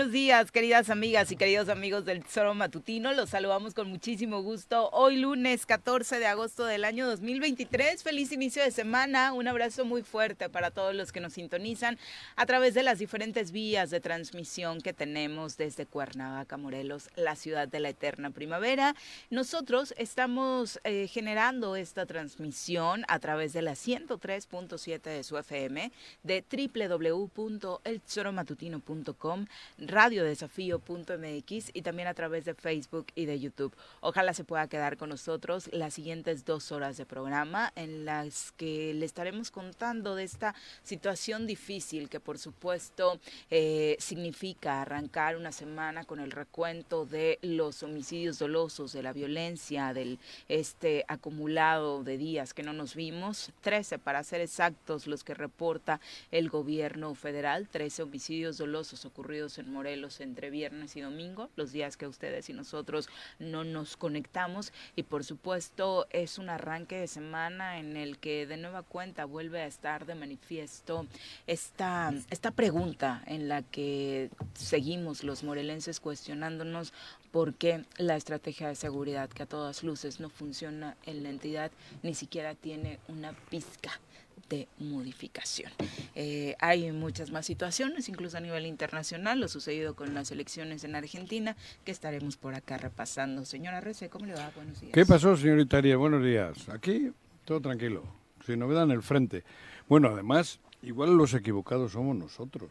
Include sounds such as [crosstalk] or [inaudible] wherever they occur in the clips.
buenos días, queridas amigas y queridos amigos del Tesoro Matutino. Los saludamos con muchísimo gusto. Hoy lunes 14 de agosto del año 2023. Feliz inicio de semana. Un abrazo muy fuerte para todos los que nos sintonizan a través de las diferentes vías de transmisión que tenemos desde Cuernavaca, Morelos, la ciudad de la eterna primavera. Nosotros estamos eh, generando esta transmisión a través de la 103.7 de su FM, de www.eltesoromatutino.com radiodesafío.mx y también a través de Facebook y de YouTube. Ojalá se pueda quedar con nosotros las siguientes dos horas de programa en las que le estaremos contando de esta situación difícil que por supuesto eh, significa arrancar una semana con el recuento de los homicidios dolosos, de la violencia, del este acumulado de días que no nos vimos, 13 para ser exactos los que reporta el gobierno federal, 13 homicidios dolosos ocurridos en Morelos entre viernes y domingo, los días que ustedes y nosotros no nos conectamos. Y por supuesto es un arranque de semana en el que de nueva cuenta vuelve a estar de manifiesto esta, esta pregunta en la que seguimos los morelenses cuestionándonos por qué la estrategia de seguridad que a todas luces no funciona en la entidad ni siquiera tiene una pizca modificación. Eh, hay muchas más situaciones, incluso a nivel internacional, lo sucedido con las elecciones en Argentina, que estaremos por acá repasando. Señora Rece, ¿cómo le va? Buenos días. ¿Qué pasó, señorita Arias? Buenos días. Aquí todo tranquilo, sin novedad en el frente. Bueno, además, igual los equivocados somos nosotros.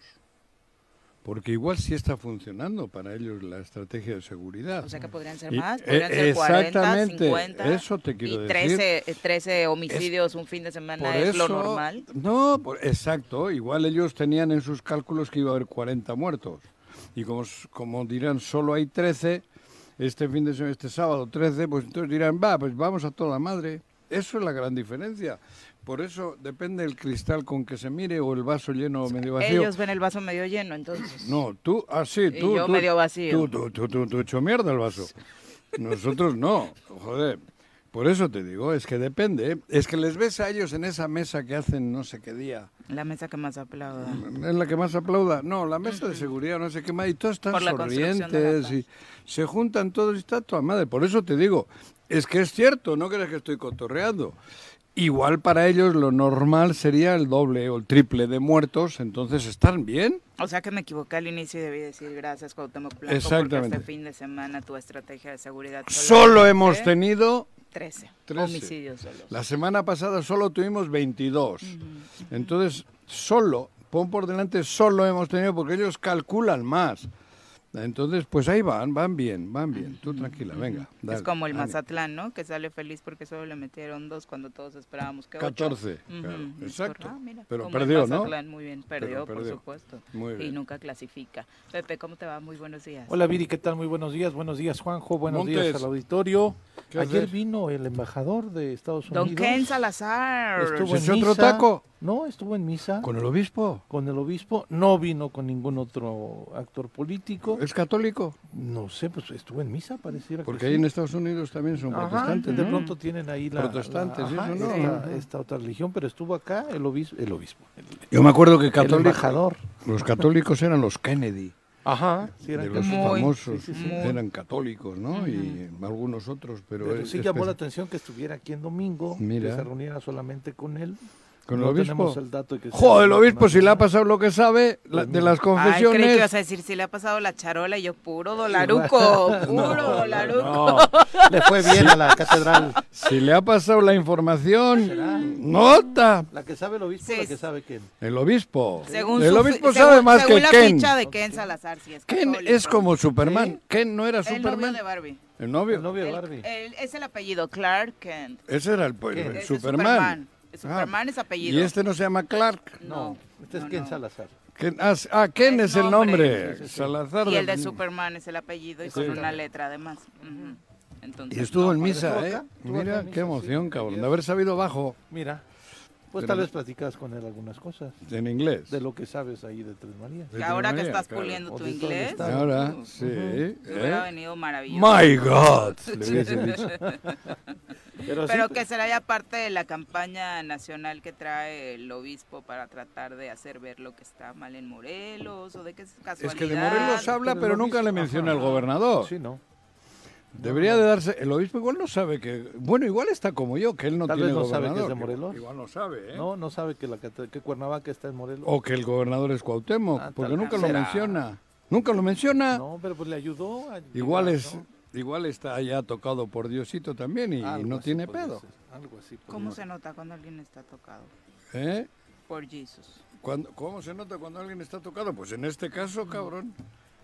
Porque igual sí está funcionando para ellos la estrategia de seguridad. O sea que podrían ser Y- más, eh, podrían ser 40, exactamente, 50. eso te quiero y decir. 13, eh, 13 homicidios un fin de semana es lo normal. No, por- exacto. Igual ellos tenían en sus cálculos que iba a haber 40 muertos. Y como, como dirán, solo hay 13, este fin de semana, este sábado 13, pues entonces dirán, va, pues vamos a toda madre. Eso es la gran diferencia. Por eso depende el cristal con que se mire o el vaso lleno o medio vacío. Ellos ven el vaso medio lleno, entonces. No, tú, ah, sí, Y tú. yo tú- medio vacío. Tú, tú, tú, tú, tú hecho mierda el vaso. Nosotros no, joder. Por eso te digo, es que depende. Es que les ves a ellos en esa mesa que hacen no sé qué día. La mesa que más aplauda. Es la que más aplauda. No, la mesa de seguridad, no sé qué más. Y todos están sonrientes y se juntan todos y está toda madre. Por eso te digo, es que es cierto, no crees que estoy cotorreando. Igual para ellos lo normal sería el doble o el triple de muertos, entonces están bien. O sea que me equivoqué al inicio y debí decir gracias, Cuauhtémoc Blanco, Exactamente. porque este fin de semana tu estrategia de seguridad Solo hemos tenido 13, 13. homicidios solos. La semana pasada solo tuvimos 22. Entonces, solo, pon por delante, solo hemos tenido, porque ellos calculan más. Entonces, pues ahí van, van bien, van bien. Tú tranquila, venga. dale, es como el. Mazatlán, ¿no? Que sale feliz porque solo le metieron dos cuando todos esperábamos que ocho. 14, Ujú, claro, es exacto. Ah, mira, Pero como el perdió, ¿no? Muy bien, perdió, por perdió. supuesto. Muy Y nunca clasifica. Pepe, ¿cómo te va? Muy buenos días. Hola Viri, ¿qué tal? Muy buenos días. Buenos días Juanjo, buenos Montes. días al auditorio. ¿Qué Ayer vino el embajador de Estados Unidos. Don Ken Salazar. Estuvo ¿Se en otro taco? No, estuvo en misa ¿Con el obispo? con el obispo. No vino con ningún otro actor político. ¿Es católico? No sé, pues estuvo en misa, pareciera Porque que ahí sí. en Estados Unidos también son Ajá, protestantes, de ¿no? pronto tienen ahí la, Protestantes, la- ajá, eso, ¿no? esta, otra religión, pero estuvo acá el obispo, el obispo, el, Yo me acuerdo que el católico, embajador. los católicos eran los Kennedy. Ajá, sí, eran de los. Muy, famosos sí, sí, sí. eran católicos, ¿no? Y algunos otros, pero, Pero es- sí es llamó la atención que estuviera aquí en domingo, Mira. que se reuniera solamente con él. Con el No obispo. tenemos el dato que Joder, el obispo si le ha pasado lo que sabe la- de las Ay, creí que confesiones. ibas a decir si le ha pasado la charola y yo puro dolaruco, puro [laughs] dolaruco. No, [laughs] Le fue bien a la catedral. si le ha pasado la información, ¿Será? nota. La que sabe el obispo, Sí, la que sí. sabe quién. El obispo. Según el obispo sabe según- más según que la Ken. ficha de Ken Salazar, sí es Ken católico. es como Superman. Ken no era el novio Superman. de Barbie. El novio. El novio de El- Barbie. el- es el apellido Clark Kent. Ese era el, pues, el es Superman. Superman Ah, es apellido. Y este no se llama Clark. no. Este es no, Ken no. Salazar. Ken- ah, ah, Ken Es es, el nombre. nombre. Sí, sí, sí. Salazar. Y el de Superman es el apellido y Sí. con una letra además. Entonces, Y estuvo no, en misa, ¿eh? Mira, misa, qué emoción, sí. cabrón. De haber sabido bajo Mira, pues Pero- tal vez platicas con él algunas cosas en inglés. de lo que sabes ahí de Tres Marías. de Ahora que María, estás claro. puliendo tu inglés, estado. Ahora, sí. te hubiera ¿eh? venido maravilloso. My God, [laughs] le hubiese dicho. Pero, sí, Pero pues, que será ya parte de la campaña nacional que trae el obispo para tratar de hacer ver lo que está mal en Morelos o de que es casualidad. Es que de Morelos habla, Pero pero nunca le menciona ajá. al gobernador. Sí, no. Debería de darse. El obispo igual no sabe que. Bueno, igual está como yo, que él no Tal tiene vez no sabe que gobernador. es de Morelos. Igual no sabe, ¿eh? No, no sabe que, la, que Cuernavaca está en Morelos. O que el gobernador es Cuauhtémoc, Ah, porque tal nunca lo será. menciona. Nunca lo menciona. No, pero pues le ayudó. a igual llegar, es. ¿no? Igual está ya tocado por Diosito también y Algo no así tiene podría pedo. ser, Algo así. podría ¿Cómo ser. se nota cuando alguien está tocado? ¿Eh? Por Jesus. Cuando- ¿Cómo se nota cuando alguien está tocado? Pues en este caso, cabrón.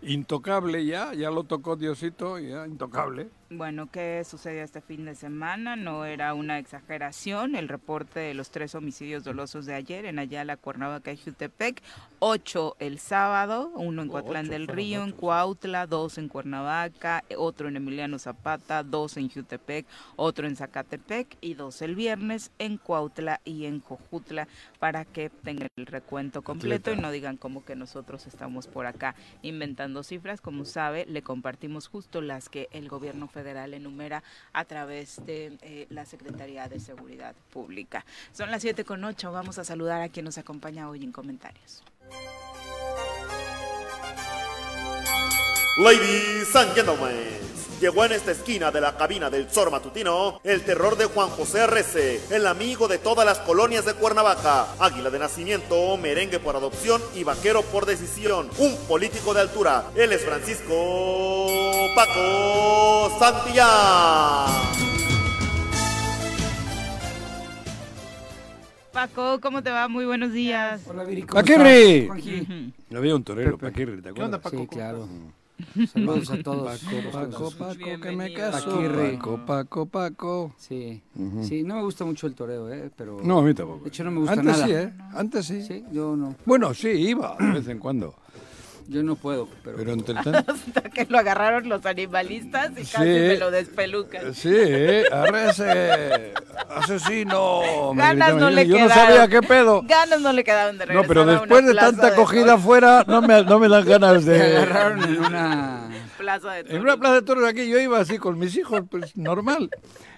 Intocable ya, ya lo tocó Diosito, ya intocable. Bueno, ¿qué sucedió este fin de semana? No era una exageración. El reporte de los tres homicidios dolosos de ayer en Ayala, Cuernavaca y Jutepec. Ocho el sábado, uno en Coatlán del Río, en. Cuautla, dos en Cuernavaca, otro en Emiliano Zapata, dos en Jutepec, otro en Zacatepec y dos el viernes en Cuautla y en Cojutla para que tengan el recuento completo y no digan como que nosotros estamos por acá inventando cifras. Como sabe, le compartimos justo las que el gobierno federal enumera a través de eh, la Secretaría de Seguridad Pública. Son las 7 con 8. Vamos a saludar a quien nos acompaña hoy en comentarios. Ladies and gentlemen, llegó en esta esquina de la cabina del Zor Matutino el terror de Juan José Arrece, el amigo de todas las colonias de Cuernavaca, águila de nacimiento, merengue por adopción y vaquero por decisión, un político de altura. Él es Francisco Paco Santillán. Paco, ¿cómo te va? Muy buenos días. Hola, Viri, ¿cómo ¡Paquirri! Ujú. Había un torero. Paquirri, ¿te ¿Qué onda, acuerdas? Paco? Sí, claro. Saludos a todos. Paco, Paco, Paco, que me caso. Paco, Paco, Paco. Sí, sí, no me gusta mucho el toreo, ¿eh? Pero... No, a mí tampoco. De hecho, no me gusta Antes nada. sí, ¿eh? Antes sí. Sí, yo no, Bueno, sí, iba de vez en cuando. Yo no puedo, pero... Pero entre [laughs] tanto... Hasta que lo agarraron los animalistas y casi Sí. me lo despelucan. Sí, arrese, asesino. me Ganas no yo, le yo no quedaron. sabía qué pedo. Ganas no le quedaban de No, regresar pero a una después de tanta de cogida toros. afuera, no me, no me dan [laughs] ganas Me de... agarraron en una... [laughs] Plaza de En toros. una plaza de toros aquí yo iba así con mis hijos, pues normal.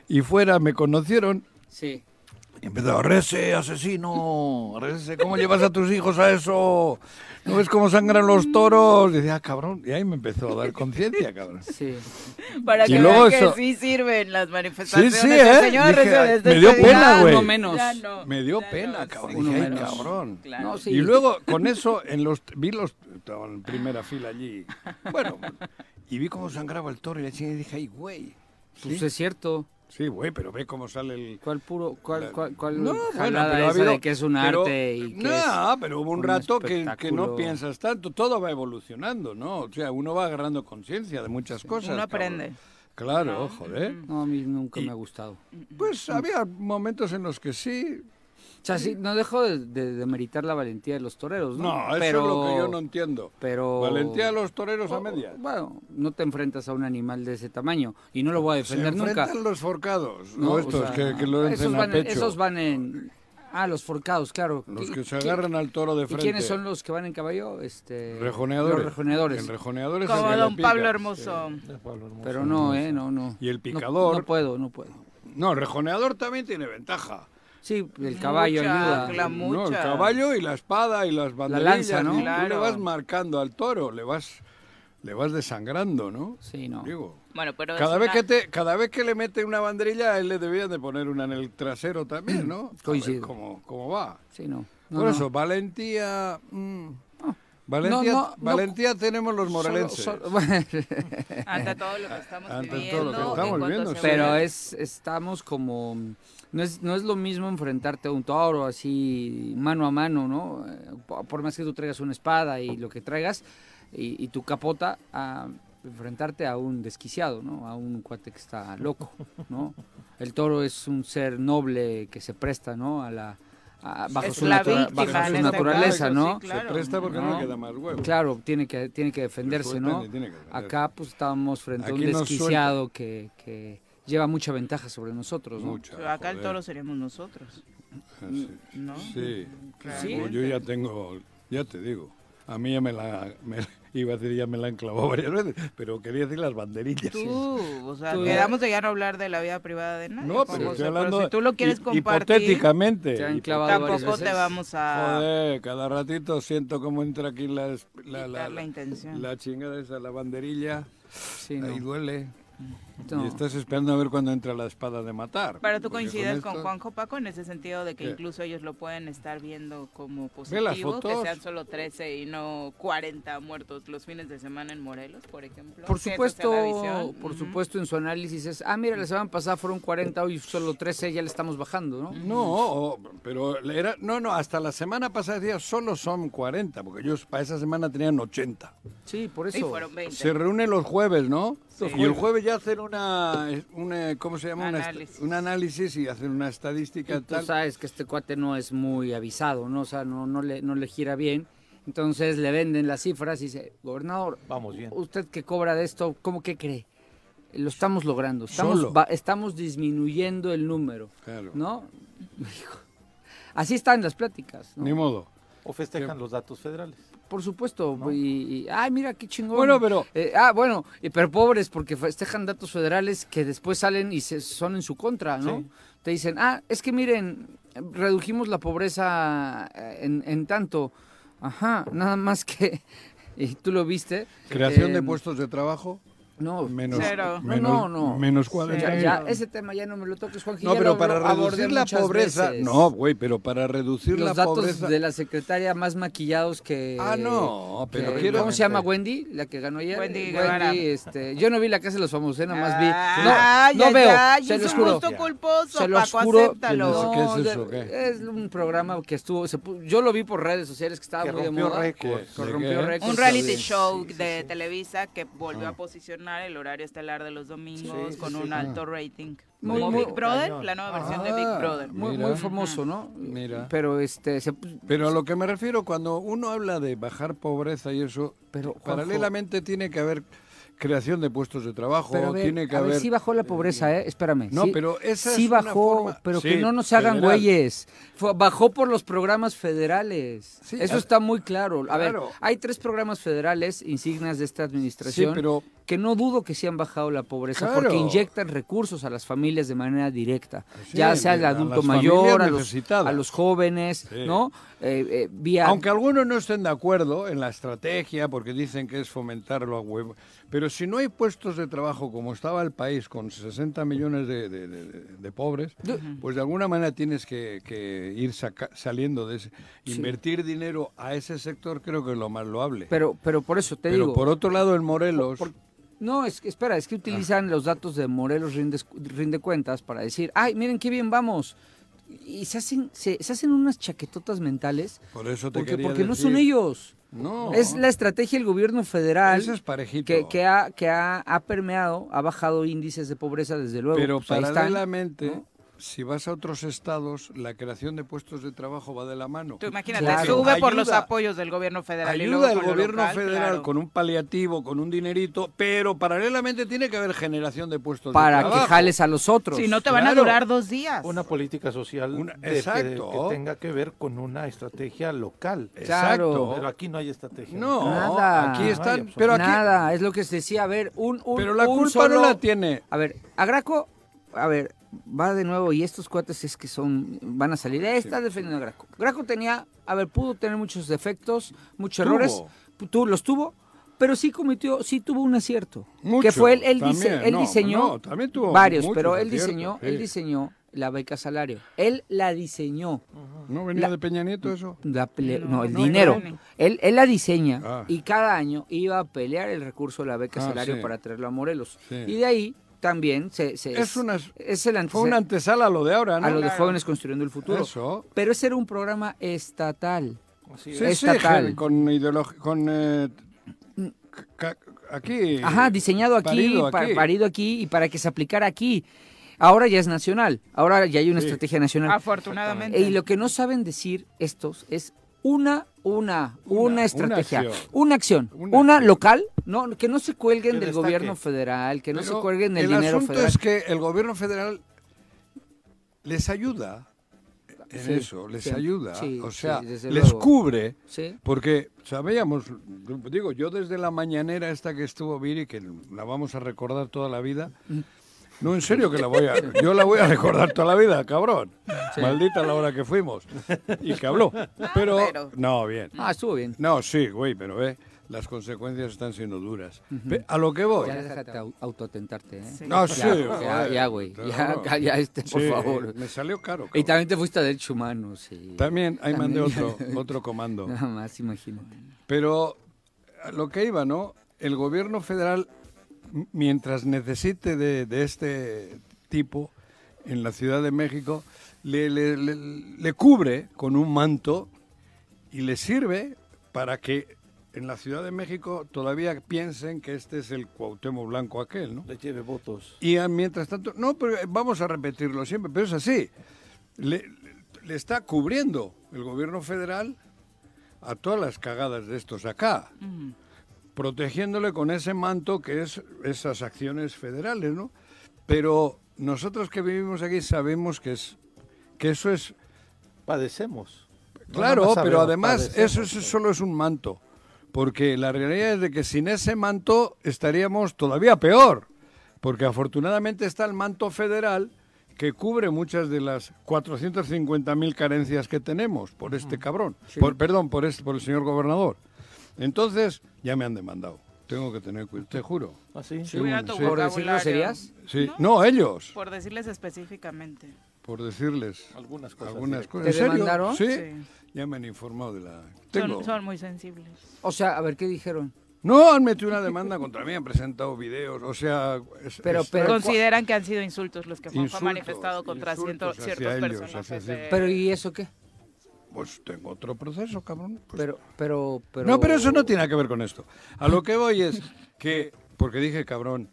Y fuera me conocieron Sí, y empezó, Arrese, asesino, Arrese, ¿cómo llevas a tus hijos a eso? ¿No ves cómo sangran los toros? Y decía, ah, cabrón, y ahí me empezó a dar conciencia, cabrón. sí. Para Y que luego vean que eso- sí sirven las Sí, manifestaciones. sí, El ¿eh? señor Dije, desde me dio pena, güey. No menos. No, Me dio ya pena, no, cabrón. sí. Dije, ay, cabrón. Claro. No, sí. Y luego con eso en los vi los estaba en primera fila allí. Bueno, y vi cómo sangraba el toro y le dije, ay, güey. Pues Sí, es cierto. Sí, güey, pero ve cómo sale el ¿Cuál puro, cuál, cuál, cuál No, bueno, pero habido- de que es un pero- arte y que no, es pero hubo un un rato que, que no piensas tanto, todo va evolucionando, ¿no? O sea, uno va agarrando conciencia de muchas cosas. Uno cabrón. aprende. Claro, joder. No, a mí nunca Y- me ha gustado. Pues había momentos en los que sí. O sea, sí, no dejo de, de, de meritar la valentía de los toreros, ¿no? No, eso pero, es lo que yo no entiendo. Pero... Valentía de los toreros a Oh, media. Bueno, no te enfrentas a un animal de ese tamaño y no lo voy a Se defender nunca. enfrentan los forcados, No, o estos sea, que, que lo esos a van, pecho. esos van en... Ah, los forcados, claro. Los ¿Qui- que se agarran al toro de ¿Y frente. quiénes son los que van en caballo? Este, Rejoneadores. Los rejoneadores. El rejoneador es el Como don. Pablo Hermoso. De Pablo Hermoso. Pero no, ¿eh? No, no. Y el No- picador. No, puedo, no puedo. No, el rejoneador también tiene ventaja. Sí, el caballo Mucha, ayuda. la No, el mucha. caballo y la espada y las banderillas. lanza, ¿no? y Tú le Claro. vas marcando al toro, le vas, le vas desangrando, ¿no? Sí, no. Digo. Bueno, pero Cada vez, una- que te, cada vez que le mete una banderilla, a él le debían de poner una en el trasero también, ¿no? Coincido. cómo, cómo va. Sí, no. No, Por no. eso, valentía... mm, valentía, No, no, no. valentía tenemos los Solo- morelenses. solo- [laughs] ante todo lo que estamos Ante viviendo. todo lo que estamos viviendo, sí. Pero es, estamos como... No es, no es lo mismo enfrentarte a un toro así mano a mano, ¿no? Eh, po- Por más que tú traigas una espada y lo que traigas y, y tu capota, a enfrentarte a un desquiciado, ¿no? A un cuate que está loco, ¿no? El toro es un ser noble que se presta, ¿no? A la... a- bajo su, la natura- víctima bajo su este naturaleza, caso, ¿no? sí, claro. Se presta porque no, No. le queda más huevo. Claro, tiene que, tiene que defenderse, ¿no? tiene que defenderse. Acá pues estábamos frente a un desquiciado que, que lleva mucha ventaja sobre nosotros, ¿no? Mucha, Pero acá el joder. toro seríamos nosotros, Ah, sí. ¿no? Sí. Sí. Yo ya tengo, ya te digo, a mí ya me la, me- [laughs] Iba a decir, ya me la han clavado varias veces, pero quería decir las banderillas. Tú, o sea, Tú- quedamos de ya no hablar de la vida privada de nadie. No, como pero estoy hablando si tú lo quieres compartir, hipotéticamente. Te han tampoco te veces. vamos a Joder, cada ratito siento cómo entra aquí la, la, la, la intención. la chingada esa, la banderilla, Sí, no. ahí duele. No. Y estás esperando a ver cuándo entra la espada de matar. Pero tú coincides con, esto- Juanjo Paco en ese sentido de que ¿Qué? incluso ellos lo pueden estar viendo como Ve las positivo, que fotos. sean solo 13 y no 40 muertos los fines de semana en Morelos, por ejemplo. Por supuesto, por supuesto en su análisis es, ah, mira, la semana pasada fueron 40, hoy solo 13, ya le estamos bajando, ¿no? No, o- pero era, no, no, hasta la semana pasada decía solo son 40, porque ellos para esa semana tenían 80. Sí, por Y eso. fueron 20. Se reúnen los jueves, ¿no? Sí. Y el jueves ya hacen una, una ¿cómo se llama? Una Análisis. un análisis y hacen una estadística Y tú tal. sabes que este cuate no es muy avisado, ¿no? O sea, no, no, le, no le gira bien. Entonces le venden las cifras y dice, gobernador, Vamos bien. usted que cobra de esto, ¿cómo que cree? Lo estamos logrando, estamos, estamos disminuyendo el número, Claro. ¿no? Hijo. [laughs] Así están las pláticas, ¿no? Ni modo. O festejan los datos federales. Por supuesto, y, y- ay, mira qué chingón. Bueno, pero- Eh, ah, bueno, y, pero pobres porque festejan datos federales que después salen y se, son en su contra, ¿no? Sí. Te dicen, ah, es que miren, redujimos la pobreza eh, en, en tanto. Ajá, nada más que, [laughs] y tú lo viste. Creación de eh, puestos de trabajo, No, menos, Cero. No, menos, no, no. menos 40. ya, ya, ese tema ya no me lo toques, Juan. No, pero para reducir la pobreza, no, güey, pero para reducir Los la datos pobreza. de la secretaria más maquillados que... Ah, no, pero que- quiero- ¿Cómo se llama Wendy? La que ganó ayer. Wendy Guevara. este, yo no vi la casa de los famosos, eh, nada más vi. Ah, no, no ya, veo, ya, se es los un juro. gusto culposo, Se los Paco, juro. acéptalo. No qué es eso, ¿qué? Es un programa que estuvo, se pu- yo lo vi por redes sociales que estaba Que muy de moda. récords. Que ¿De rompió récords. Un reality show de. Televisa que volvió Ah. a posicionar el horario estelar de los domingos Sí, con sí. un alto rating. Muy, Como muy Big Brother, cañón. la nueva versión de Ah, Big Brother. Muy, muy famoso, ¿no? Mira. Pero este, se- Pero a lo que me refiero, cuando uno habla de bajar pobreza y eso, Pero, Juanjo- paralelamente tiene que haber creación de puestos de trabajo, Pero a ver, tiene que a ver, haber... sí bajó la pobreza, ¿eh? Espérame. No, sí, pero esa sí es una bajó, forma- pero sí, que no nos hagan federal. güeyes. Fue- bajó por los programas federales. Sí, Eso está muy claro. A ver, hay tres programas federales insignias de esta administración pero que no dudo que sí han bajado la pobreza Claro. porque inyectan recursos a las familias de manera directa, Sí, ya sea al a adulto las mayor, a los, a los jóvenes. ¿no? Eh, eh, vía Aunque algunos no estén de acuerdo en la estrategia, porque dicen que es fomentarlo a huevo, pero si no hay puestos de trabajo como estaba el país con 60 millones de, de- de- de pobres, pues de alguna manera tienes que, que ir saca- saliendo de ese. Invertir dinero a ese sector creo que es lo más loable. pero, pero por eso te Pero digo. por otro lado, en Morelos, Por- No, es que, espera, es que utilizan los datos de Morelos rinde, rinde cuentas para decir, ay, miren qué bien vamos. Y se hacen, se, se hacen unas chaquetotas mentales por eso te porque, porque no son ellos. No, Es la estrategia del gobierno federal Ese es parejito. que, que, ha, que ha, ha permeado, ha bajado índices de pobreza desde luego. Pero pues paralelamente, ¿no? Si vas a otros estados, la creación de puestos de trabajo va de la mano. Tú imagínate, Claro. sube por los Ayuda. apoyos del gobierno federal. y luego Ayuda al con lo gobierno local, federal claro. con un paliativo, con un dinerito, pero paralelamente tiene que haber generación de puestos de para trabajo. que jales a los otros. Si no te van a Claro. durar dos días. Una política social Una- de- que- exacto. que tenga que ver con una estrategia local. Exacto. Pero aquí no hay estrategia. No, Nada. aquí No están, absolutamente pero aquí, Nada, es lo que se decía. A ver, un, un pero la un culpa solo- no la tiene. A ver, a Graco, a ver, va de nuevo y estos cuates es que son, van a salir. Eh, está defendiendo a Graco. Graco tenía, a ver, pudo tener muchos defectos, muchos Tuvo. errores, tú los tuvo, pero sí cometió, sí tuvo un acierto. Mucho, que fue él, él, él no, diseñó no, también tuvo varios, muchos pero él diseñó, sí. él diseñó la beca salario. Él la diseñó. ¿No venía La- de Peña Nieto eso? La No, no, el no, dinero. no. Él, él la diseña Ah. y cada año iba a pelear el recurso de la beca Ah, salario sí. para traerlo a Morelos. Sí. Y de ahí también se, se- Es una- es el Fue antece- una antesala a lo de ahora, ¿no? a lo de jóvenes construyendo el futuro. Eso. Pero ese era un programa estatal. Sí, sí, estatal. con ideología, con... eh, aquí. Ajá, diseñado aquí, parido pa- aquí. parido aquí y para que se aplicara aquí. Ahora ya es nacional, ahora ya hay una Sí. estrategia nacional. Afortunadamente. Y lo que no saben decir estos es una, una, una, Una, estrategia, una acción. una acción, Una una, acción. local, no, que no se cuelguen Que del destaque. gobierno federal, que no se cuelguen del el dinero asunto federal. es que el gobierno federal les ayuda en Sí, eso, les sí, ayuda. sí, o sea, les luego. cubre. Porque sabíamos, digo, yo desde la mañanera esta que estuvo Viri, que la vamos a recordar toda la vida. No, en serio que la voy a... Yo la voy a recordar toda la vida, cabrón. Maldita la hora que fuimos. Y que habló. Pero... pero- No, bien. Ah, estuvo bien. No, sí, güey, pero ve, las consecuencias están siendo duras. Ve, A lo que voy. Ya déjate au- autoatentarte, ¿eh? Sí. No, sí, Ya, ya, ya, güey. Ya, Claro. ya, ya, este, por Sí, favor. Me salió caro. Y cabrón. también te fuiste a derechos humanos. Sí. También, ahí mandé También. [laughs] otro, otro comando. Nada más, imagínate. Pero a lo que iba, ¿no? El gobierno federal, mientras necesite de, de este tipo en la Ciudad de México, le, le- le- le cubre con un manto y le sirve para que en la Ciudad de México todavía piensen que este es el Cuauhtémoc Blanco aquel, ¿no? Le lleve votos. Y mientras tanto, no, pero vamos a repetirlo siempre, pero es así. Le, le está cubriendo el gobierno federal a todas las cagadas de estos acá. Protegiéndole con ese manto que es esas acciones federales, ¿no? Pero nosotros que vivimos aquí sabemos que es que eso es Padecemos. Claro, pero además eso, es- solo es un manto. Porque la realidad es de que sin ese manto estaríamos todavía peor. Porque afortunadamente está el manto federal que cubre muchas de las 450.000 carencias que tenemos por este cabrón. Por, perdón, por, este, por el señor gobernador. Entonces, ya me han demandado. Tengo que tener cuidado, te juro. ¿Ah, sí? Sí, tu sí. ¿Por decir vocabulario. groserías? Sí, no, ellos, Por decirles específicamente. por decirles Algunas cosas. algunas sí. cosas. ¿Te ¿En serio? demandaron? Sí, Sí. ya me han informado de la... Tengo. Son, son muy sensibles. O sea, a ver, ¿qué dijeron? No, han metido una demanda contra mí, han presentado videos, o sea... es- Pero- es- pero- Consideran que han sido insultos los que Juanjo ha manifestado contra insultos ciento- hacia ciertos ellos, personajes. de- Pero, ¿y eso qué? Pues tengo otro proceso, cabrón. Pues- Pero, pero, pero... No, pero eso no tiene nada que ver con esto. A lo que voy es que, porque dije cabrón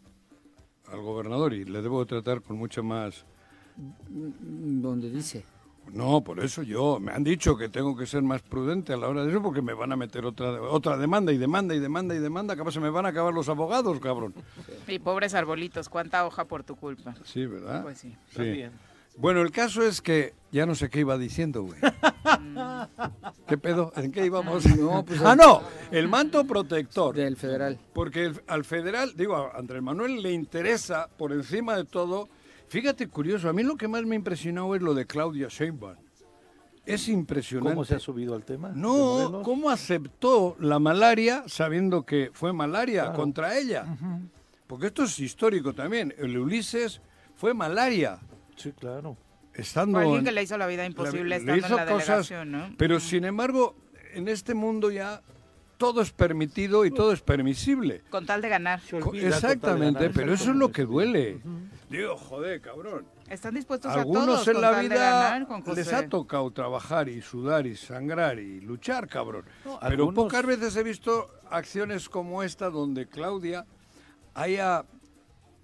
al gobernador y le debo de tratar con mucho más... ¿Dónde dice? No, por eso yo, me han dicho que tengo que ser más prudente a la hora de eso porque me van a meter otra, otra demanda y demanda y demanda y demanda, capaz se me van a acabar los abogados, cabrón. Y pobres arbolitos, cuánta hoja por tu culpa. Sí, ¿verdad? Pues sí. Está Sí. bien. Bueno, el caso es que ya no sé qué iba diciendo, güey. [laughs] ¿Qué pedo? ¿En qué íbamos? [laughs] No, pues ah, el- no, el manto protector. Del federal. Porque el- al federal, digo, a Andrés Manuel le interesa, por encima de todo, fíjate curioso, a mí lo que más me impresionó es lo de Claudia Sheinbaum. Es impresionante. ¿Cómo se ha subido al tema? No? ¿cómo aceptó la malaria sabiendo que fue malaria Claro. contra ella? Porque esto es histórico también. El Ulises fue malaria. Sí, claro. Estando alguien en- que le hizo la vida imposible le estando hizo en la cosas, delegación, ¿no? Pero sin embargo, en este mundo ya todo es permitido y todo es permisible. Con tal de ganar. Total de Exactamente, ganar, pero eso es lo que exactamente. duele. Digo, joder, cabrón. Están dispuestos a Algunos todos en con la tal de vida ganar, les ha tocado trabajar y sudar y sangrar y luchar, cabrón. No, Pero algunos- pocas veces he visto acciones como esta donde Claudia haya,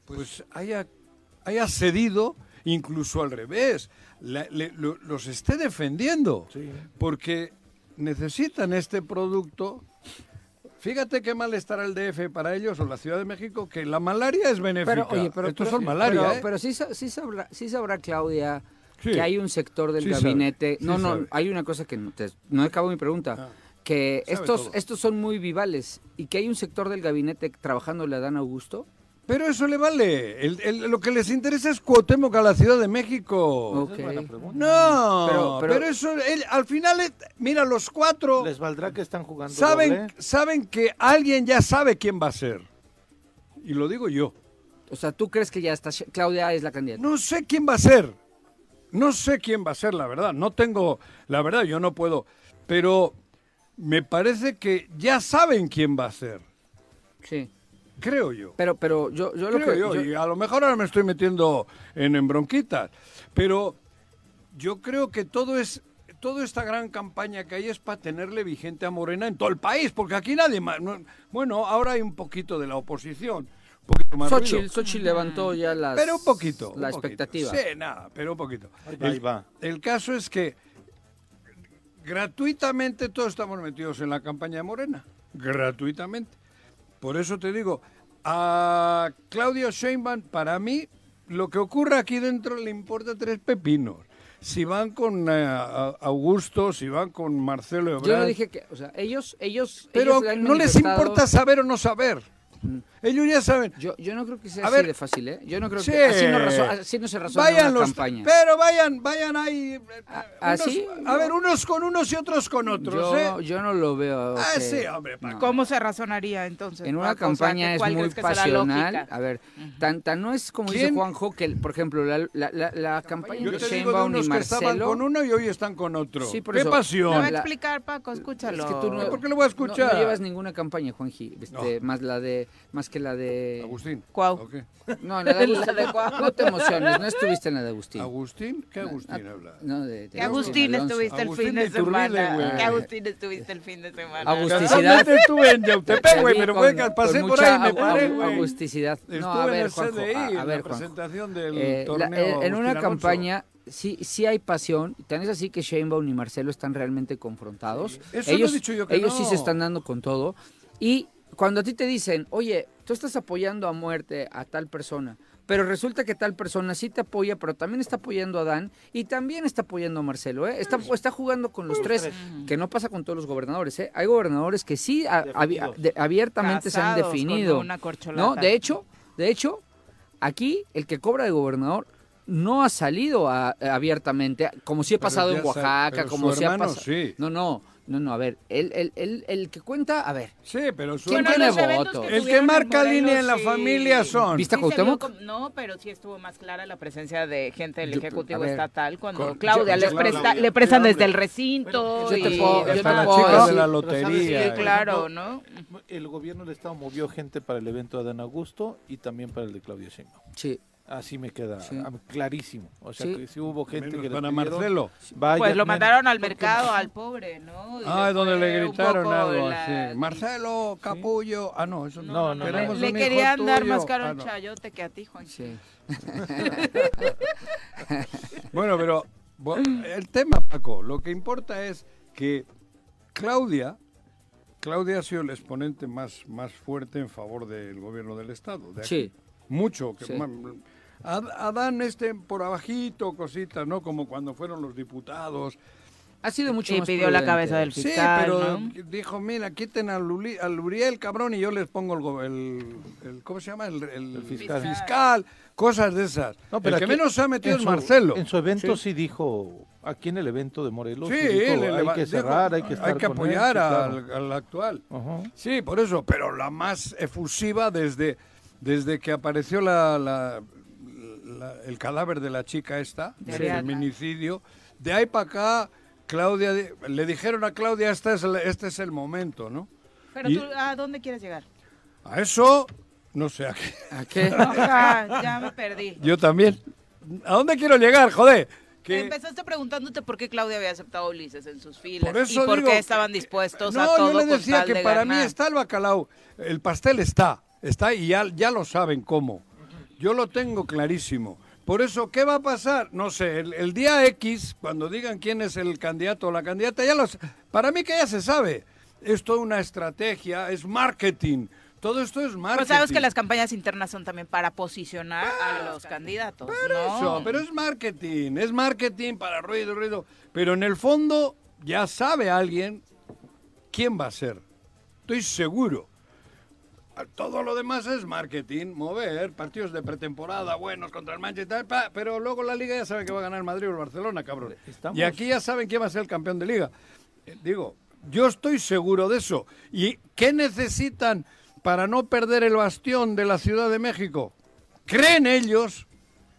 pues, haya, haya cedido, incluso al revés, la- le- lo- los esté defendiendo, Sí. porque necesitan este producto. Fíjate qué mal estará el DF para ellos o la Ciudad de México, que la malaria es benéfica. Pero, oye, pero, Estos pero- son malaria, pero, ¿eh? pero sí, sí sabrá, sí sabrá Claudia Sí. que hay un sector del Sí sabe, gabinete. sí no, no, sabe. hay una cosa que no, te- no acabo mi pregunta. Ah. que Sabe estos, todo. estos son muy vivales y que hay un sector del gabinete trabajando le dan Augusto. Pero eso le vale. El- el- lo que les interesa es Cuauhtémoc a la Ciudad de México. Es. No, Pero- pero, pero- eso, él- al final, eh, mira, los cuatro ¿Les valdrá que están jugando saben, doble? saben que alguien ya sabe quién va a ser. Y lo digo yo. O sea, ¿tú crees que ya está Claudia es la candidata? No sé quién va a ser. No sé quién va a ser, la verdad. No tengo, la verdad, yo no puedo. Pero me parece que ya saben quién va a ser. Sí. Creo yo. Pero, pero yo, yo lo Creo que yo, yo- y a lo mejor ahora me estoy metiendo en, en bronquitas, pero yo creo que todo es toda esta gran campaña que hay es para tenerle vigente a Morena en todo el país, porque aquí nadie más. no- bueno, ahora hay un poquito de la oposición, un poquito más Xochitl, levantó ya las, pero un poquito. la un poquito. expectativa. Sí, nada, pero un poquito. Ahí va, el, ahí va. el caso es que gratuitamente todos estamos metidos en la campaña de Morena, gratuitamente. Por eso te digo, a Claudio Sheinbaum, para mí, lo que ocurra aquí dentro le importa tres pepinos. si van con eh, Augusto, si van con Marcelo Ebrard. Yo no dije que, o sea, ellos, ellos, Pero ellos no les importa saber o no saber. Ellos ya saben. Yo, yo no creo que sea A así ver. de fácil, ¿eh? Yo no creo Sí. que así no, razo- así no se razona Vayan una los, campaña. pero vayan, vayan ahí. eh, A- unos- ¿así? a ver, unos con unos y otros con otros, yo, ¿eh? yo no lo veo. Ah, que- sí, hombre, no. ¿Cómo se razonaría entonces? En una campaña ¿que es muy pasional. A ver, tan, tan no es como dice ¿Quién? Juanjo que, por ejemplo, la, la, la, la campaña Yo de Sheinbaum y que estaban Marcelo... con uno y hoy están con otro. Sí, por ¡Qué eso. Te va a pasión! Explicar, Paco, escúchalo. Es que tú no, ¿Por qué lo voy a no- escuchar? No, llevas ninguna campaña, Juanji, este, más la de, más que la de. Agustín. Cuau. ¿o qué? No, la de [laughs] Agustín. no te emociones, no estuviste en la de Agustín. ¿Agustín? ¿Qué Agustín habla? No, de, de Que Agustín estuviste el fin de de semana. güey. Que Agustín estuviste el fin de semana. Agusticidad. Casualmente estuve en Yautepec, güey, pero con- fue que pasé por ahí y me paré, güey. Agusticidad. No, a en ver, Juanjo, a, ver, Juanjo. presentación del Eh, la- torneo eh, en una campaña sí, sí hay pasión, tan es así que Sheinbaum y Marcelo están realmente confrontados. Eso no he ellos dicho yo que ellos sí no. se están dando con todo. Y cuando a ti te dicen, oye, tú estás apoyando a muerte a tal persona, pero resulta que tal persona sí te apoya, pero también está apoyando a Dan y también está apoyando a Marcelo, ¿eh? Está, está jugando con los tres, que no pasa con todos los gobernadores, ¿eh? Hay gobernadores que sí a- abi- de- abiertamente se han definido. una. No, de hecho, de hecho, aquí el que cobra de gobernador no ha salido a- abiertamente, como si ha pasado en Oaxaca, como su si ha pasado. sí. No, no, no, no, a ver, el, el, el, el que cuenta, a ver, Sí, pero su ¿Quién Bueno, tiene votos? que El que en marca Morelos, línea en la sí. familia son. ¿Viste a Sí Cuauhtémoc? no, pero sí estuvo más clara la presencia de gente del Yo- Ejecutivo ver, Estatal cuando con- Claudia yo- les yo- presta, Claudia, le prestan desde el recinto. Yo te y- puedo- yo te la puedo de la Pero ¿sabes lotería. Sí, claro, ¿no? El gobierno del Estado movió gente para el evento de Adán Augusto y también para el de Claudia Sheinbaum. sí, Así me queda Sí. a mí clarísimo. O sea, Sí. que si hubo gente Menos que le para pidieron, Marcelo. vaya, Pues lo mandaron al mercado al pobre, ¿no? Y Ah, le donde le gritaron algo la- así. Marcelo, capullo. Ah, no, eso no. No, no, Le, Queremos le hijo querían dar más caro Ah, no. chayote que a ti, Juan. sí. [laughs] Bueno, pero el tema, Paco, lo que importa es que Claudia, Claudia ha sido el exponente más, más fuerte en favor del gobierno del Estado. de aquí. Sí. Mucho. Que Sí. Ad- Adán este por abajito, cositas, ¿no? Como cuando fueron los diputados. Ha sido mucho Y más pidió la prudente. cabeza del Sí, fiscal, pero ¿no? dijo, mira, quiten al, Uli- al Uriel, cabrón, y yo les pongo el, el, el- ¿cómo se llama? El, el- El fiscal. fiscal, cosas de esas. No, pero el que aquí- menos se ha metido es Marcelo. En su evento sí, dijo, aquí en el evento de Morelos, Sí, sí dijo, le- le hay que dijo, cerrar, hay que estar hay que con él", apoyar sí, claro. al, al actual. Ajá. Sí, por eso, pero la más efusiva desde, desde que apareció la, la- la- el cadáver de la chica esta, De del feminicidio, de ahí para acá, Claudia, di- le dijeron a Claudia, este es el, este es el momento, ¿no? Pero Y- tú, ¿a dónde quieres llegar? A eso, no sé, a qué. [laughs] ¿A qué? Ya me perdí. yo también. ¿A dónde quiero llegar, joder? Que- Empezaste preguntándote por qué Claudia había aceptado a Ulises en sus filas Por eso y por digo qué estaban dispuestos no, a todo yo le con decía tal que de para mí está el bacalao. El pastel está, está y ya, ya lo saben cómo. Yo lo tengo clarísimo. Por eso, ¿qué va a pasar? No sé, el, el día X, cuando digan quién es el candidato o la candidata, ya los, para mí que ya se sabe. Es toda una estrategia, es marketing. Todo esto es marketing. Pues sabes que las campañas internas son también para posicionar a los candidatos, ¿no? Eso, pero es marketing, es marketing para ruido, ruido. Pero en el fondo ya sabe alguien quién va a ser. Estoy seguro. Todo lo demás es marketing, mover, partidos de pretemporada buenos contra el Manchester, pa, pero luego la liga ya saben que va a ganar el Madrid o el Barcelona, cabrón. Estamos- Y aquí ya saben quién va a ser el campeón de liga. Eh, Digo, yo estoy seguro de eso. ¿Y qué necesitan para no perder el bastión de la Ciudad de México? Creen ellos,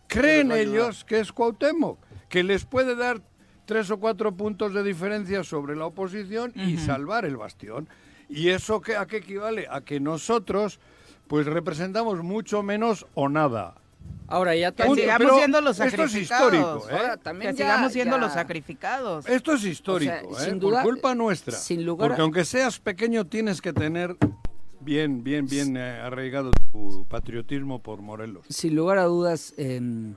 creen ellos que es Cuauhtémoc, que les puede dar tres o cuatro puntos de diferencia sobre la oposición y salvar el bastión. ¿Y eso qué, a qué equivale? A que nosotros pues representamos mucho menos o nada. Ahora ya Que sigamos pero siendo los esto es sacrificados. histórico, ¿eh? Ahora también Que ya- sigamos siendo ya- los sacrificados. Esto es histórico, O sea, ¿eh? sin duda, por culpa nuestra. sin lugar a- Porque aunque seas pequeño tienes que tener bien, bien, bien eh, arraigado tu patriotismo por Morelos. Sin lugar a dudas, em,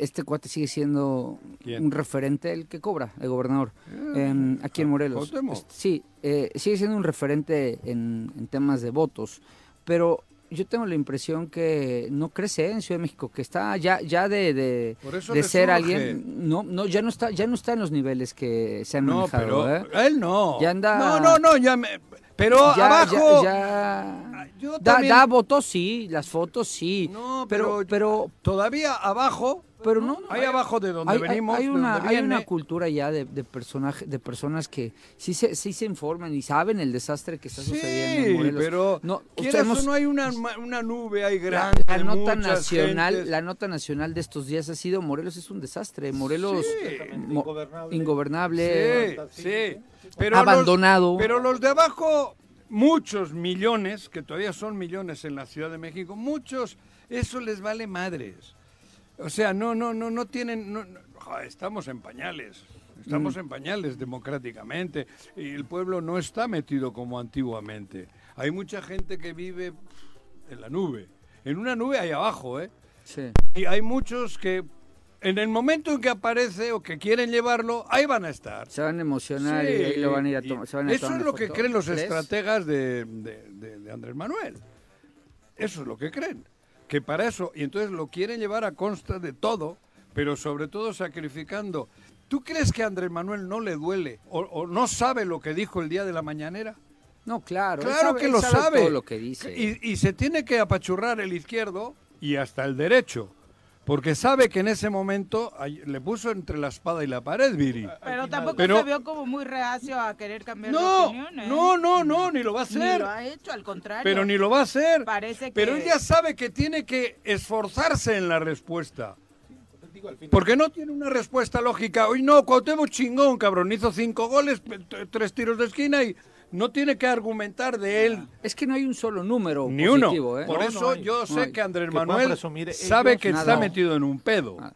este cuate sigue siendo ¿Quién? un referente, el que cobra, el gobernador, em, aquí en Morelos. Cuauhtémoc. Este, Sí, eh, sigue siendo un referente en, en temas de votos, pero yo tengo la impresión que no crece en Ciudad de México, que está ya ya de, de, ser surge. alguien, no no ya no está ya no está en los niveles que se han No, manejado, pero ¿eh? él no. Ya anda- No, no, no, ya me... Pero Ya- abajo... ya, ya- Yo da, también- da votos sí, las fotos sí, No, pero pero, pero todavía abajo, pero no, ahí abajo de donde hay, hay- venimos, hay una, donde hay una cultura ya de, de, personaje, de personas que sí se, sí se informan y saben el desastre que está sucediendo en Sí, Morelos. pero no, quieras hemos- no hay una, una nube ahí la, grande. la nota nacional, gentes. la nota nacional de estos días ha sido Morelos es un desastre, Morelos Sí. mo- Ingobernable. ingobernable, Sí, sí. Pero los- abandonado. pero los de abajo, muchos millones, que todavía son millones en la Ciudad de México, muchos, eso les vale madres. O sea, no, no, no, no tienen, no- no, joder, estamos en pañales. Estamos Mm. en pañales democráticamente y el pueblo no está metido como antiguamente. Hay mucha gente que vive en la nube. En una nube hay abajo, ¿eh? Sí. Y hay muchos que en el momento en que aparece o que quieren llevarlo, ahí van a estar. Se van a emocionar y ahí lo van a ir a tomar. se van a Eso tomar es lo que creen los ¿Crees? estrategas de, de- de- de Andrés Manuel. Eso es lo que creen. Que para eso, y entonces lo quieren llevar a consta de todo, pero sobre todo sacrificando. ¿Tú crees que a Andrés Manuel no le duele o, o no sabe lo que dijo el día de la mañanera? No, claro. Claro sabe- que lo sabe. todo lo que dice. Y, y se tiene que apachurrar el izquierdo y hasta el derecho. Porque sabe que en ese momento ay- le puso entre la espada y la pared, Viri. Pero tampoco Pero- se vio como muy reacio a querer cambiar de No, opinión. ¿eh? no, no, no, ni lo va a Ni hacer. lo ha hecho, al contrario. Pero ni lo va a hacer. Parece que... Pero él ya sabe que tiene que esforzarse en la respuesta. Porque no tiene una respuesta lógica. Hoy no, Cuauhtémoc chingón, cabrón. Hizo cinco goles, tres tiros de esquina y no tiene que argumentar de él Es que no hay un solo número ni uno. positivo, ¿eh? Por No, eso no hay. yo No sé hay. que Andrés Manuel sabe ellos, que nada. está metido en un pedo. Ah.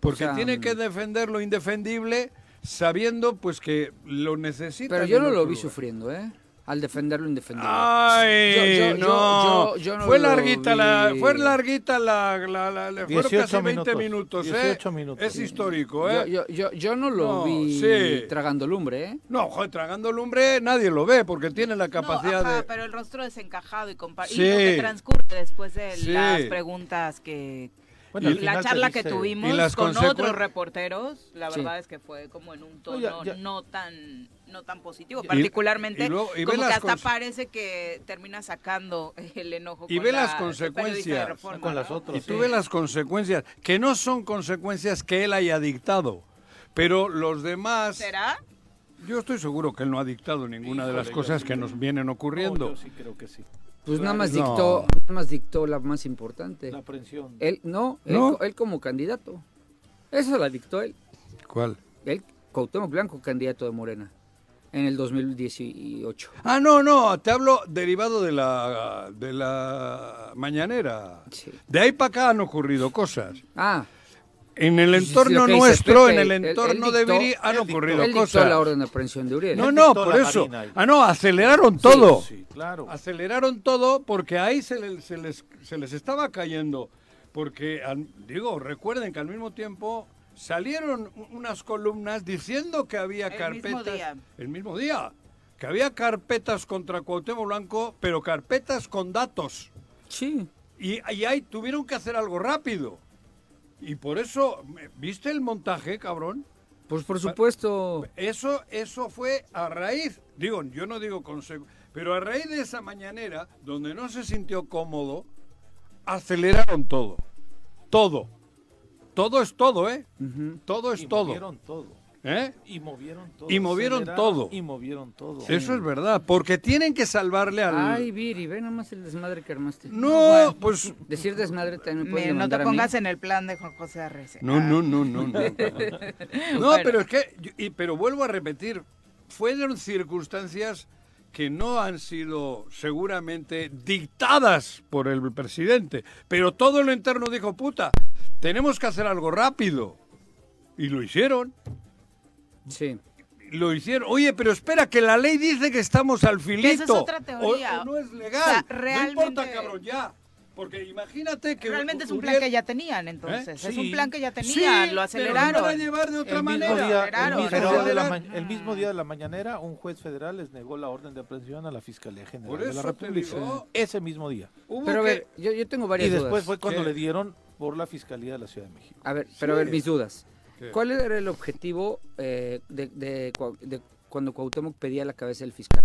Porque O sea, tiene que mm. defender lo indefendible sabiendo pues que lo necesita. Pero yo no lo vi sufriendo, ¿eh? Al defender lo indefendible. Ay, Yo- yo- no. yo- yo- yo no fue lo larguita la, fue larguita la, la, la- la- fueron 18 casi 20 minutos, minutos, ¿eh? 18 minutos. Es histórico, ¿eh? yo, yo, yo no lo No, vi sí. tragando lumbre, ¿eh? No, joder, tragando lumbre nadie lo ve porque tiene la No, capacidad ajá, de pero el rostro desencajado y, y Sí. lo que transcurre después de Sí. las preguntas que... Bueno, al la charla que tuvimos Y con consecu- otros reporteros, la Sí. verdad es que fue como en un tono No, ya- ya- no tan no tan positivo, particularmente y luego- y como que hasta parece que termina sacando el enojo Y con ve la las consecuencias. Reforma, Con las ¿no? otras. Y tú ves las consecuencias, que no son consecuencias que él haya dictado, pero los demás... ¿Será? Yo estoy seguro que él no ha dictado ninguna de las cosas que sí. nos vienen ocurriendo. No, yo sí creo que sí. Pues nada más No. dictó, nada más dictó la más importante. La aprehensión. Él, no, él, No. él como candidato. Eso la dictó él. ¿Cuál? Él, Cuauhtémoc Blanco, candidato de Morena. En el 2018. Ah, no, no, te hablo derivado de la, de la mañanera. Sí. De ahí para acá han ocurrido cosas. Ah, En el entorno nuestro, Pepe, en el entorno de Viri han ocurrido él cosas. la orden de aprehensión de Uriel. No, no, por eso. Ah, no, aceleraron todo. Sí, claro. Aceleraron todo porque ahí se, le- se les, se les estaba cayendo. Porque, digo, recuerden que al mismo tiempo salieron unas columnas diciendo que había El carpetas. mismo día. El mismo día. Que había carpetas contra Cuauhtémoc Blanco, pero carpetas con datos. Sí. Y, y ahí tuvieron que hacer algo rápido. Y por eso, ¿viste el montaje, cabrón? Pues por supuesto. Eso, eso fue a raíz, digo, yo no digo conse- pero a raíz de esa mañanera, donde no se sintió cómodo, aceleraron todo. Todo. Todo es todo, ¿eh? Ujú. Todo es y todo. movieron todo. ¿Eh? Y movieron todo. Y movieron todo. Y movieron todo. Eso es verdad, porque tienen que salvarle al... Ay, Viri, ve nomás el desmadre que armaste. no, pues... Decir desmadre también me no te pongas en el plan de Juan José Arrece. No, no, no, no, no. No, [laughs] Bueno. pero es que, y- pero vuelvo a repetir, fueron circunstancias que no han sido seguramente dictadas por el presidente, pero todo lo interno dijo, puta, tenemos que hacer algo rápido. Y lo hicieron, Sí. lo hicieron. Oye, pero espera, que la ley dice que estamos al filito. esa es otra teoría. o no es legal. O sea, No realmente- importa, cabrón, ya. Porque imagínate que Realmente es un plan que ya tenían, entonces. Es un Sí. plan que ya Sí, tenían, lo pero aceleraron. van a llevar de otra El mismo, manera. día, el, Aceleraron, mismo pero- día de la Pero- ma- el mismo día de la mañanera, un juez federal les negó la orden de aprehensión a la Fiscalía General Por de la República. digo. Ese mismo día. Hubo Pero a ver, yo, yo tengo varias Y después dudas. fue cuando ¿Qué? le dieron por la Fiscalía de la Ciudad de México. A ver, pero a ver, Sí. mis dudas. ¿Qué? ¿Cuál era el objetivo eh, de, de Cuau- de cuando Cuauhtémoc pedía la cabeza del fiscal?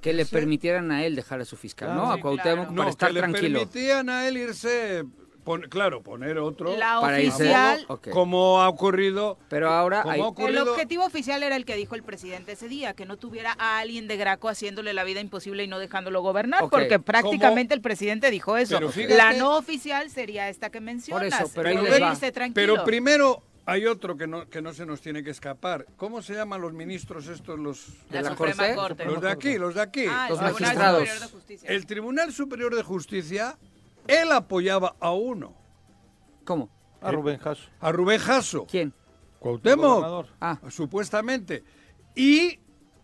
Que le Sí. permitieran a él dejar a su fiscal, Claro. ¿no? A Cuauhtémoc claro. para no, estar que le permitían a él irse, pon- claro, poner otro, La Para oficial, como ha ocurrido. Pero ahora hay... ha el ocurrido- objetivo oficial era el que dijo el presidente ese día, que no tuviera a alguien de Graco haciéndole la vida imposible y no dejándolo gobernar, porque prácticamente el presidente dijo eso. Pero fíjate- la no oficial sería esta que mencionas. Por eso, pero ahí poder les va. irse tranquilo. Pero primero hay otro que no, que no se nos tiene que escapar. ¿Cómo se llaman los ministros estos, los, de la Suprema Corte, Corte. los de aquí, los de aquí? Ah, el los Tribunal magistrados. Superior de Justicia. El Tribunal Superior de Justicia, él apoyaba a uno, ¿Cómo? A Rubén Jasso. a Rubén Jasso. ¿Quién? Cuauhtémoc, gobernador. Ah, supuestamente. Y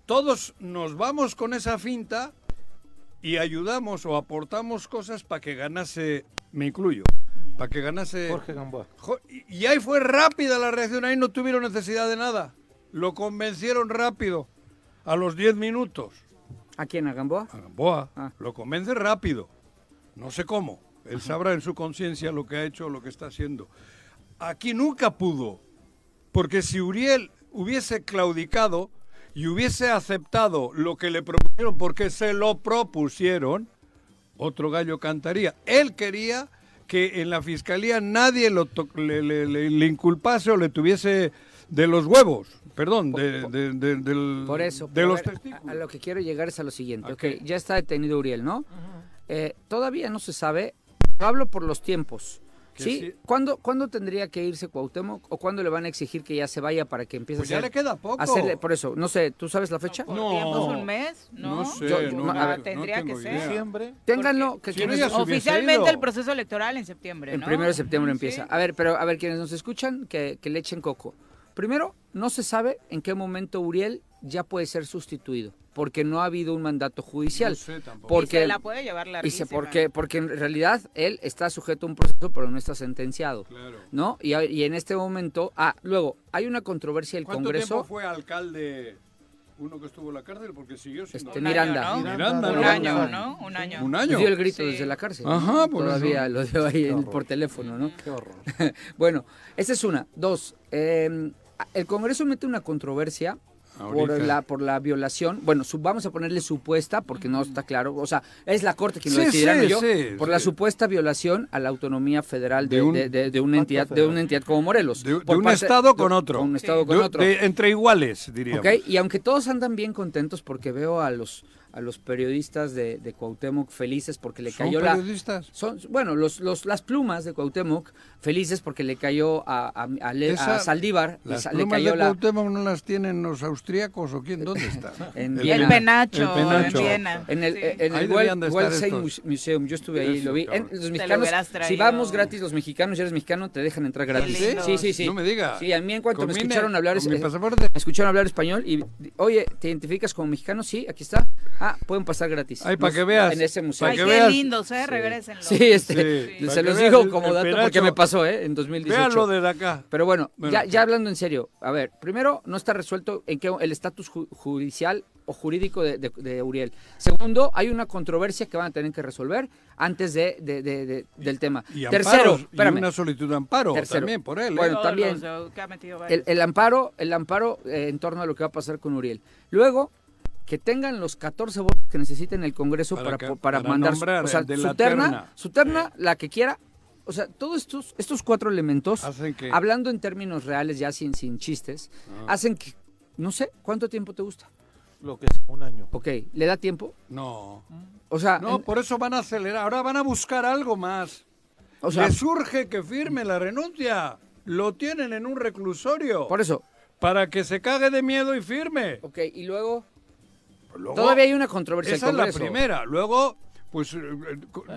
todos nos vamos con esa finta y ayudamos o aportamos cosas para que ganase, me incluyo, para que ganase... Jorge Gamboa. Y ahí fue rápida la reacción, ahí no tuvieron necesidad de nada. Lo convencieron rápido, a los 10 minutos. ¿a quién? ¿A Gamboa? A Gamboa, Ah. lo convence rápido. No sé cómo. Él sabrá en su conciencia lo que ha hecho, lo que está haciendo. Aquí nunca pudo, porque si Uriel hubiese claudicado y hubiese aceptado lo que le propusieron, porque se lo propusieron, otro gallo cantaría. Él quería que en la fiscalía nadie lo to- le, le- le- le inculpase o le tuviese de los huevos, perdón, de, de- de- del- Por eso. de los ver, testículos. a, a lo que quiero llegar es a lo siguiente. ¿A Ok, qué? ya está detenido Uriel, ¿no? Eh, todavía no se sabe. Hablo por los tiempos. ¿Sí? sí. ¿Cuándo, ¿Cuándo tendría que irse Cuauhtémoc o cuándo le van a exigir que ya se vaya para que empiece Pues a ya hacer... le queda poco. hacerle- por eso, no sé, ¿tú sabes la fecha? ¿Por No. un mes? No, No sé, Yo- no, a no- ver, no tendría que ser. Diciembre. Ténganlo, que Si quienes no, ya Oficialmente el proceso electoral en septiembre, El primero de septiembre Sí. empieza. A ver, pero a ver, quienes nos escuchan, que, que le echen coco. Primero, no se sabe en qué momento Uriel ya puede ser sustituido, porque no ha habido un mandato judicial. No sé tampoco. Porque y se la puede llevar y larguísima. se, porque, porque en realidad él está sujeto a un proceso, pero no está sentenciado. Claro. ¿No? Y, y en este momento. Ah, luego, hay una controversia del ¿Cuánto Congreso. tiempo fue alcalde uno que estuvo en la cárcel? Porque siguió siendo... Este, Un Miranda. año, ¿no? Miranda, Un año, ¿no? Un año. Un año. dio el grito Sí. desde la cárcel. Ajá, por Todavía eso. lo dio ahí en- por teléfono, ¿no? Qué horror. [laughs] bueno, esa es una. Dos, eh, el Congreso mete una controversia por la, por la violación. Bueno, su- vamos a ponerle supuesta, porque no está claro. O sea, es la Corte quien lo Sí, decidirá, no sí, yo. sí, por la supuesta violación a la autonomía federal de, De un- de- una entidad, de una entidad como Morelos. De, Por un parte- estado con otro. Un estado con De- otro. entre iguales, diríamos. Ok, y aunque todos andan bien contentos porque veo a los a los periodistas de, de Cuauhtémoc felices porque le ¿Son cayó la periodistas? son bueno los, los las plumas de Cuauhtémoc felices porque le cayó a, a, a Le- a Esa- Saldívar ¿Las le plumas cayó de la Cuauhtémoc no las tienen los austríacos o quién? ¿Dónde están? [laughs] En El Viena. El penacho, El penacho. en Viena. en el, Sí. en Ahí el World, World Museum, yo estuve ahí, Eso, lo vi. En- los lo mexicanos, hubieras si vamos gratis los mexicanos, y eres mexicano, te dejan entrar gratis. lindo. Sí, sí, sí. No me diga. Sí, a mí en cuanto Con me escucharon hablar, es- pasaporte. me escucharon hablar español y, oye, ¿te identificas como mexicano? Sí, aquí está. Ah, pueden pasar gratis. Ay, pa' Nos- que veas. En ese museo. Ay, que qué veas. lindos, ¿eh? Regrésenlo. Sí, este, Sí, se para los digo como dato porque me pasó, ¿eh? En 2018. Véanlo desde acá. Pero bueno, Bueno. ya, ya hablando en serio, a ver, primero, no está resuelto en qué el estatus ju- judicial o jurídico de, de- de Uriel. Segundo, hay una controversia que van a tener que resolver antes de, de- de- de- del tema. Y Tercero, amparos, y espérame, una solicitud de amparo Tercero. también por él. ¿eh? Bueno, también. los, que ha metido el, varios. el amparo, el amparo eh, en torno a lo que va a pasar con Uriel. Luego, que tengan los 14 votos que necesiten el Congreso Para para, que- po- para para mandar nombrar o sea, de su la terna, terna. su terna, la que quiera. O sea, todos estos, estos cuatro elementos, Hacen que- hablando en términos reales, ya sin, sin chistes, Ah. hacen que, no sé, ¿cuánto tiempo te gusta? Lo que es un año. Ok, ¿le da tiempo? No. O sea, No, en- por eso van a acelerar. Ahora van a buscar algo más. o sea, Le surge que firme la renuncia. Lo tienen en un reclusorio. por eso, Para que se cague de miedo y firme. ok, y luego, Luego, todavía hay una controversia Esa es la primera. Luego, pues eh,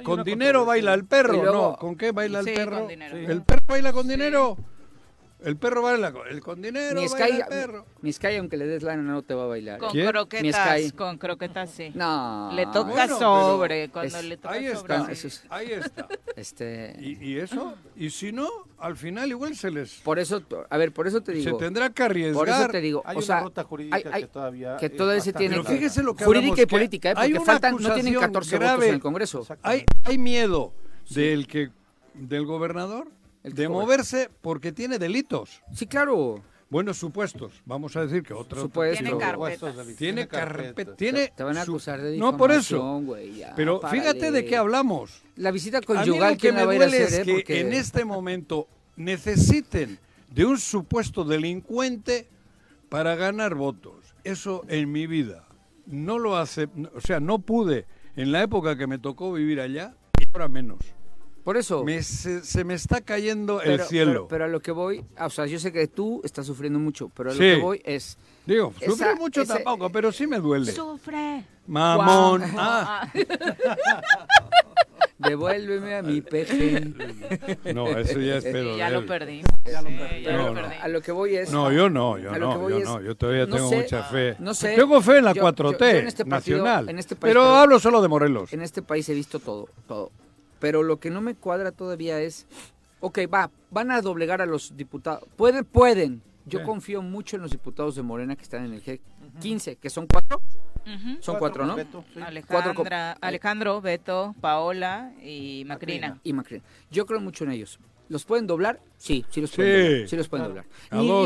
con, dinero baila el perro, luego- ¿no? ¿Con qué baila Sí, el perro? con dinero. ¿El perro baila con dinero? El perro vale la co- el con dinero Mi baila Sky, el perro. mi Sky, aunque le des lana, no te va a bailar. Con ¿Quién? Mi croquetas, Sky. con croquetas sí. No. Le toca Bueno, sobre, cuando es- le toca Ahí sobre. está, sí. eso es- ahí está. Este, ¿Y, y eso? Y si no, al final igual se les... por eso, a ver, por eso te Se digo. tendrá que arriesgar. Por eso te digo, Hay o una sea, ruta jurídica hay- hay- que todavía que todavía se tiene Pero fíjese lo que jurídica hablamos, y que política, ¿eh? hay porque una faltan, no tienen acusación 14 votos grave. en el Congreso. Hay, hay miedo del que del gobernador El de moverse porque tiene delitos. Sí, claro. Buenos supuestos. Vamos a decir que otro Supuesto. Tiene carpetas. Tiene carpetas. carpeta, tiene Te van a acusar de No por eso. ya, Pero párale. fíjate de qué hablamos. La visita A mí conyugal, lo que ¿quién me duele hacer, es eh? que Porque en este momento necesiten de un supuesto delincuente para ganar votos. Eso en mi vida no lo hace, o sea, no pude en la época que me tocó vivir allá y ahora menos. Por eso. Me- se, se me está cayendo pero, el cielo. Pero, pero a lo que voy, ah, o sea, yo sé que tú estás sufriendo mucho, pero a lo Sí. que voy es. Digo, esa- sufrí mucho tampoco, pero sí me duele. Sufre. Mamón. Ah, [laughs] Devuélveme a mi peje. no, eso ya es [laughs] pedo ya lo sí, ya No, lo no. perdimos. A lo que voy es. No, yo no, yo no, yo es- no, yo todavía no tengo sé- mucha fe. no sé. Tengo fe en la Yo- 4T yo- yo en este partido- nacional, en este país, pero pero- hablo solo de Morelos. En este país he visto todo, todo. Pero lo que no me cuadra todavía es, ok, va, van a doblegar a los diputados. Pueden, pueden. Yo Sí. confío mucho en los diputados de Morena que están en el G15, que son cuatro. Son cuatro, ¿no? Beto, sí. Alejandra, Alejandro, Beto, Paola y Macrina. Y Macri. Yo creo mucho en ellos. ¿Los pueden doblar? Sí, sí los Sí. pueden doblar. Sí los pueden doblar.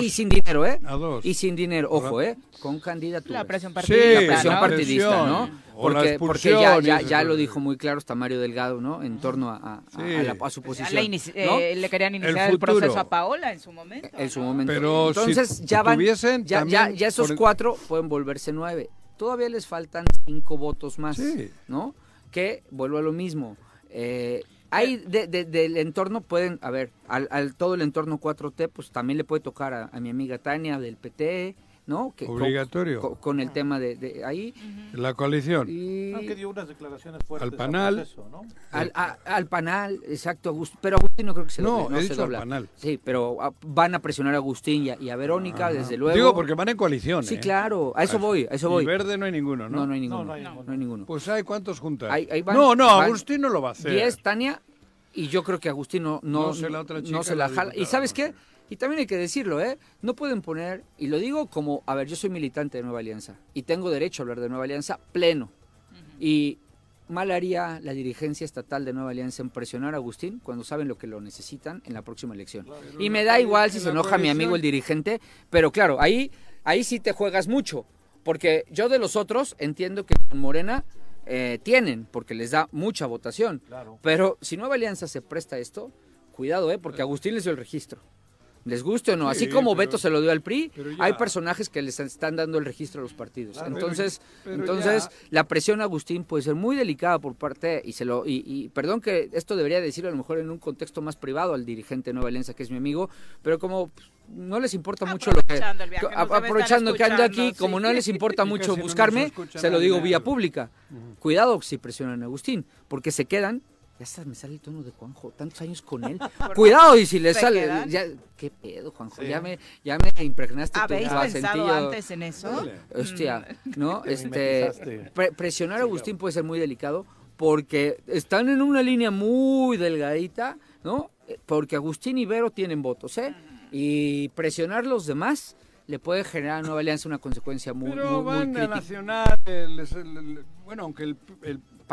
Y, sin dinero, ¿eh? A dos. Y sin dinero, ojo, ¿eh? Con candidaturas. La presión Sí, partidista, la presión ¿no? partidista. ¿no? O la Porque, porque ya, ya, ya lo dijo muy claro hasta Mario Delgado, ¿no? En torno a, a- Sí. a la- a su posición. le, inici- ¿no? eh, le querían iniciar el, proceso a Paola en su momento. en su momento. Pero Entonces si ya van, tuviesen ya, ya, ya esos cuatro pueden volverse nueve. Todavía les faltan cinco votos más, Sí. ¿no? Que vuelvo a lo mismo. Eh, hay de- de- del entorno pueden, a ver, al, al todo el entorno 4T, pues también le puede tocar a, a mi amiga Tania del PT, ¿no? Que, Obligatorio. Con, con el tema de, de ahí. La coalición. Y Aunque dio unas declaraciones fuertes Al panal. proceso, ¿no? al, a- al panal, exacto, Agust- pero Agustín no creo que se No, doble, he se dicho al panal. Sí, pero ah, van a presionar a Agustín y a, y a Verónica, desde luego. Digo porque van en coalición. Sí, ¿eh? claro, a eso voy, a eso voy. Y verde no hay ninguno, ¿no? No, no hay ninguno. No, no hay No, ninguno. hay ninguno. Pues hay cuántos juntas. Ahí- ahí van- no, no, van Agustín no lo va a hacer. 10, Tania, y yo creo que Agustín no, no, No sé la otra no chica, se la la jala. Y ¿sabes no qué? Y también hay que decirlo, ¿eh? No pueden poner, y lo digo como, a ver, yo soy militante de Nueva Alianza, y tengo derecho a hablar de Nueva Alianza pleno. Y mal haría la dirigencia estatal de Nueva Alianza en presionar a Agustín cuando saben lo que lo necesitan en la próxima elección. Y me da igual si se enoja mi amigo el dirigente, pero claro, ahí, ahí sí te juegas mucho. Porque yo de los otros entiendo que con Morena eh, tienen, porque les da mucha votación. Claro. Pero si Nueva Alianza se presta a esto, cuidado, ¿eh? porque Agustín les dio el registro. Les guste o no, así Sí, como pero- Beto se lo dio al PRI, hay personajes que les están dando el registro a los partidos. Claro, entonces, pero- pero entonces ya- la presión a Agustín puede ser muy delicada por parte y se lo y, y perdón que esto debería decirlo a lo mejor en un contexto más privado al dirigente de Nueva Alianza que es mi amigo, pero como pues, no les importa mucho lo que Aprovechando el viaje, nos a- debe estar aprovechando que ando aquí, como no les importa [laughs] mucho no buscarme, se lo digo vía pública. Cuidado si presionan a Agustín, porque se quedan. Ya hasta me sale el tono de Juanjo, tantos años con él. [laughs] Cuidado y si le ¿Se sale, quedan? ya, qué pedo, Juanjo, Sí. ya me, ya me impregnaste tu ¿Habéis pensado acentillo. antes en eso? Dale. Hostia, ¿no? [laughs] Te Este, pre- presionar a Agustín puede ser muy delicado porque están en una línea muy delgadita, ¿no? Eh, Porque Agustín y Vero tienen votos, ¿eh? Y presionar los demás le puede generar a Nueva Alianza una consecuencia muy, Pero muy, muy van a crítica. Nacional, el- el- el- bueno, aunque el...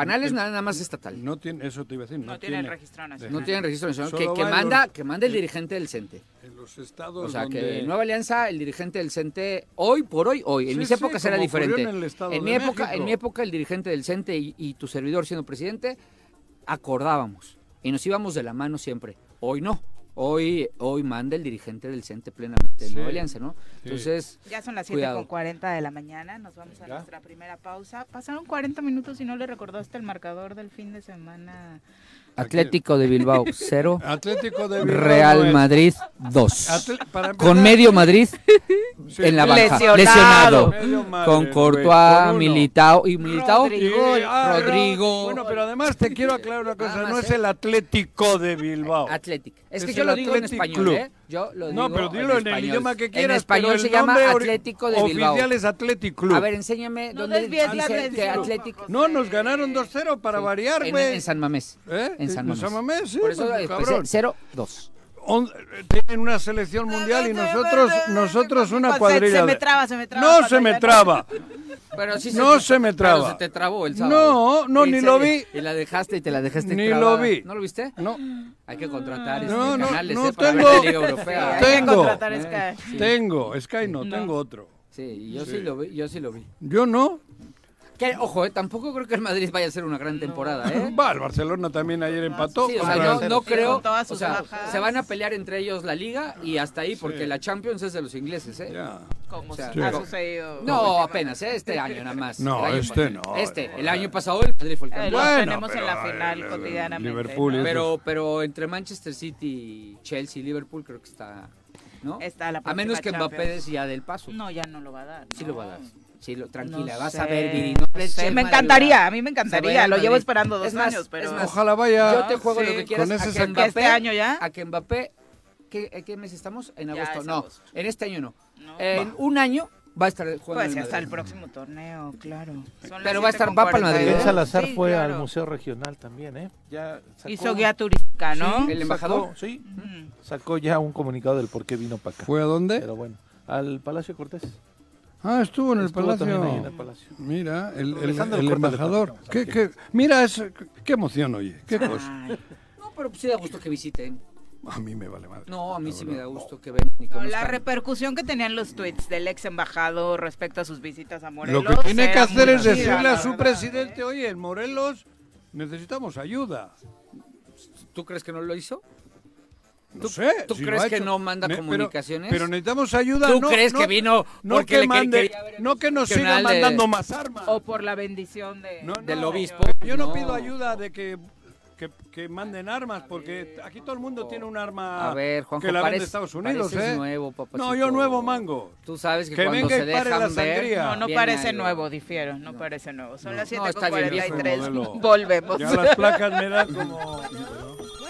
Panales el- nada más estatal. No tiene, eso te iba a decir, no, No tiene el registro nacional. No tienen registro nacional. Que, en manda, los- que manda el dirigente del CENTE. En los estados O sea, donde... que Nueva Alianza, el dirigente del CENTE, hoy por hoy, hoy, en Sí, mis sí, épocas era diferente. en el Estado En mi época, México. en mi época el dirigente del CENTE y, y tu servidor siendo presidente, acordábamos y nos íbamos de la mano siempre. Hoy no. Hoy, hoy manda el dirigente del CENTE plenamente de Sí, Nueva Alianza, ¿no? sí. Entonces, Ya son las Cuidado. 7.40 de la mañana, nos vamos a ¿Ya? nuestra primera pausa. Pasaron 40 minutos y no le recordaste el marcador del fin de semana. Atlético de Bilbao [laughs] 0, Atlético de Bilbao Real. Madrid 2. Atle- para Con medio Madrid sí, [laughs] en la banca, Lesionado. Con güey, Courtois. Militao y Militao. Rodrigo. Y- ah, Rodrigo. Bueno, pero además te quiero aclarar una cosa, no es ¿eh? el Atlético de Bilbao. Atlético. Es que Es yo lo digo en español, Club. ¿eh? Yo lo No, digo pero dilo en, el español. idioma que quieras. En español pero el se llama Atlético de Bilbao. Oficial es Athletic Club. A ver, enséñame No dónde dice que. Atlético. no, nos ganaron 2-0 para Sí. variar, En, güey. en San Mamés. ¿Eh? En San Mamés. Mamés, sí, Por eso pues, empecé cabrón. 0-2. On- tienen una selección mundial y nosotros nosotros una cuadrilla. Se me traba, se me traba. No se me traba. [laughs] Pero sí No te- se me pero traba. se te trabó el sábado. No, no, Y ni se- lo vi. Y la dejaste y te la dejaste Ni trabada. lo vi. ¿No lo viste? No, Hay que contratar este No, no, canales, no ¿eh? Para ver tengo- la Liga Europea. [laughs] Hay que Tengo. contratar Eh, Sky. sí. tengo, Sky no, No. tengo otro. Sí, yo sí. lo vi, yo sí lo vi. Yo no. Que, ojo, eh, tampoco creo que el Madrid vaya a ser una gran temporada, ¿eh? Va, el Barcelona también ayer empató. Sí, o contra sea, no, creo. O sea, se van a pelear entre ellos la liga y hasta ahí, porque la Champions es de los ingleses, ¿eh? Ya. Como O sea, ha sucedido. No, apenas, ¿eh? Este año nada más. No, El año este pasado. no. Este, el año pasado el Madrid fue el campeón. Bueno, tenemos en la pero, final cotidianamente. Liverpool Pero, pero entre Manchester City, Chelsea y Liverpool creo que está, ¿no? Está la a menos que Mbappé ya del paso. No, ya no lo va a dar. Sí no. lo va a dar. Sí, lo, tranquila, No vas sé, a ver, Viri. No me encantaría, a mí me encantaría. Lo llevo esperando dos Es más, años, pero. es más, Ojalá vaya. Yo te juego lo sí, que quieras. con ese a que Mbappé, ¿Este año ya? A que Mbappé. ¿Qué, qué mes estamos? En Ya, agosto. es No, agosto. en este año no. No. En un año va a estar jugando. Pues en sí, hasta el próximo torneo, claro. Pero va a estar- 7:42. va para el Madrid, ¿eh? Salazar Sí, fue claro. al Museo Regional también, ¿eh? Ya sacó- Hizo guía turística, ¿no? Sí, el embajador. Sacó, sí, Mm. sacó ya un comunicado del por qué vino para acá. ¿Fue a dónde? Pero bueno, al Palacio Cortés. Ah, estuvo en el Estuvo palacio. también ahí en el Palacio. Mira, el, el- embajador. ¿Qué, qué- mira, es, qué emoción, oye. Qué cosa. Ay, No, pero sí da gusto que visiten. A mí me vale madre. No, a mí sí me da gusto que vengan con la repercusión que tenían los tweets del ex embajador respecto a sus visitas a Morelos. Lo que tiene que hacer es decirle a su presidente, ¿eh? oye, en Morelos necesitamos ayuda. ¿Tú crees que no lo hizo? No ¿Tú- sé. tú si crees ha que no manda Ne- comunicaciones? Pero, necesitamos ayuda. ¿Tú no- crees no- que vino No porque que le mande, quería ver el no que nos siga de- mandando más armas. O por la bendición de, No, del obispo? Yo no, No. pido ayuda de que, que, que manden armas, porque aquí todo el mundo tiene un arma A ver, Juanjo, que la vende Estados Unidos, ¿eh? nuevo, papacito. no, yo nuevo mango. Tú sabes que, Que cuando venga se y pare dejan la ver... sangría. No, no parece algo. nuevo, difiero, no, parece nuevo. Son las No, está bien, yo soy 7.43. modelo. [laughs] Volvemos. Ya las placas me dan como... [laughs]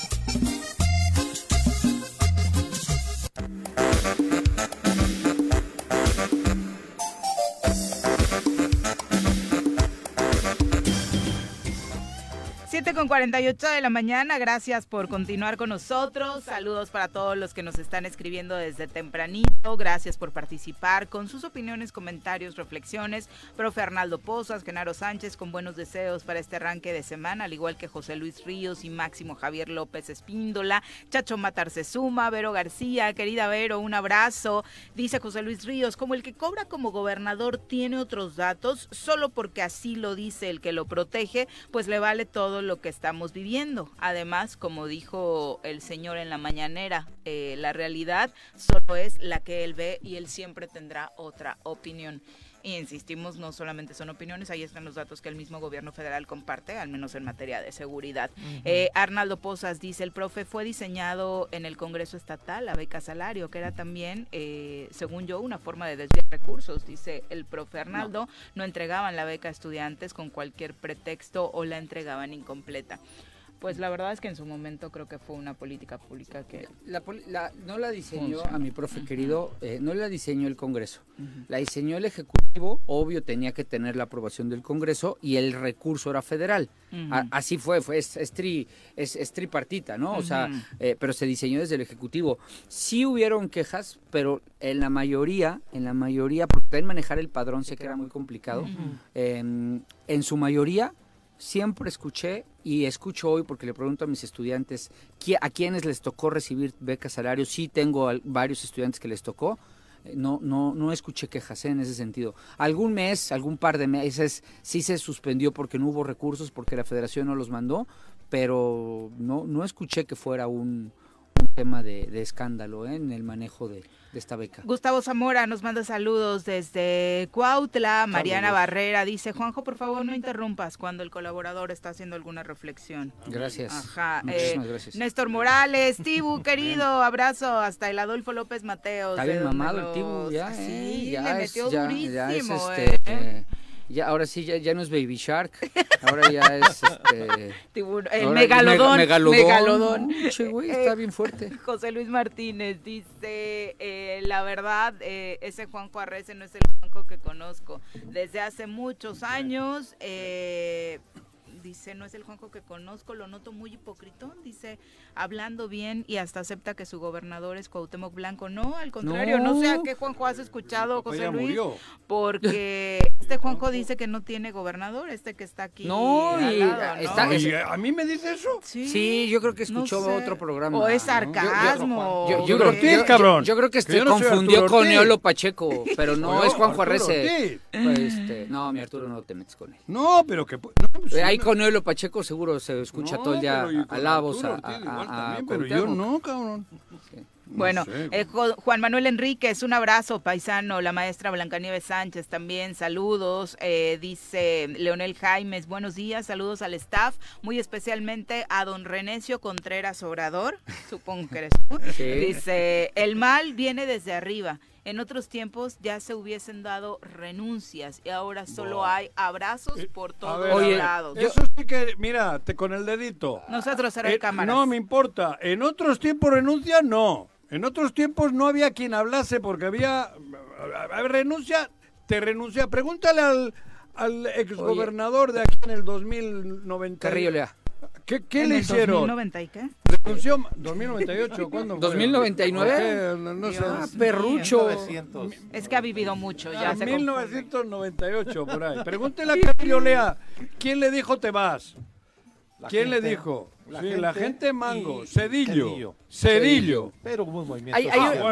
48 de la mañana, gracias por continuar con nosotros. Saludos para todos los que nos están escribiendo desde tempranito. Gracias por participar con sus opiniones, comentarios, reflexiones. Profe Arnaldo Pozas, Genaro Sánchez, con buenos deseos para este arranque de semana, al igual que José Luis Ríos y Máximo Javier López Espíndola. Chacho Matarse Suma, Vero García, querida Vero, un abrazo. Dice José Luis Ríos, como el que cobra como gobernador tiene otros datos, solo porque así lo dice el que lo protege, pues le vale todo lo que estamos viviendo. Además, como dijo el señor en la mañanera, eh, la realidad solo es la que él ve y él siempre tendrá otra opinión. Y insistimos, no solamente son opiniones, ahí están los datos que el mismo gobierno federal comparte, al menos en materia de seguridad. Eh, Arnaldo Pozas dice, el profe fue diseñado en el Congreso Estatal, la beca salario, que era también, eh, según yo, una forma de desviar recursos, dice el profe Arnaldo, no entregaban la beca a estudiantes con cualquier pretexto o la entregaban incompleta. Pues la verdad es que en su momento creo que fue una política pública que... La, la, no la diseñó a mi profe querido, eh, no la diseñó el Congreso, la diseñó el Ejecutivo, obvio tenía que tener la aprobación del Congreso y el recurso era federal. así fue, fue es, es, es, tripartita, ¿no? O sea, eh, pero se diseñó desde el Ejecutivo. Sí hubieron quejas, pero en la mayoría, en la mayoría, porque también manejar el padrón sé que era muy complicado, em, en su mayoría siempre escuché y escucho hoy porque le pregunto a mis estudiantes a quienes les tocó recibir becas salarios. Sí tengo varios estudiantes que les tocó. Eh, no, no, no escuché quejas ¿eh? en ese sentido. Algún mes, algún par de meses sí se suspendió porque no hubo recursos, porque la federación no los mandó, pero no, no escuché que fuera un, tema de, escándalo ¿eh? en el manejo de, esta beca. Gustavo Zamora nos manda saludos desde Cuautla. Mariana Barrera dice, Juanjo, por favor no interrumpas cuando el colaborador está haciendo alguna reflexión. Gracias. Ajá. Eh, gracias. Néstor Morales, Tibu, querido, abrazo hasta el Adolfo López Mateos. Está bien mamado el Tibu, ya. Sí, le metió durísimo. Este, ya, ahora sí, ya, ya no es Baby Shark, ahora ya es este... [laughs] el megalodón. megalodón. está bien fuerte. [laughs] José Luis Martínez dice, eh, la verdad, eh, ese Juanjo Arrece no es el Juanjo que conozco. Desde hace muchos años, eh, dice, no es el Juanjo que conozco, lo noto muy hipócrita, dice, hablando bien y hasta acepta que su gobernador es Cuauhtémoc Blanco. No, al contrario, no, sé a qué Juanjo has escuchado, José Luis, porque [laughs] este Juanjo dice que no tiene gobernador, este que está aquí. No, a mí me dice eso. Sí, yo creo que escuchó otro programa. O es sarcasmo. Yo, creo, cabrón. yo, creo que se confundió con Neolo Pacheco, pero no es Juanjo Arrece. Pues, este, no, mi Arturo no te metes con él. No, pero que... Pues, Ahí con Neolo Pacheco seguro se escucha todo el día a Lavos, a, pero yo no, cabrón. Bueno, eh, Juan Manuel Enríquez, un abrazo, paisano. La maestra Blancanieves Sánchez también, saludos. Eh, dice Leonel Jaimes, buenos días, saludos al staff, muy especialmente a don Renecio Contreras Obrador, supongo que eres tú. [laughs] Dice, el mal viene desde arriba. En otros tiempos ya se hubiesen dado renuncias y ahora solo hay abrazos eh, por todos lados. Eso sí que, mira, te con el dedito. Nosotros será eh, cámara. No me importa. En otros tiempos renuncia, no. En otros tiempos no había quien hablase porque había renuncia, te renuncia. Pregúntale al, al exgobernador de aquí en el 2090. Carrillo Lea. ¿Qué, qué le hicieron? ¿2090 y qué? Renunció 2098, ¿cuándo fue? ¿2099? No, sé. Ah, perrucho. Es que ha vivido mucho, ya ah, 1998, por ahí. [laughs] Pregúntele a Carrillo Lea, ¿quién le dijo te vas? ¿Quién le dijo? La, sí, gente, la gente mango, Cedillo, Cedillo. Pero un movimiento.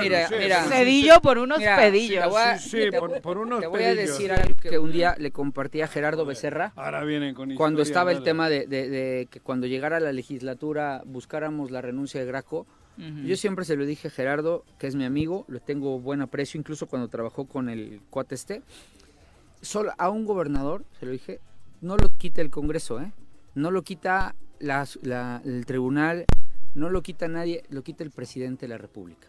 mira, mira. Cedillo por unos pedillos. sí, por, unos Te voy a decir algo que un día le compartí a Gerardo Becerra. Ahora vienen con Cuando estaba el tema de, de, que cuando llegara la legislatura buscáramos la renuncia de Graco. Yo siempre se lo dije a Gerardo, que es mi amigo, le tengo buen aprecio, incluso cuando trabajó con el Cuateste. Solo a un gobernador, se lo dije, no lo quite el Congreso, ¿eh? No lo quita el tribunal, no lo quita nadie, lo quita el presidente de la República.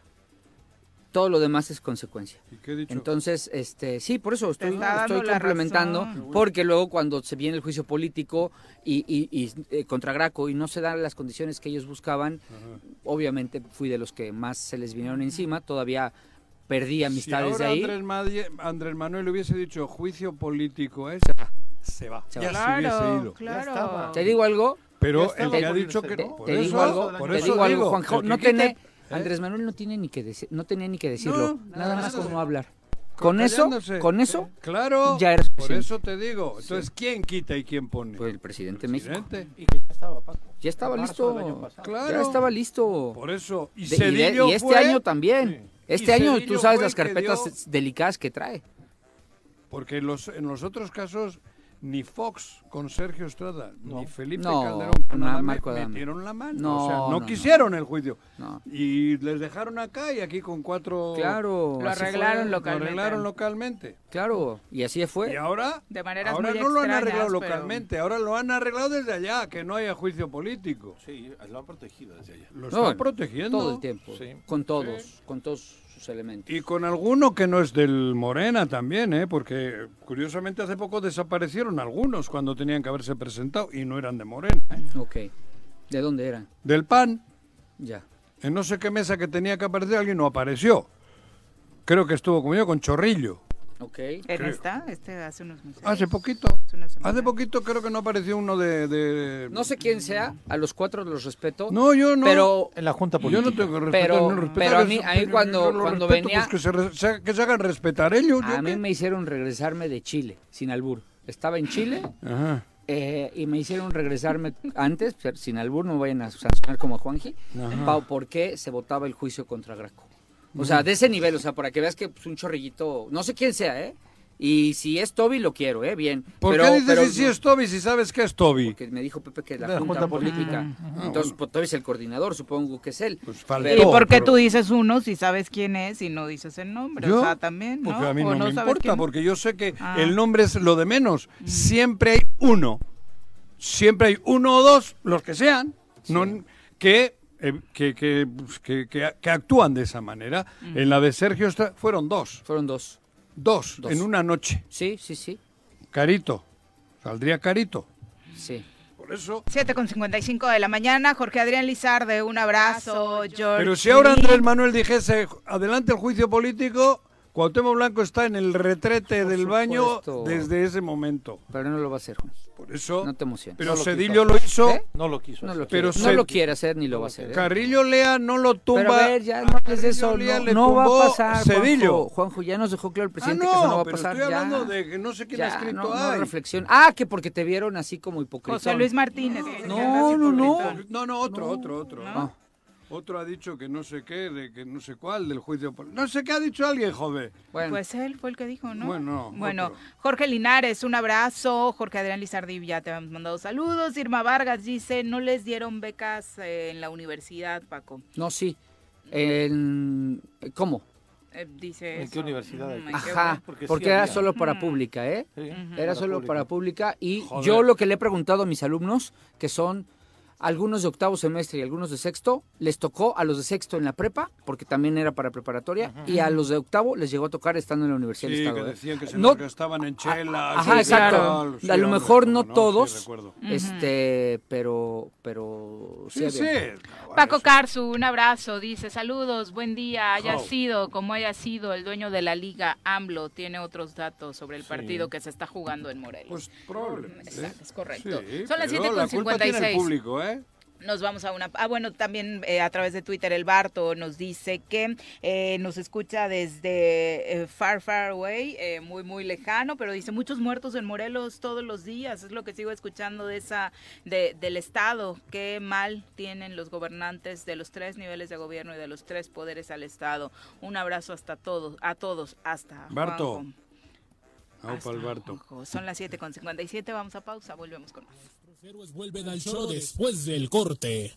Todo lo demás es consecuencia. Entonces, este, sí, por eso estoy, estoy complementando, porque luego cuando se viene el juicio político y, y, eh, contra Graco y no se dan las condiciones que ellos buscaban, obviamente fui de los que más se les vinieron encima, todavía perdí amistades de ahí. Andrés, Andrés Manuel hubiese dicho juicio político es se va. Se ya se hubiese ido. Claro. ¿Te digo algo? Pero el que ha dicho que no. Te, digo algo, te digo algo, Juanjo. No tiene, Andrés Manuel no tiene ni que decir, no tenía ni que decirlo. nada, más como hablar. Con eso, con eso, claro, ya eres Por eso te digo. Entonces, ¿quién quita y quién pone? Pues el presidente de México. Y que ya estaba, Paco. Ya estaba listo. Claro. Ya estaba listo. Por eso. Y, y, este año también. Este año tú sabes las carpetas delicadas que trae. Porque los, en los otros casos ni Fox con Sergio Estrada, ni Felipe Calderón con Marco metieron la mano. No, o sea, no, quisieron el juicio. Y les dejaron acá y aquí con cuatro... Claro. Lo arreglaron localmente. Lo arreglaron localmente. Claro, y así fue. Y ahora, de maneras ahora no lo han arreglado localmente, ahora lo han arreglado desde allá, que no haya juicio político. Sí, lo han protegido desde allá. Lo están protegiendo. Todo el tiempo, con todos, con todos elementos. Y con alguno que no es del Morena también, ¿eh? porque curiosamente hace poco desaparecieron algunos cuando tenían que haberse presentado y no eran de Morena. ¿eh? Ok. ¿De dónde era? Del PAN. Ya. En no sé qué mesa que tenía que aparecer alguien no apareció. Creo que estuvo conmigo con Chorrillo. Ok. ¿En Creo. esta? Este hace unos meses. Hace poquito. Hace poquito creo que no apareció uno de... de- No sé quién sea, a los cuatro los respeto. No, yo no. Pero En la Junta Yo Política. no tengo que respetar. Pero- no pero a mí- a mí pero cuando- yo cuando respeto, venía- pues que, se, que hagan respetar ellos. ¿yo a mí qué? me hicieron regresarme de Chile, sin albur. Estaba en Chile Ajá. eh, y me hicieron regresarme antes, sin albur, no me vayan a sancionar como a Juanji, pa- porque se votaba el juicio contra Graco. O sea, de ese nivel, o sea, para que veas que pues, un chorrillito, no sé quién sea, ¿eh? Y si es Toby, lo quiero, ¿eh? Bien. ¿Por pero, qué dices pero si sí es Toby si sabes que es Toby? Porque me dijo Pepe que es la, La Junta, Junta Política. Política. Entonces, pues, Toby es el coordinador, supongo que es él. Pues faltó. ¿Y por qué pero- tú dices uno si sabes quién es y no dices el nombre? ¿Yo? O sea, también, ¿no? Porque a mí ¿O no, me importa, quién? porque yo sé que Ah. el nombre es lo de menos. Siempre hay uno. Siempre hay uno o dos, los que sean, no, que, que, que, pues, que- que- que actúan de esa manera. En la de Sergio fueron dos. Fueron dos. Dos, Dos. en una noche. Sí, sí, sí. Carito. Saldría carito. Sí. Por eso. 7 con 55 de la mañana, Jorge Adrián Lizarde, un abrazo, George. Pero si ahora. Andrés Manuel dijese, adelante el juicio político, Cuauhtémoc Blanco está en el retrete Por del baño desde ese momento. Pero no lo va a hacer, Juan. Por eso. No te emociones. pero No lo Cedillo quiso lo hizo. ¿Eh? No lo quiso. No lo, hacer. Pero quiere, no se- lo quiere hacer ni lo va a hacer. ¿eh? Carrillo Lea no lo tumba. Pero a ver, ya no hables de eso. Carrillo Lea No, le no va tumbó a pasar. Cedillo. Juanjo, Juanjo, ya nos dejó claro el Ah, presidente no, que eso no va a pero pasar. estoy ya. hablando de que no sé quién ha Ya, escrito. no, no, reflexión. Ah, que porque te vieron así como hipócrita. José Luis Martínez. que No, se llama así no, no. No, no, otro, otro, otro. Ah. Otro ha dicho que no sé qué, de que no sé cuál, del juicio. No sé qué ha dicho alguien, joder. Bueno, Pues él fue el que dijo, ¿no? Bueno, Bueno, otro. Jorge Linares, un abrazo. Jorge Adrián Lizardi, ya te habíamos mandado saludos. Irma Vargas dice, no les dieron becas eh, en la universidad, Paco. no, sí. En- ¿Cómo? Eh, dice ¿En qué eso. universidad? Mm, ¿en qué Ajá, Porque porque, sí era había. solo para Mm. pública, ¿eh? Sí, Era solo pública. para pública y Joder. yo lo que le he preguntado a mis alumnos, que son algunos de octavo semestre y algunos de sexto, les tocó a los de sexto en la prepa, porque también era para preparatoria, y a los de octavo les llegó a tocar estando en la Universidad del Sí, Estado. que ¿eh? decían que se No- gastaban en chela. Ajá, sí, exacto. tal, sí, a lo mejor no Sí, todos, recuerdo. este, pero, pero sí, Sí, sí. Paco Carzu, un abrazo, dice saludos, buen día, haya sido como haya sido el dueño de la liga AMLO, tiene otros datos sobre el partido que se está jugando en Morelos. Pues probablemente. Exacto, es correcto. Sí, Son las pero 7 con la culpa tiene el 56. público, ¿eh? Nos vamos a una... Ah, bueno, también eh, a través de Twitter el Barto nos dice que eh, nos escucha desde eh, Far, Far Away, muy, muy lejano, pero dice muchos muertos en Morelos todos los días. Es lo que sigo escuchando de esa de, del Estado. Qué mal tienen los gobernantes de los tres niveles de gobierno y de los tres poderes al Estado. Un abrazo hasta todos, a todos, hasta Barto. Juanjo. Hasta. Juanjo. Son las 7 con 57, vamos a pausa, volvemos con más. Los héroes vuelven al show después del corte.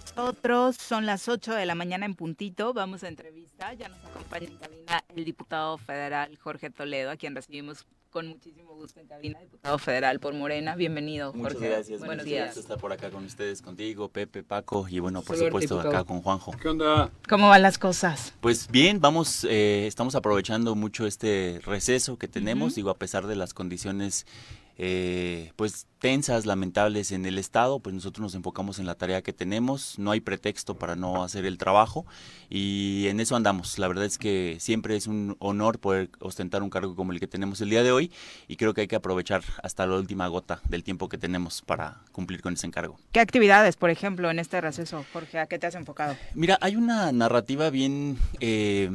nosotros. Son las 8 de la mañana en puntito. Vamos a entrevista. Ya nos acompaña en cabina el diputado federal Jorge Toledo, a quien recibimos con muchísimo gusto en cabina, diputado federal por Morena. Bienvenido, Muchas Jorge. gracias, Buenos muchas días. gracias estar por acá con ustedes, contigo, Pepe, Paco y bueno, por supuesto diputado. acá con Juanjo. ¿Qué onda? ¿Cómo van las cosas? Pues bien, vamos, eh, estamos aprovechando mucho este receso que tenemos, digo, a pesar de las condiciones eh, pues tensas, lamentables en el Estado, pues nosotros nos enfocamos en la tarea que tenemos, no hay pretexto para no hacer el trabajo y en eso andamos. La verdad es que siempre es un honor poder ostentar un cargo como el que tenemos el día de hoy y creo que hay que aprovechar hasta la última gota del tiempo que tenemos para cumplir con ese encargo. ¿Qué actividades, por ejemplo, en este receso, Jorge? ¿A qué te has enfocado? Mira, hay una narrativa bien eh,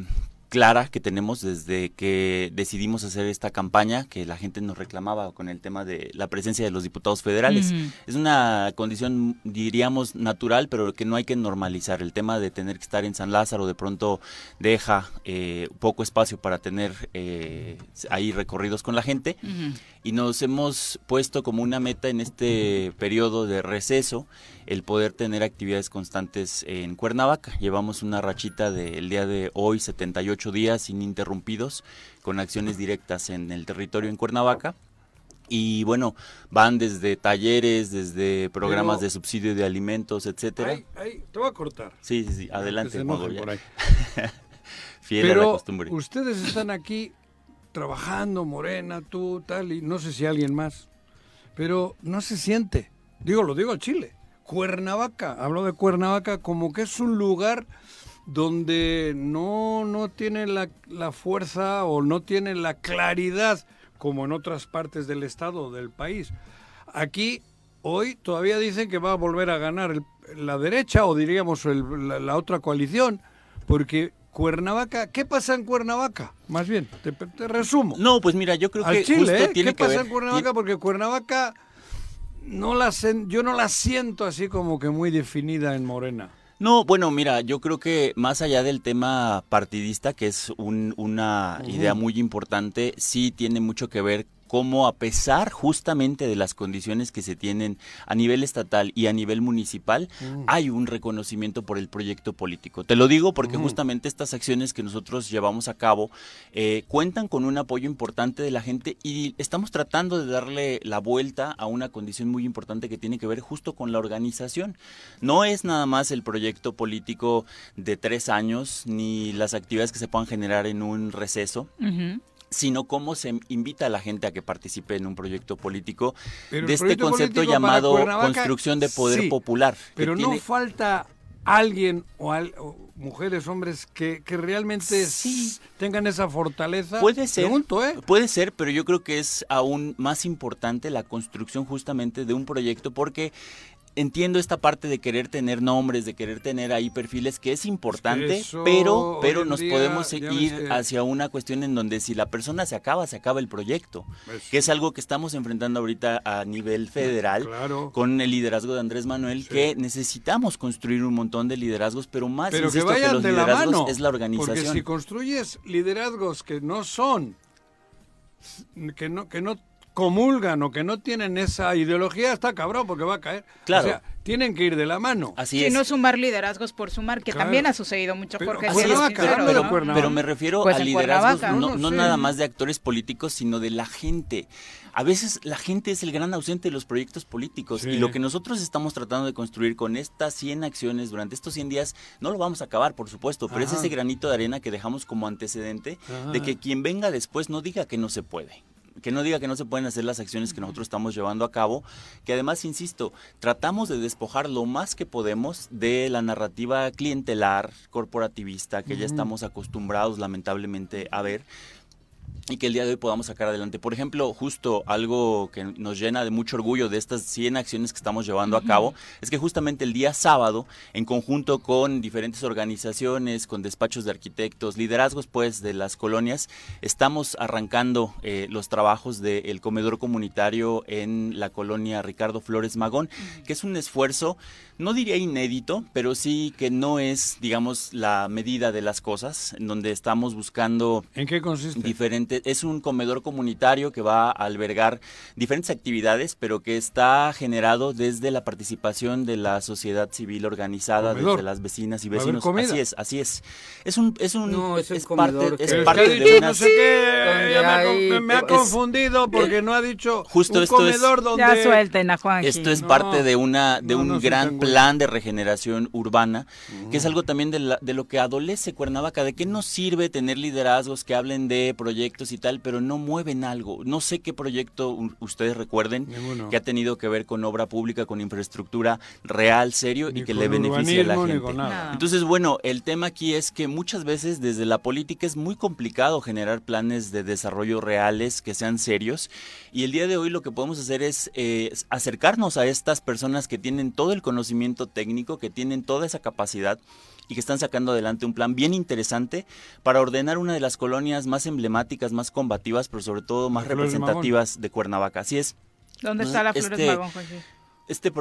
clara que tenemos desde que decidimos hacer esta campaña que la gente nos reclamaba con el tema de la presencia de los diputados federales. Es una condición, diríamos, natural, pero que no hay que normalizar. El tema de tener que estar en San Lázaro de pronto deja eh, poco espacio para tener eh, ahí recorridos con la gente y nos hemos puesto como una meta en este periodo de receso el poder tener actividades constantes en Cuernavaca. Llevamos una rachita del día de hoy, 78 días ininterrumpidos, con acciones directas en el territorio en Cuernavaca. Y bueno, van desde talleres, desde programas Pero- de subsidio de alimentos, etcétera. Ay, ay, te voy a cortar. Sí, sí, sí, adelante. Por ahí. [laughs] Fiel a la costumbre. ustedes están aquí trabajando, Morena, tú, tal, y no sé si alguien más, pero no se siente. Digo, lo digo a Chile. Cuernavaca, hablo de Cuernavaca como que es un lugar donde no, no tiene la, la fuerza o no tiene la claridad como en otras partes del estado o del país. Aquí hoy todavía dicen que va a volver a ganar la derecha o diríamos el- la otra coalición, porque Cuernavaca, ¿qué pasa en Cuernavaca? Más bien, te, te resumo. No, pues mira, yo creo Al que Chile, justo ¿eh? tiene ¿Qué que pasa ver- en Cuernavaca? Porque Cuernavaca no la yo no la siento así como que muy definida en Morena. No, bueno, mira, yo creo que más allá del tema partidista, que es un- una idea muy importante, sí tiene mucho que ver cómo a pesar justamente de las condiciones que se tienen a nivel estatal y a nivel municipal, Mm. hay un reconocimiento por el proyecto político. Te lo digo porque Ujú. justamente estas acciones que nosotros llevamos a cabo eh, cuentan con un apoyo importante de la gente y estamos tratando de darle la vuelta a una condición muy importante que tiene que ver justo con la organización. No es nada más el proyecto político de tres años ni las actividades que se puedan generar en un receso sino cómo se invita a la gente a que participe en un proyecto político Pero de este concepto llamado construcción de poder sí, popular. Pero no tiene- falta alguien o, al- o mujeres, hombres que, que realmente s- tengan esa fortaleza. Puede ser, Pregunto, ¿eh? puede ser, pero yo creo que es aún más importante la construcción justamente de un proyecto porque entiendo esta parte de querer tener nombres, de querer tener ahí perfiles que es importante, pero pero nos día, podemos ir hacia una cuestión en donde si la persona se acaba, se acaba el proyecto, Eso. que es algo que estamos enfrentando ahorita a nivel federal Claro. con el liderazgo de Andrés Manuel, que necesitamos construir un montón de liderazgos, pero más Pero insisto que, vayan los de la liderazgos mano. es la Porque organización. si construyes liderazgos que no son, que no, que no comulgan o que no tienen esa ideología, está cabrón porque va a caer. Claro. O sea, tienen que ir de la mano. Así Si no sumar liderazgos por sumar, que Claro. también ha sucedido mucho, Pero Jorge. Es, sincero, pero, ¿no? pero- pero me refiero Pues a liderazgos no, no Sí. nada más de actores políticos, sino de la gente. A veces la gente es el gran ausente de los proyectos políticos Sí. y lo que nosotros estamos tratando de construir con estas 100 acciones durante estos 100 días no lo vamos a acabar, por supuesto, pero es ese granito de arena que dejamos como antecedente Ajá. de que quien venga después no diga que no se puede que no diga que no se pueden hacer las acciones que nosotros estamos llevando a cabo, que además, insisto, tratamos de despojar lo más que podemos de la narrativa clientelar, corporativista, que ya estamos acostumbrados lamentablemente a ver y que el día de hoy podamos sacar adelante. Por ejemplo, justo algo que nos llena de mucho orgullo de estas 100 acciones que estamos llevando a cabo es que justamente el día sábado, en conjunto con diferentes organizaciones, con despachos de arquitectos, liderazgos pues de las colonias, estamos arrancando eh, los trabajos del comedor comunitario en la colonia Ricardo Flores Magón, que es un esfuerzo, no diría inédito, pero sí que no es, digamos, la medida de las cosas, en donde estamos buscando ¿En qué consiste? diferente es un comedor comunitario que va a albergar diferentes actividades pero que está generado desde la participación de la sociedad civil organizada Comedor. desde las vecinas y ¿Va a haber vecinos así es así es es un es un No, es parte es que- parte Es que ha de una no sé qué, me ha hay- con- me, ha es- confundido porque no ha dicho Justo un esto es- comedor donde... Ya suelten a Juanji. Esto es No, parte de una de no, un gran. Plan de regeneración urbana, que es algo también de, la- de lo que adolece Cuernavaca. ¿De qué nos sirve tener liderazgos que hablen de proyectos y tal, pero no mueven algo. No sé qué proyecto ustedes recuerden que ha tenido que ver con obra pública, con infraestructura real, serio y que le beneficie a la gente. Entonces, bueno, el tema aquí es que muchas veces desde la política es muy complicado generar planes de desarrollo reales que sean serios y el día de hoy lo que podemos hacer es eh, acercarnos a estas personas que tienen todo el conocimiento técnico, que tienen toda esa capacidad y que están sacando adelante un plan bien interesante para ordenar una de las colonias más emblemáticas, más combativas, pero sobre todo más representativas de Cuernavaca. Así es. ¿Dónde está la Flores este, Magón, Este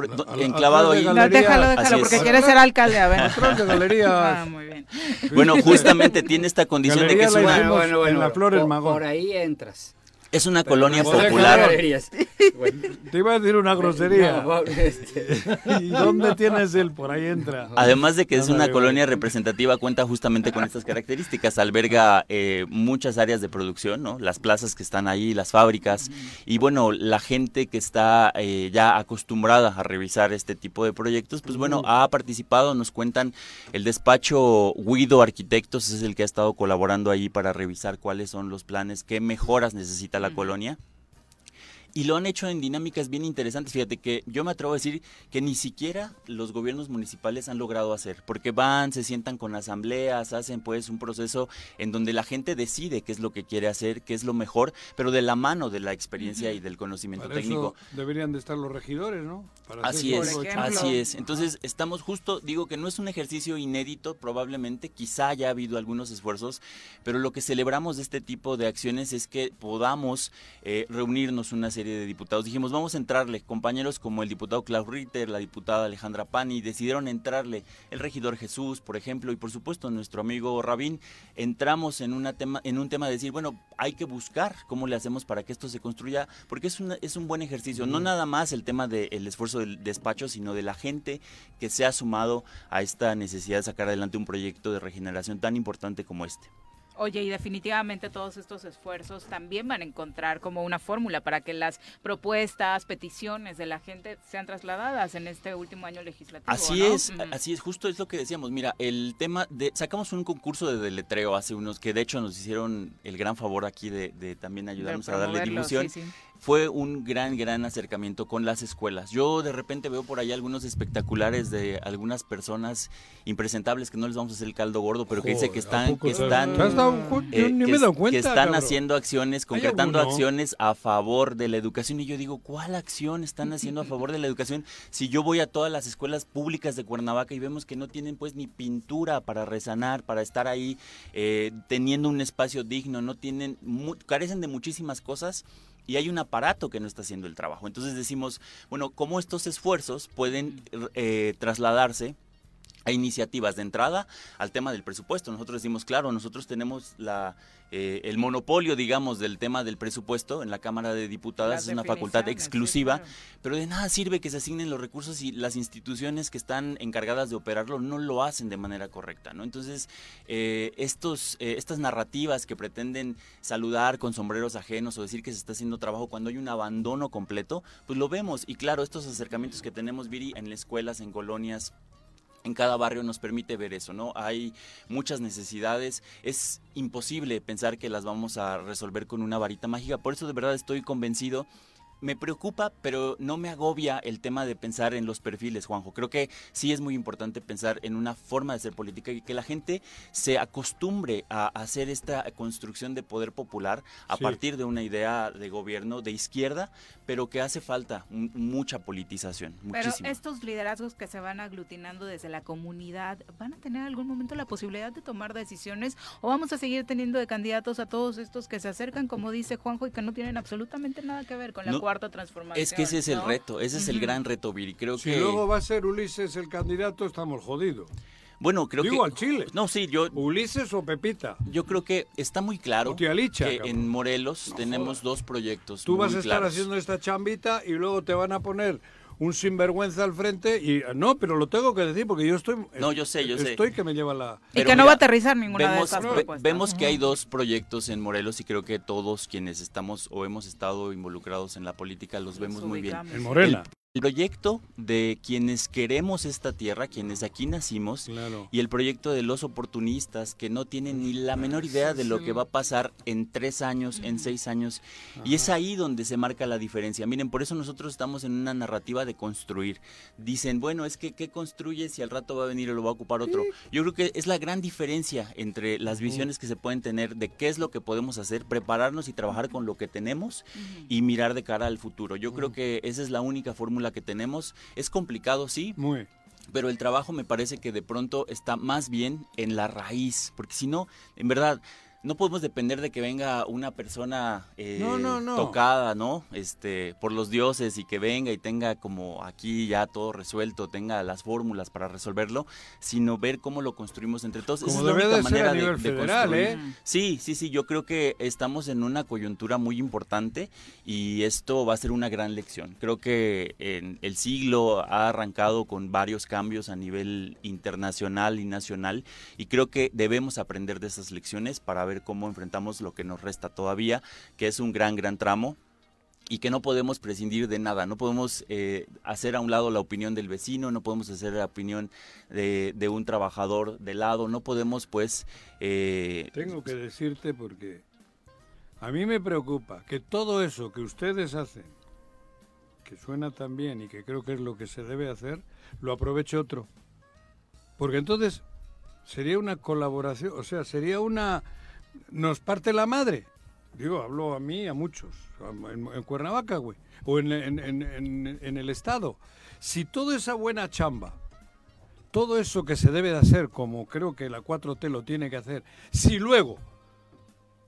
enclavado ahí. No, déjalo, déjalo, porque quiere ser alcalde. A ver. de galería. [laughs] Ah, muy bien. Bueno, justamente tiene esta condición de que es una... Bueno, bueno, en la Flores Magón. Por ahí entras. Es una colonia popular. [laughs] Te iba a decir una grosería. Este. [laughs] ¿Y dónde tienes él? Por ahí entra. Además de que es una colonia representativa, cuenta justamente con estas características. Alberga eh, muchas áreas de producción, ¿no? Las plazas que están ahí, las fábricas. Y bueno, la gente que está eh, ya acostumbrada a revisar este tipo de proyectos, pues bueno, ha participado. Nos cuentan el despacho Guido Arquitectos, es el que ha estado colaborando ahí para revisar cuáles son los planes, qué mejoras necesita la colonia y lo han hecho en dinámicas bien interesantes. Fíjate que yo me atrevo a decir que ni siquiera los gobiernos municipales han logrado hacer, porque van, se sientan con asambleas, hacen pues un proceso en donde la gente decide qué es lo que quiere hacer, qué es lo mejor, pero de la mano de la experiencia y del conocimiento técnico. deberían de estar los regidores, ¿no? así es, así es. Entonces estamos justo, digo que no es un ejercicio inédito, probablemente, quizá haya habido algunos esfuerzos, pero lo que celebramos de este tipo de acciones es que podamos eh, reunirnos una serie de diputados. Dijimos, vamos a entrarle, compañeros como el diputado Klaus Ritter, la diputada Alejandra Pani, decidieron entrarle, el regidor Jesús, por ejemplo, y por supuesto nuestro amigo Rabín, entramos en, una tema, en un tema de decir, bueno, hay que buscar cómo le hacemos para que esto se construya, porque es, una, es un buen ejercicio, no nada más el tema del esfuerzo del despacho, sino de la gente que se ha sumado a esta necesidad de sacar adelante un proyecto de regeneración tan importante como este. Oye, y definitivamente todos estos esfuerzos también van a encontrar como una fórmula para que las propuestas, peticiones de la gente sean trasladadas en este último año legislativo. Así es, así es, justo es lo que decíamos. Mira, el tema de sacamos un concurso de deletreo hace unos que de hecho nos hicieron el gran favor aquí de, también ayudarnos a darle difusión fue un gran, gran acercamiento con las escuelas. Yo de repente veo por ahí algunos espectaculares de algunas personas impresentables que no les vamos a hacer el caldo gordo, pero que dice que están, que están, que, están haciendo acciones, concretando acciones a favor de la educación. Y yo digo, ¿cuál acción están haciendo a favor de la educación? Si yo voy a todas las escuelas públicas de Cuernavaca y vemos que no tienen pues ni pintura para resanar, para estar ahí eh, teniendo un espacio digno, no tienen, carecen de muchísimas cosas y hay un aparato que no está haciendo el trabajo. Entonces decimos, bueno, ¿cómo estos esfuerzos pueden eh, trasladarse a iniciativas de entrada al tema del presupuesto. Nosotros decimos, claro, nosotros tenemos la, eh, el monopolio, digamos, del tema del presupuesto en la Cámara de Diputadas, es una facultad exclusiva, pero de nada sirve que se asignen los recursos y las instituciones que están encargadas de operarlo no lo hacen de manera correcta, ¿no? Entonces, eh, estos, eh, estas narrativas que pretenden saludar con sombreros ajenos o decir que se está haciendo trabajo cuando hay un abandono completo, pues lo vemos. Y claro, estos acercamientos que tenemos, Viri, en escuelas, en colonias, en cada barrio nos permite ver eso, ¿no? Hay muchas necesidades, es imposible pensar que las vamos a resolver con una varita mágica, por eso de verdad estoy convencido me preocupa, pero no me agobia el tema de pensar en los perfiles, Juanjo. Creo que sí es muy importante pensar en una forma de ser política y que la gente se acostumbre a hacer esta construcción de poder popular a partir de una idea de gobierno de izquierda, pero que hace falta mucha politización. Pero estos liderazgos que se van aglutinando desde la comunidad, ¿van a tener algún momento la posibilidad de tomar decisiones o vamos a seguir teniendo de candidatos a todos estos que se acercan, como dice Juanjo, y que no tienen absolutamente nada que ver con la cuarta transformación. Es que ese es el reto, ese es el gran reto, Viri. Creo si luego va a ser Ulises el candidato, estamos jodidos. Bueno, creo Digo, al Chile. No, sí, yo... Ulises o Pepita. Yo creo que está muy claro que en Morelos tenemos dos proyectos Tú vas a estar haciendo esta chambita y luego te van a poner un sinvergüenza al frente y no, pero lo tengo que decir porque yo estoy No, yo sé, yo sé. Estoy que me lleva la Y que no va a aterrizar ninguna vemos, de esas Vemos que hay dos proyectos en Morelos y creo que todos quienes estamos o hemos estado involucrados en la política los vemos muy bien. En Morena. El proyecto de quienes queremos esta tierra, quienes aquí nacimos, y el proyecto de los oportunistas que no tienen ni la menor idea de lo que va a pasar en tres años, en seis años. Y es ahí donde se marca la diferencia. Miren, por eso nosotros estamos en una narrativa de construir. Dicen, bueno, es que ¿qué construyes si al rato va a venir y lo va a ocupar otro? Yo creo que es la gran diferencia entre las visiones que se pueden tener de qué es lo que podemos hacer, prepararnos y trabajar con lo que tenemos y mirar de cara al futuro. Yo creo que esa es la única fórmula que tenemos. Es complicado, sí. Muy. Pero el trabajo me parece que de pronto está más bien en la raíz, porque si no, en verdad, no podemos depender de que venga una persona eh, tocada, ¿no? Este, por los dioses y que venga y tenga como aquí ya todo resuelto, tenga las fórmulas para resolverlo, sino ver cómo lo construimos entre todos. Esa es la única manera de, construir. ¿eh? Sí, sí, sí, yo creo que estamos en una coyuntura muy importante y esto va a ser una gran lección. Creo que en el siglo ha arrancado con varios cambios a nivel internacional y nacional y creo que debemos aprender de esas lecciones para ver cómo enfrentamos lo que nos resta todavía, que es un gran, gran tramo y que no podemos prescindir de nada, no podemos eh, hacer a un lado la opinión del vecino, no podemos hacer la opinión de, un trabajador de lado, no podemos pues... Eh, Tengo que decirte porque a mí me preocupa que todo eso que ustedes hacen, que suena tan bien y que creo que es lo que se debe hacer, lo aproveche otro. Porque entonces sería una colaboración, o sea, sería una nos parte la madre. Digo, hablo a mí, a muchos, en, Cuernavaca, güey, o en, en, el Estado. Si toda esa buena chamba, todo eso que se debe de hacer, como creo que la 4T lo tiene que hacer, si luego,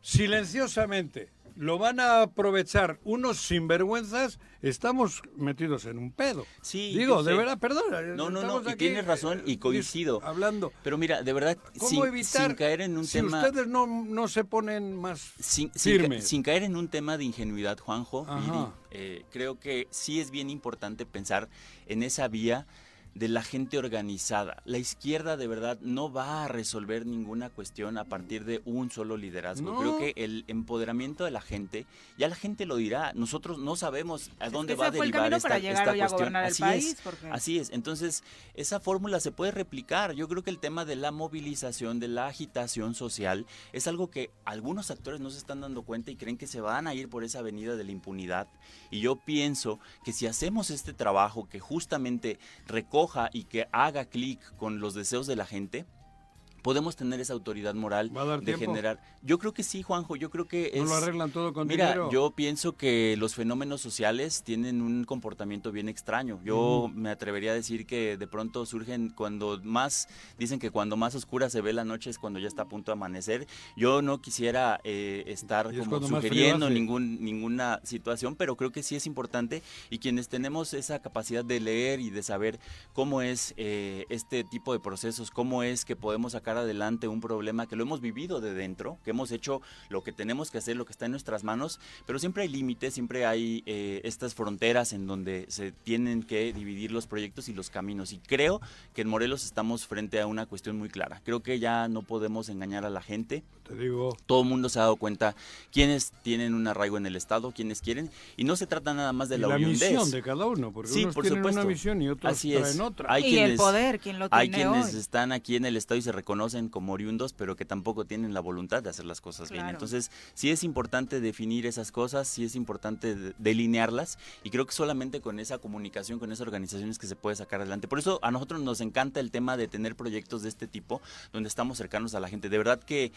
silenciosamente, lo van a aprovechar unos sinvergüenzas, estamos metidos en un pedo. Sí, digo, de verdad, perdón. No, no, no, y tienes razón y coincido. Hablando. Pero mira, de verdad, sin, sin, caer en un si tema. ustedes no, no se ponen más sin, firmes. Sin, caer en un tema de ingenuidad, Juanjo, eh, creo que sí es bien importante pensar en esa vía de la gente organizada. La izquierda de verdad no va a resolver ninguna cuestión a partir de un solo liderazgo. Creo que el empoderamiento de la gente, ya la gente lo dirá, nosotros no sabemos a dónde va a derivar esta, cuestión. Así es, así es. Entonces, esa fórmula se puede replicar. Yo creo que el tema de la movilización, de la agitación social, es algo que algunos actores no se están dando cuenta y creen que se van a ir por esa avenida de la impunidad. Y yo pienso que si hacemos este trabajo que justamente recoge y que haga clic con los deseos de la gente, podemos tener esa autoridad moral de generar. Yo creo que sí, Juanjo, yo creo que es... No lo arreglan todo con Mira, yo pienso que los fenómenos sociales tienen un comportamiento bien extraño. Yo me atrevería a decir que de pronto surgen cuando más, dicen que cuando más oscura se ve la noche es cuando ya está a punto de amanecer. Yo no quisiera eh, estar como sugiriendo ningún, ninguna situación, pero creo que sí es importante y quienes tenemos esa capacidad de leer y de saber cómo es eh, este tipo de procesos, cómo es que podemos sacar adelante un problema que lo hemos vivido de dentro, que hemos hecho lo que tenemos que hacer, lo que está en nuestras manos, pero siempre hay límites, siempre hay eh, estas fronteras en donde se tienen que dividir los proyectos y los caminos. Y creo que en Morelos estamos frente a una cuestión muy clara. Creo que ya no podemos engañar a la gente. Te digo. Todo el mundo se ha dado cuenta quiénes tienen un arraigo en el Estado, quiénes quieren, y no se trata nada más de la, la misión de cada uno, porque sí, unos por tienen supuesto. una misión y otros Así traen otra. Hay y quienes, el poder, ¿quién lo tiene Hay quienes hoy? están aquí en el Estado y se reconocen conocen como oriundos, pero que tampoco tienen la voluntad de hacer las cosas bien. Entonces, sí es importante definir esas cosas, sí es importante delinearlas, y creo que solamente con esa comunicación, con esas organizaciones que se puede sacar adelante. Por eso a nosotros nos encanta el tema de tener proyectos de este tipo, donde estamos cercanos a la gente. De verdad que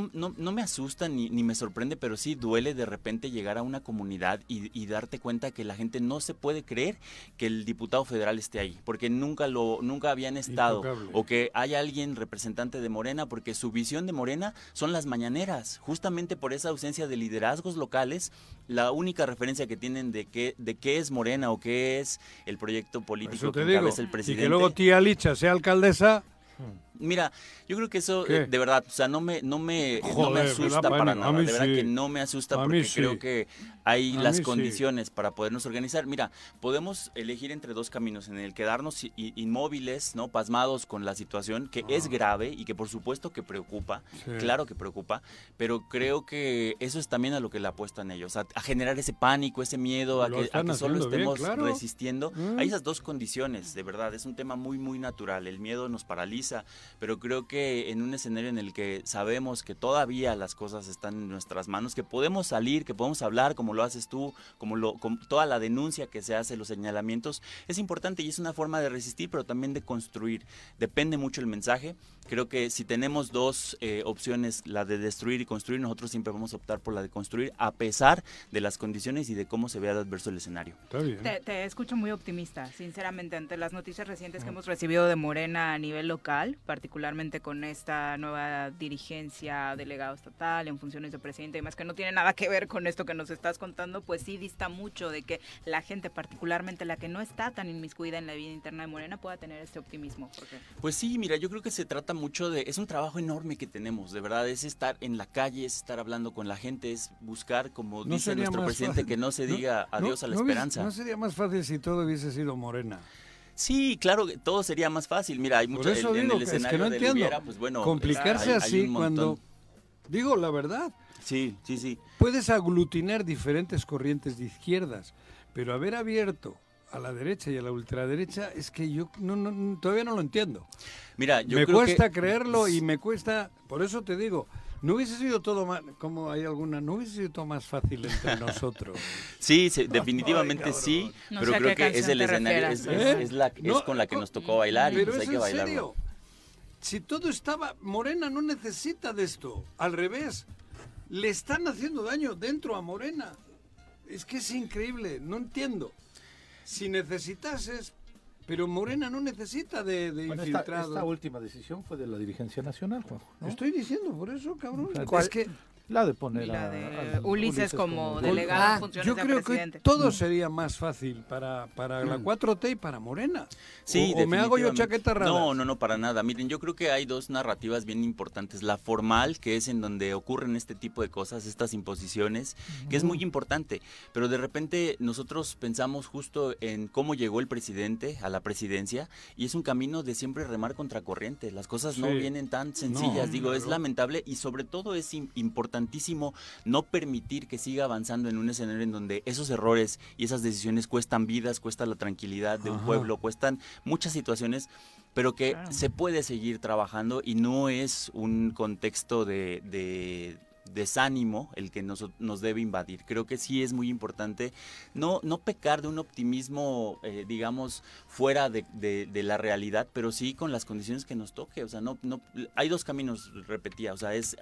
no, no, no me asusta ni, ni, me sorprende, pero sí duele de repente llegar a una comunidad y, y darte cuenta que la gente no se puede creer que el diputado federal esté ahí, porque nunca lo nunca habían estado, Intocable. o que haya alguien representante de Morena, porque su visión de Morena son las mañaneras. Justamente por esa ausencia de liderazgos locales, la única referencia que tienen de qué, de qué es Morena o qué es el proyecto político que encabeza el Y presidente. que luego tía Licha sea alcaldesa. Mira, yo creo que eso, eh, de verdad, o sea, no me, no me, no me asusta para nada. De verdad sí. que no me asusta A porque sí. creo que hay A las sí. condiciones para podernos organizar. Mira, podemos elegir entre dos caminos, en el quedarnos inmóviles, ¿no? Pasmados con la situación, que es grave y que por supuesto que preocupa, Ah. Claro que preocupa, pero creo que eso es también a lo que le apuestan ellos, a, a generar ese pánico, ese miedo, a Lo que, que solo bien, estemos claro. resistiendo. Mm. Hay esas dos condiciones, de verdad, es un tema muy, muy natural. El miedo nos paraliza, pero creo que en un escenario en el que sabemos que todavía las cosas están en nuestras manos, que podemos salir, que podemos hablar como lo haces tú, como lo, con toda la denuncia que se hace, los señalamientos, es importante y es una forma de resistir, pero también de construir. Depende mucho el mensaje. Creo que si tenemos dos eh, opciones, la de destruir y construir, nosotros siempre vamos a optar por la de construir, a pesar de las condiciones y de cómo se vea adverso el escenario. Está bien. Te, te escucho muy optimista, sinceramente, ante las noticias recientes que Ah. hemos recibido de Morena a nivel local, particularmente con esta nueva dirigencia, delegado estatal, en funciones de presidente y demás, que no tiene nada que ver con esto que nos estás contando, pues sí dista mucho de que la gente, particularmente la que no está tan inmiscuida en la vida interna de Morena, pueda tener este optimismo. Pues sí, mira, yo creo que se trata mucho de, es un trabajo enorme que tenemos, de verdad, es estar en la calle, es estar hablando con la gente, es buscar, como No dice nuestro presidente, fácil. que no se diga no- adiós a la no hubiese- esperanza. ¿No sería más fácil si todo hubiese sido morena? Sí, claro, que todo sería más fácil. Mira, hay Por mucho eso en, el que es que escenario no entiendo. pues bueno, Complicarse hay- así cuando... Digo la verdad. Sí, sí, sí. Puedes aglutinar diferentes corrientes de izquierdas, pero haber abierto a la derecha y a la ultraderecha es que yo no, no- todavía no lo entiendo. Mira, yo me creo cuesta que- creerlo y me cuesta, por eso te digo, no hubiese sido todo más, como hay alguna, no hubiese sido todo más fácil entre [laughs] nosotros. Sí, sí, definitivamente sí, No pero creo que es el escenario, es, es- es la, es con la que nos tocó bailar y pues hay que en bailarlo. serio. Si todo estaba, Morena no necesita de esto, al revés, le están haciendo daño dentro a Morena. Es que es increíble, no entiendo. Si necesitases, pero Morena no necesita de, de Bueno, esta, infiltrados. esta última decisión fue de la dirigencia nacional, Juanjo. ¿no? Estoy diciendo por eso, cabrón. ¿Cuál? Es que La de poner la a- de a Ulises como delegado Ah, en funciones yo creo que presidente. todo sería más fácil para, para la 4T y para Morena. Sí, o, o me hago yo chaqueta rara. No, no, no, para nada. Miren, yo creo que hay dos narrativas bien importantes. La formal, que es en donde ocurren este tipo de cosas, estas imposiciones, que es muy importante. Pero de repente nosotros pensamos justo en cómo llegó el presidente a la presidencia y es un camino de siempre remar contracorriente. Las cosas no vienen tan sencillas. No, Digo, es lamentable y sobre todo es im- importantísimo no permitir que siga avanzando en un escenario en donde esos errores y esas decisiones cuestan vidas, cuesta la tranquilidad de un Ajá. pueblo, cuestan muchas situaciones, pero que Claro. se puede seguir trabajando y no es un contexto de, de desánimo el que nos, nos debe invadir. Creo que sí es muy importante no, no pecar de un optimismo, eh, digamos, fuera de, de- de la realidad, pero sí con las condiciones que nos toque. O sea, no, no, hay dos caminos, repetía, o sea, es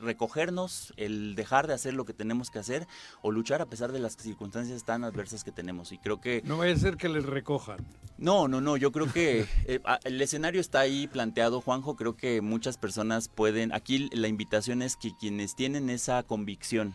recogernos, el dejar de hacer lo que tenemos que hacer o luchar a pesar de las circunstancias tan adversas que tenemos. Y creo que No vaya a ser que les recojan. no, no, no, yo creo que eh, el escenario está ahí planteado, Juanjo, creo que muchas personas pueden, aquí la invitación es que quienes tienen esa convicción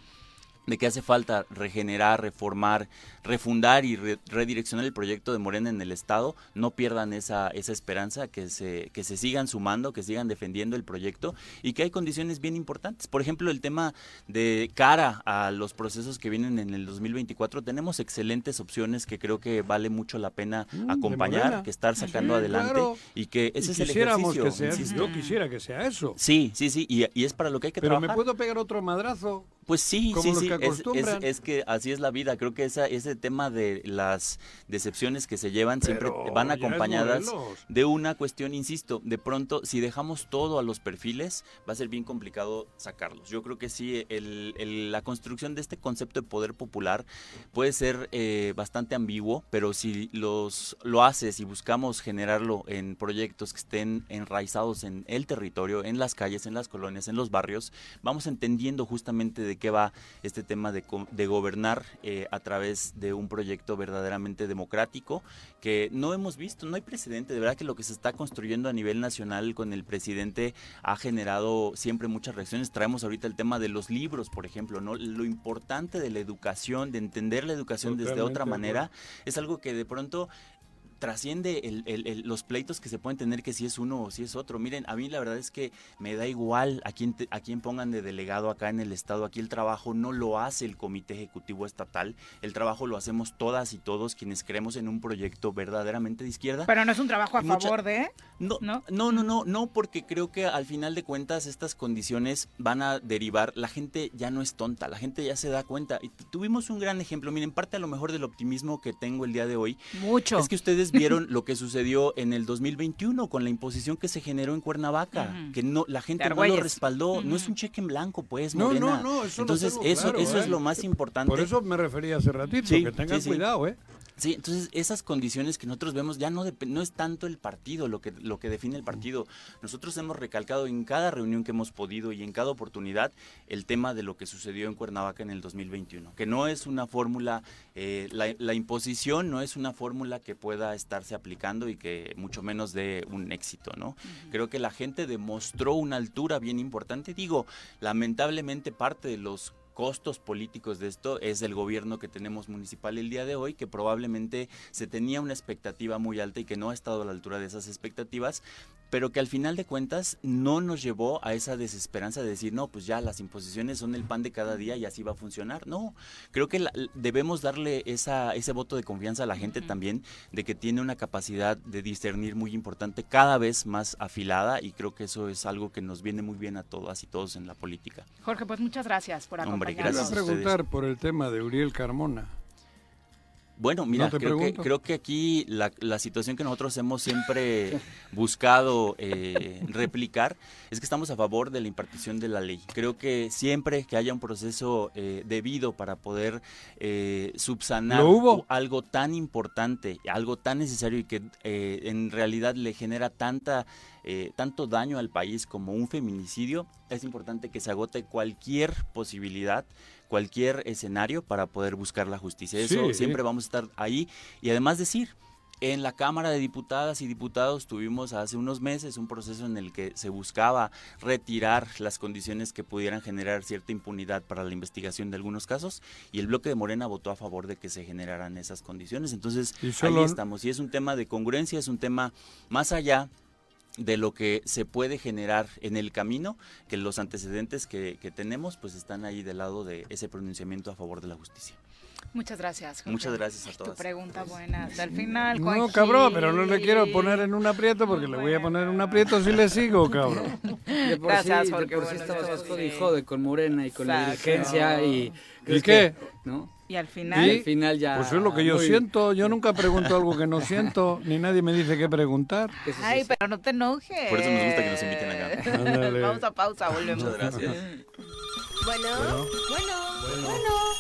de que hace falta regenerar, reformar, refundar y re- redireccionar el proyecto de Morena en el Estado, no pierdan esa, esa esperanza, que se, que se sigan sumando, que sigan defendiendo el proyecto y que hay condiciones bien importantes. Por ejemplo, el tema de cara a los procesos que vienen en el 2024, tenemos excelentes opciones que creo que vale mucho la pena Mm, acompañar, que estar sacando Sí, adelante claro. y que ese Y es el ejercicio. que sea, yo quisiera que sea eso. Sí, sí, sí, y, y es para lo que hay que Pero me trabajar. puedo pegar otro madrazo. Pues sí, Como sí, los sí, que es- es, que así es la vida. Creo que esa, ese tema de las decepciones que se llevan siempre van acompañadas de una cuestión, insisto, de pronto si dejamos todo a los perfiles va a ser bien complicado sacarlos. Yo creo que sí, el- el- la construcción de este concepto de poder popular puede ser eh, bastante ambiguo, pero si los, lo haces y buscamos generarlo en proyectos que estén enraizados en el territorio, en las calles, en las colonias, en los barrios, vamos entendiendo justamente de qué va este tema de, de gobernar eh, a través de un proyecto verdaderamente democrático que no hemos visto, no hay precedente, de verdad que lo que se está construyendo a nivel nacional con el presidente ha generado siempre muchas reacciones. Traemos ahorita el tema de los libros, por ejemplo, ¿no? Lo importante de la educación, de entender la educación desde otra de manera, es algo que de pronto trasciende el- el- el- los pleitos que se pueden tener que si es uno o si es otro. Miren, a mí la verdad es que me da igual a quién, te- a quién pongan de delegado acá en el Estado. Aquí el trabajo no lo hace el Comité Ejecutivo Estatal, el trabajo lo hacemos todas y todos quienes creemos en un proyecto verdaderamente de izquierda. Pero no es un trabajo a mucha- favor de... No, ¿No? no, no, no, no, porque creo que al final de cuentas estas condiciones van a derivar, la gente ya no es tonta, la gente ya se da cuenta. Y tu- tuvimos un gran ejemplo, miren, parte a lo mejor del optimismo que tengo el día de hoy. Mucho. Es que ustedes vieron lo que sucedió en el 2021 con la imposición que se generó en Cuernavaca, que no la gente no lo respaldó, no es un cheque en blanco, pues, No, Morena. no, no, eso lo Entonces, tengo eso, claro, eso ¿eh? es lo más importante. Por eso me refería hace ratito, Sí, que tengan sí, sí. cuidado, ¿eh? Sí, entonces esas condiciones que nosotros vemos ya no, no es tanto el partido lo que, lo que define el partido. Nosotros hemos recalcado en cada reunión que hemos podido y en cada oportunidad el tema de lo que sucedió en Cuernavaca en el 2021, que no es una fórmula, eh, la, la imposición no es una fórmula que pueda estarse aplicando y que mucho menos dé un éxito, ¿no? Creo que la gente demostró una altura bien importante. Digo, lamentablemente parte de los costos políticos de esto es el gobierno que tenemos municipal el día de hoy, que probablemente se tenía una expectativa muy alta y que no ha estado a la altura de esas expectativas, pero que al final de cuentas no nos llevó a esa desesperanza de decir, no, pues ya las imposiciones son el pan de cada día y así va a funcionar. No, creo que la- debemos darle esa, ese voto de confianza a la gente también, de que tiene una capacidad de discernir muy importante, cada vez más afilada, y creo que eso es algo que nos viene muy bien a todas y todos en la política. Jorge, pues muchas gracias por Hombre, acompañarnos. gracias Iba a preguntar por el tema de Uriel Carmona. Bueno, mira, No creo, que, creo que aquí la, la situación que nosotros hemos siempre buscado eh, replicar es que estamos a favor de la impartición de la ley. Creo que siempre que haya un proceso eh, debido para poder eh, subsanar algo tan importante, algo tan necesario y que eh, en realidad le genera tanta eh, tanto daño al país como un feminicidio, es importante que se agote cualquier posibilidad, cualquier escenario para poder buscar la justicia. Eso Sí. siempre vamos a estar ahí y además decir, en la Cámara de Diputadas y Diputados tuvimos hace unos meses un proceso en el que se buscaba retirar las condiciones que pudieran generar cierta impunidad para la investigación de algunos casos y el bloque de Morena votó a favor de que se generaran esas condiciones. Entonces, solo- ahí estamos. Y es un tema de congruencia, es un tema más allá de lo que se puede generar en el camino, que los antecedentes que, que tenemos pues están ahí del lado de ese pronunciamiento a favor de la justicia. Muchas gracias, Jorge. Muchas gracias a Ay, Tu pregunta buena hasta el final, No, cabrón, Gil. pero no le quiero poner en un aprieto porque le voy a poner en un aprieto si le sigo, cabrón. De por Gracias, sí, Jorge, por sí buenos estabas jode con Morena y con la dirigencia y... ¿Y qué? ¿No? Y al final... Y al final ya... Pues es lo que yo muy- siento. Yo nunca pregunto algo que no siento, ni nadie me dice qué preguntar. Eso Ay, pero no te enojes. Por eso nos gusta que nos inviten acá. Ándale. Vamos a pausa, volvemos. Muchas gracias. Bueno, bueno,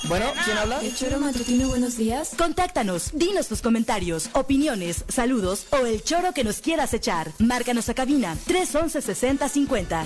Bueno, ¿quién habla? El choro matutino, buenos días. Contáctanos, dinos tus comentarios, opiniones, saludos o el choro que nos quieras echar. Márcanos a cabina 311 6050.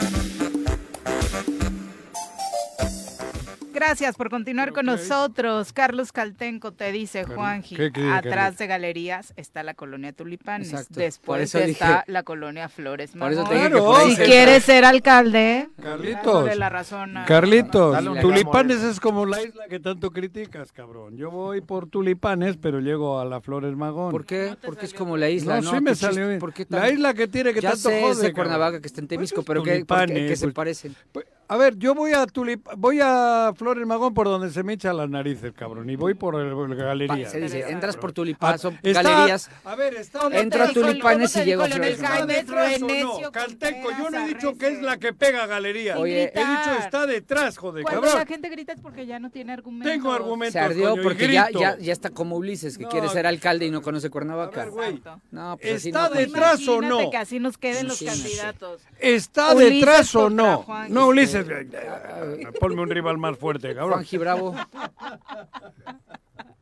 Gracias por continuar con nosotros. Carlos Caltenco te dice, Juanji, ¿qué quería, atrás Carlos? de galerías está la colonia Tulipanes. Exacto. Después está dije- la colonia Flores Por eso Magón. te dije que Claro, Si se- quieres ser alcalde, Carlitos. dándole la razón a- Carlitos, Dale tulipanes es como la isla que tanto criticas, cabrón. Yo voy por tulipanes, pero llego a la Flores Magón. ¿Por qué? Porque es como la isla, No, ¿no? sí me chiste, salió bien. ¿por qué tan- La isla que tiene que ya tanto sé, jode, de. Cuernavaca, que está en Temisco, Pues pero es ¿qué, por qué- tulipanes, qué se pues- parecen? A ver, yo voy a tulip voy a Flores Magón por donde se me echan las narices, cabrón, y voy por el, el galería. se dice, entras por Tulipanes, está- galerías, A ver, está ¿Cómo te entra a Tulipanes y llego a Flores Magón. No? Caltenco, yo no he dicho que es la que pega galería. Oye, he dicho está detrás, joder, Cuando cabrón. la gente grita es porque ya no tiene argumentos. Tengo argumentos, Se ardió coño, porque ya, grito. ya, ya está como Ulises, que No, quiere ser alcalde y no conoce A Cuernavaca. ver, güey, Exacto. No, pues así ¿Está no detrás o no? que así nos queden los candidatos. ¿Está detrás o no? No. Ulises. Ponme un rival más fuerte, cabrón. Juanji Bravo.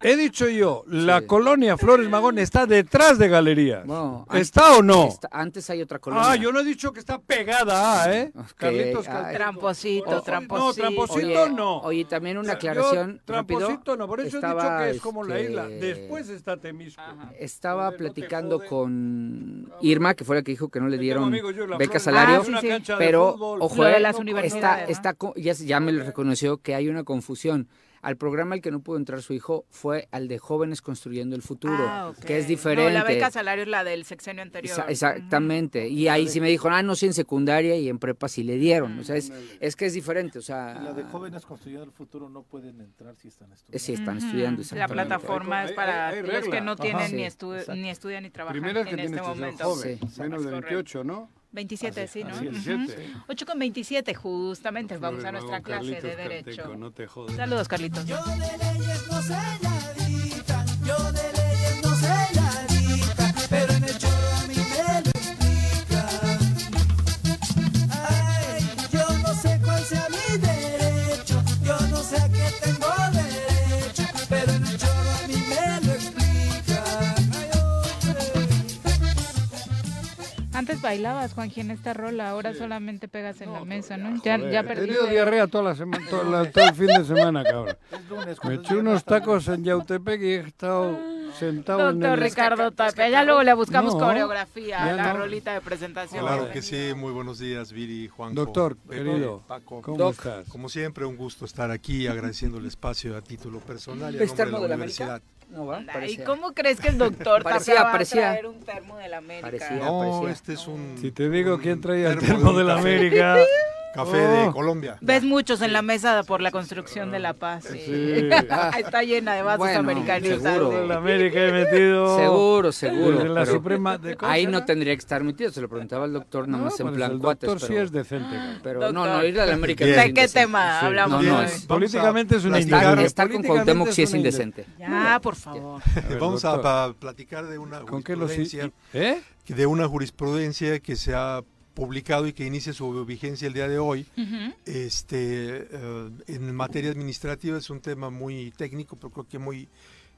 He dicho yo, la colonia Flores Magón está detrás de Galerías. Bueno, ¿Está o no? está- antes hay otra colonia. Ah, yo no he dicho que está pegada a, ¿eh? Carlitos ay. Calteco. Tramposito, No, tramposito. tramposito Oye, no. Oye, también una Yo, aclaración. rápido. Tramposito no, por eso he dicho Estaba, que es como la este, isla. Después está Temisco. Estaba Joder, no te platicando jode. con Irma, que fue la que dijo que no le Yo dieron yo la beca Flores. salario, Ah, sí, sí. Una cancha de pero ojo, Lo de eh, las está, universidades, está co- ya, ya me lo reconoció que hay una confusión. Al programa al que no pudo entrar su hijo fue al de Jóvenes Construyendo el Futuro, Ah, que es No, diferente. la beca salario es la del sexenio anterior. Exa- exactamente. Y ahí sí me dijo, ah, no, sí en secundaria y en prepa sí le dieron. O sea, es, es que es diferente. O sea, la de jóvenes construyendo el futuro no pueden entrar si están estudiando. sí están estudiando. La plataforma es para Hay- hay aquellos que no tienen ni, estu- ni estudian ni trabajan Primero es que en este momento. joven, Sí. menos de Es correcto. 28, ¿no? 27, sí, ¿no? Así es, Ujú. 27. 8 con 27, justamente. Vamos a nuestra clase de Carlitos Derecho. Calteco, no te. Saludos, Carlitos. Yo de leyes no sé Antes bailabas, Juanji, en esta rola, ahora solamente pegas en la mesa, ¿no? Ya, Joder, ya he tenido diarrea toda la semana, todo, la- todo el fin de semana, cabrón. [laughs] Lunes, Me eché unos tacos en Yautepec y he estado sentado en Doctor el... Ricardo Tapia. Ya luego le buscamos No, coreografía a la no. rolita de presentación. Claro que sí, muy buenos días, Viri, Juan. Doctor, querido, Paco. ¿cómo Doc. estás? Como siempre, un gusto estar aquí agradeciendo el espacio a título personal y a ¿Es nombre de la de la universidad. América? No, ¿va? ¿Y cómo crees que el doctor [laughs] Parecía, Tapia va parecía. a traer un termo de la América? Parecía. No, parecía. este es un Si te digo un quién traía el termo termo de la América... [laughs] Café de Oh. Colombia. Ves muchos en la mesa por la construcción de la paz. sí. Sí. [laughs] Está llena de vasos Bueno, americanos. seguro. de la América he metido... Seguro, seguro. La pero Suprema de ¿cómo ahí no tendría que estar metido. Se lo preguntaba al doctor nada No, más en pues plan el cuates. doctor sí es decente. pero Doctor. no, no, ir a la América ¿De qué indecente. tema Sí. hablamos No, no, hoy? es- Políticamente es una indecente. estar con Cuauhtémoc sí es indecente. Ya, por favor. ver, Vamos a, platicar de una ¿Con qué los... jurisprudencia, ¿Eh? de una jurisprudencia que se ha publicado y que inicia su vigencia el día de hoy. Este, eh, en materia administrativa es un tema muy técnico, pero creo que muy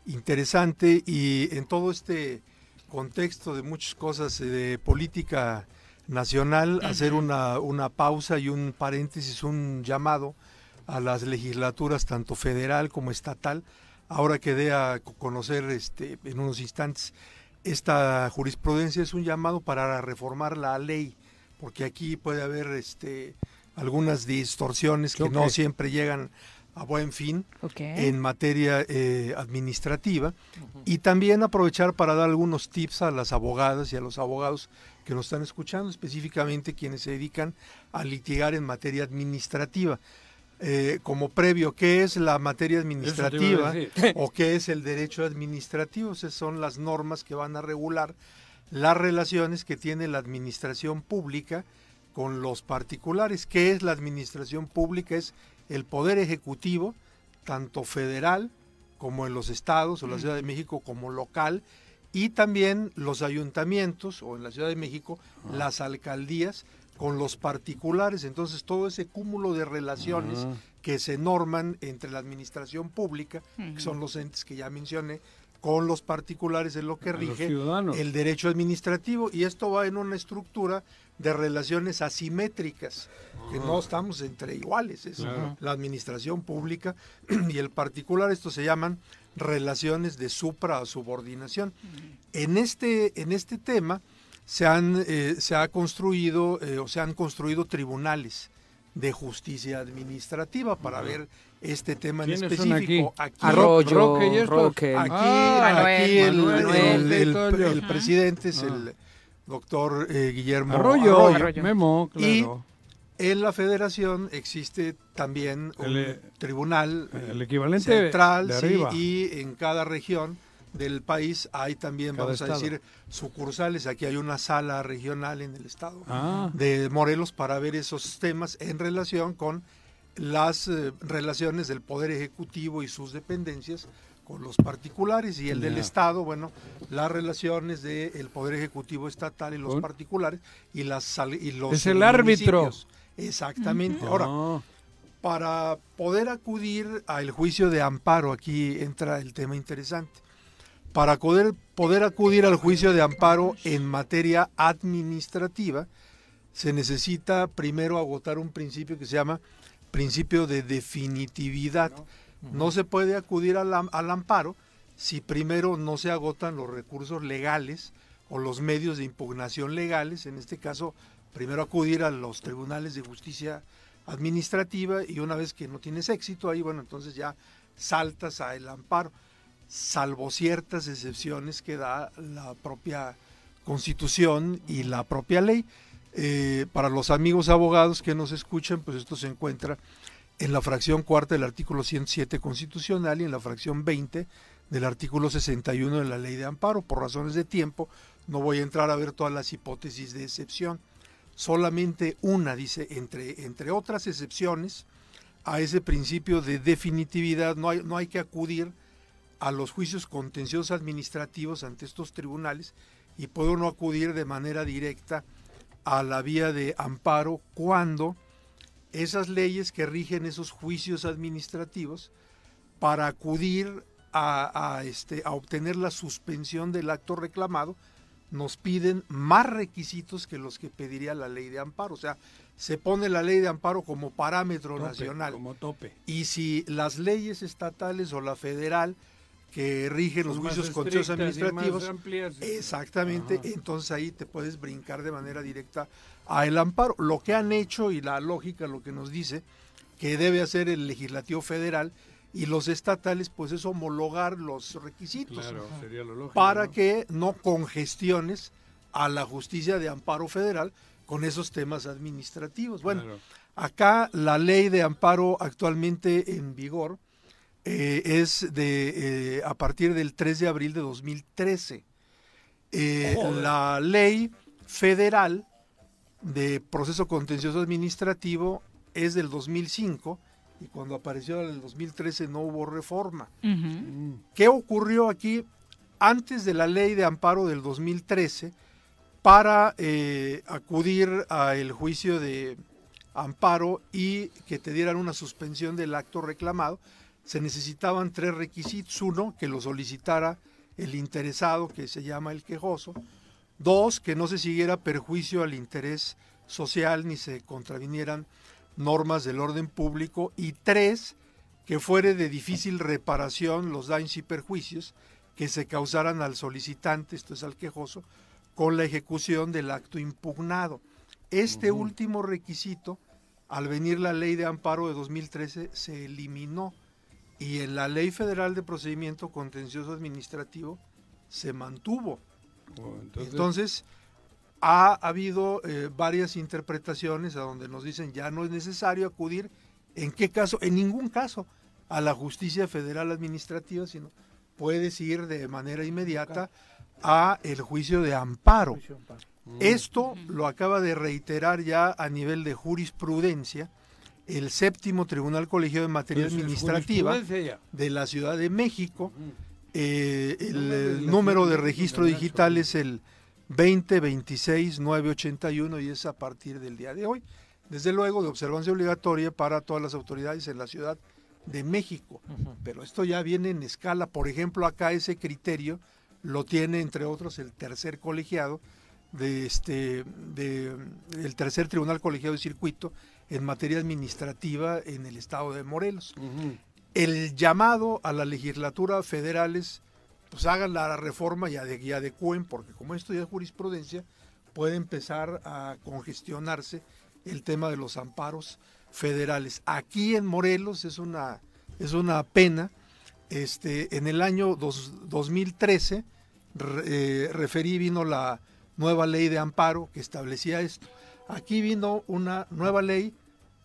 interesante y en todo este contexto de muchas cosas eh, de política nacional, hacer una, una pausa y un paréntesis, un llamado a las legislaturas tanto federal como estatal, ahora que dé a co- conocer este, en unos instantes esta jurisprudencia es un llamado para reformar la ley, porque aquí puede haber este, algunas distorsiones que no siempre llegan a buen fin en materia eh, administrativa. Y también aprovechar para dar algunos tips a las abogadas y a los abogados que nos están escuchando, específicamente quienes se dedican a litigar en materia administrativa. Eh, como previo, ¿qué es la materia administrativa o qué es el derecho administrativo? Esas son las normas que van a regular las relaciones que tiene la administración pública con los particulares. ¿Qué es la administración pública? Es el poder ejecutivo, tanto federal como en los estados o la Ciudad de México como local, y también los ayuntamientos o en la Ciudad de México las alcaldías con los particulares. Entonces todo ese cúmulo de relaciones Ah. que se norman entre la administración pública, que son los entes que ya mencioné, con los particulares es lo que rige el derecho administrativo y esto va en una estructura de relaciones asimétricas, que no estamos entre iguales, es Claro. la administración pública [clears throat] y el particular, esto se llaman relaciones de supra subordinación. En este, en este tema se han, eh, se ha construido eh, o se han construido tribunales de justicia administrativa para ver este tema en ¿Quiénes son específico. aquí? Aquí, Arroyo, Roque y. Roque. Aquí, Ah, Manuel, aquí el, Manuel, el- y el- el ello. presidente es Ah. el doctor eh, Guillermo Arroyo, Arroyo. Memo, Y claro. En la federación existe también un El, eh, tribunal el equivalente central de sí, y en cada región del país hay también, Cada vamos a estado. decir, sucursales. Aquí hay una sala regional en el estado Ah. de Morelos para ver esos temas en relación con las eh, relaciones del Poder Ejecutivo y sus dependencias con los particulares y el del. Estado, bueno, las relaciones del Poder Ejecutivo estatal y los particulares y las y los Es el árbitro. Exactamente. Ahora, Ah. para poder acudir al juicio de amparo, aquí entra el tema interesante, para poder, poder acudir al juicio de amparo en materia administrativa, se necesita primero agotar un principio que se llama principio de definitividad. No se puede acudir al, al amparo si primero no se agotan los recursos legales o los medios de impugnación legales, en este caso, primero acudir a los tribunales de justicia administrativa y una vez que no tienes éxito ahí, bueno, entonces ya saltas a el amparo, salvo ciertas excepciones que da la propia constitución y la propia ley. Eh, para los amigos abogados que nos escuchan, pues esto se encuentra en la fracción cuarta del artículo 107 constitucional y en la fracción 20 del artículo 61 de la ley de amparo. Por razones de tiempo, no voy a entrar a ver todas las hipótesis de excepción. Solamente una, dice, entre, entre otras excepciones a ese principio de definitividad, no hay, no hay que acudir a los juicios contenciosos administrativos ante estos tribunales y puede uno acudir de manera directa a la vía de amparo cuando esas leyes que rigen esos juicios administrativos para acudir a, a, este, a obtener la suspensión del acto reclamado nos piden más requisitos que los que pediría la ley de amparo. O sea, se pone la ley de amparo como parámetro Tope, nacional. como tope. Y si las leyes estatales o la federal que rigen los juicios contenciosos administrativos, amplias. exactamente, Ajá. entonces ahí te puedes brincar de manera directa a el amparo. Lo que han hecho y la lógica lo que nos dice que debe hacer el legislativo federal y los estatales, pues es homologar los requisitos Claro, sería lo lógico. para ¿no? que no congestiones a la justicia de amparo federal con esos temas administrativos. Bueno, Claro. acá la ley de amparo actualmente en vigor eh, es de eh, a partir del 3 de abril de 2013. Eh, la ley federal de proceso contencioso administrativo es del 2005 y cuando apareció en el 2013 no hubo reforma. ¿Qué ocurrió aquí antes de la ley de amparo del 2013 para acudir al juicio de amparo y que te dieran una suspensión del acto reclamado? Se necesitaban tres requisitos. Uno, que lo solicitara el interesado, que se llama el quejoso. Dos, que no se siguiera perjuicio al interés social ni se contravinieran normas del orden público. Y tres, que fuere de difícil reparación los daños y perjuicios que se causaran al solicitante, esto es al quejoso, con la ejecución del acto impugnado. Este último requisito, al venir la ley de amparo de 2013, se eliminó y en la ley federal de procedimiento contencioso administrativo se mantuvo. Oh, entonces- Entonces, ha habido eh, varias interpretaciones a donde nos dicen ya no es necesario acudir, ¿en qué caso? En ningún caso a la justicia federal administrativa, sino puedes ir de manera inmediata a el juicio de amparo. Esto lo acaba de reiterar ya a nivel de jurisprudencia el séptimo Tribunal Colegiado en Materia Pues es Administrativa de la Ciudad de México. Eh, el, de número de de registro digital es el 2026-981 y es a partir del día de hoy. Desde luego de observancia obligatoria para todas las autoridades en la Ciudad de México. Pero esto ya viene en escala. Por ejemplo, acá ese criterio lo tiene, entre otros, el tercer colegiado de este de, el tercer tribunal colegiado de circuito en materia administrativa en el estado de Morelos. El llamado a la legislatura federal es pues hagan la reforma y, ade- y adecúen, porque como esto ya es jurisprudencia, puede empezar a congestionarse el tema de los amparos federales. Aquí en Morelos es una, es una pena. Este, en el año dos- 2013, re- eh, referí, vino la nueva ley de amparo que establecía esto. Aquí vino una nueva ley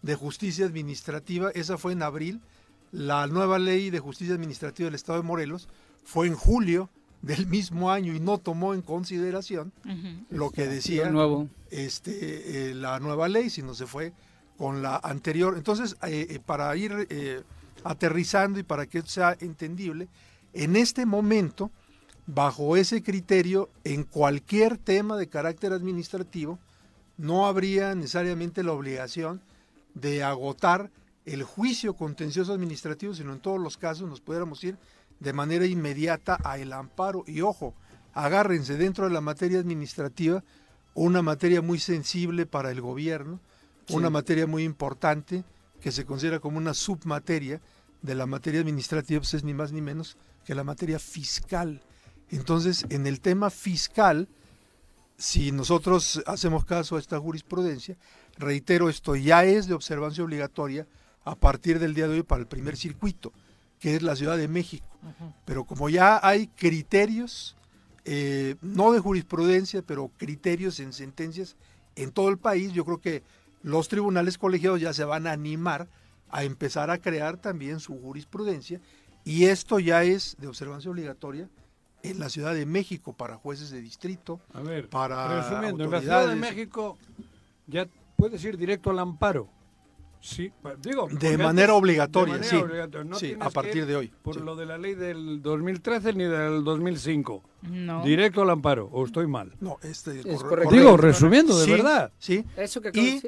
de justicia administrativa, esa fue en abril. La nueva ley de justicia administrativa del Estado de Morelos fue en julio del mismo año y no tomó en consideración lo que decía nuevo. este, eh, la nueva ley, sino se fue con la anterior. Entonces, eh, eh, para ir eh, aterrizando y para que sea entendible, en este momento, bajo ese criterio, en cualquier tema de carácter administrativo, no habría necesariamente la obligación de agotar el juicio contencioso administrativo, sino en todos los casos nos pudiéramos ir de manera inmediata a el amparo. Y ojo, agárrense dentro de la materia administrativa, una materia muy sensible para el gobierno, una materia muy importante que se considera como una submateria de la materia administrativa, pues es ni más ni menos que la materia fiscal. Entonces, en el tema fiscal, si nosotros hacemos caso a esta jurisprudencia, reitero, esto ya es de observancia obligatoria a partir del día de hoy para el primer circuito, que es la Ciudad de México. Pero como ya hay criterios, eh, no de jurisprudencia, pero criterios en sentencias en todo el país, yo creo que los tribunales colegiados ya se van a animar a empezar a crear también su jurisprudencia y esto ya es de observancia obligatoria en la Ciudad de México para jueces de distrito, A ver, para resumiendo, en la Ciudad de. México ya puedes ir directo al amparo. Sí, digo, De manera antes- obligatoria, de manera sí. obligatoria, no Sí, a partir que de hoy, Por sí. lo de la ley del 2013 ni del 2005. No. Directo al amparo, o estoy mal. No, este Es corre- correcto. Digo, correcto. resumiendo, de Sí, verdad. Sí. Eso que Y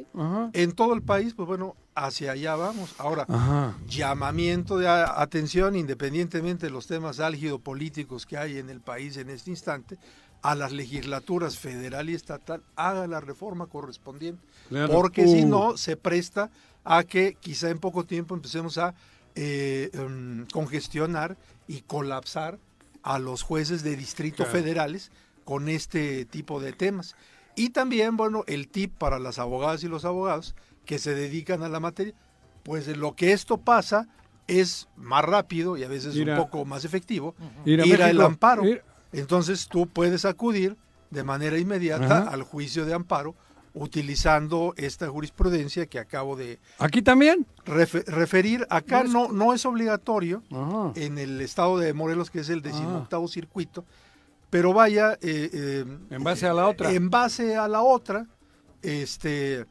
en todo el país, pues bueno, hacia allá vamos. Ahora, Ajá. llamamiento de a- atención, independientemente de los temas álgido políticos que hay en el país en este instante, a las legislaturas federal y estatal, haga la reforma correspondiente, Claro. porque si Uh. no, se presta a que quizá en poco tiempo empecemos a eh, em, congestionar y colapsar a los jueces de distrito Claro. federales con este tipo de temas. Y también, bueno, el tip para las abogadas y los abogados que se dedican a la materia, pues de lo que esto pasa es más rápido y a veces un poco más efectivo Ir a ir al amparo. ir- Entonces tú puedes acudir de manera inmediata Ajá. al juicio de amparo utilizando esta jurisprudencia que acabo de ¿Aquí también? refe- referir. Acá no, no es obligatorio Ajá. en el estado de Morelos, que es el decimoctavo circuito, pero vaya... eh, eh, En base a la otra. En base a la otra, este,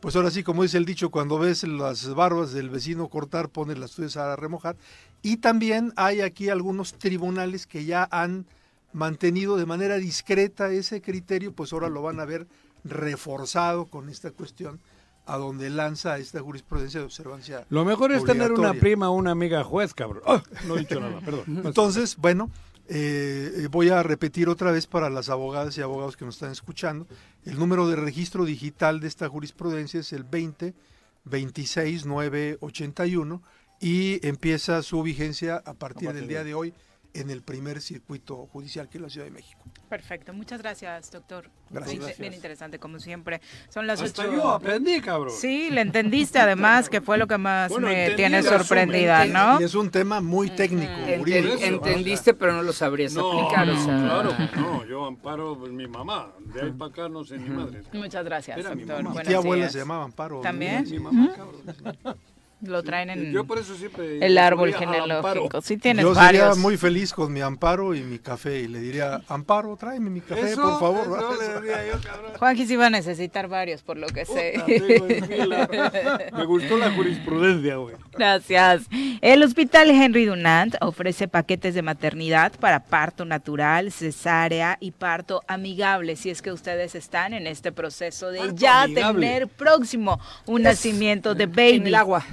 pues ahora sí, como dice el dicho, cuando ves las barbas del vecino cortar, pones las tuyas a remojar. Y también hay aquí algunos tribunales que ya han mantenido de manera discreta ese criterio, pues ahora lo van a ver reforzado con esta cuestión a donde lanza esta jurisprudencia de observancia. Lo mejor es tener una prima o una amiga juez, cabrón. Ah, no he dicho nada, perdón. [laughs] Entonces, bueno, eh, eh, voy a repetir otra vez para las abogadas y abogados que nos están escuchando. El número de registro digital de esta jurisprudencia es el 20 26 981 y empieza su vigencia a partir del día de hoy en el primer circuito judicial que es la Ciudad de México. Perfecto, muchas gracias, doctor. Gracias. Bien, Gracias. bien interesante, como siempre. Son las Hasta ocho. yo aprendí, cabrón. Sí, le entendiste además, que fue lo que más Bueno, me tiene sorprendida, entendí, ¿no? Y es un tema muy técnico, Enten- jurídico. entendiste, pero no lo sabrías No, aplicar. o sea, claro, no, yo amparo pues, mi mamá. De ahí para acá no sé ni madre. Muchas gracias, Era mi doctor. mamá. Mi Buenos tía abuela días. se llamaba Amparo. ¿También? Mi mamá, Ujú. cabrón. Lo traen en Yo por eso siempre el árbol genealógico. Sí tienes Yo varios. sería muy feliz con mi Amparo y mi café y le diría, Amparo, tráeme mi café, Eso, por favor. eso le [laughs] diría yo, cabrón. Juanqui sí va a necesitar varios, por lo que sé. Puta. [laughs] Me gustó la jurisprudencia, güey. Gracias. El Hospital Henry Dunant ofrece paquetes de maternidad para parto natural, cesárea y parto amigable, si es que ustedes están en este proceso de Parto ya amigable. tener próximo un Es nacimiento de baby. En el agua.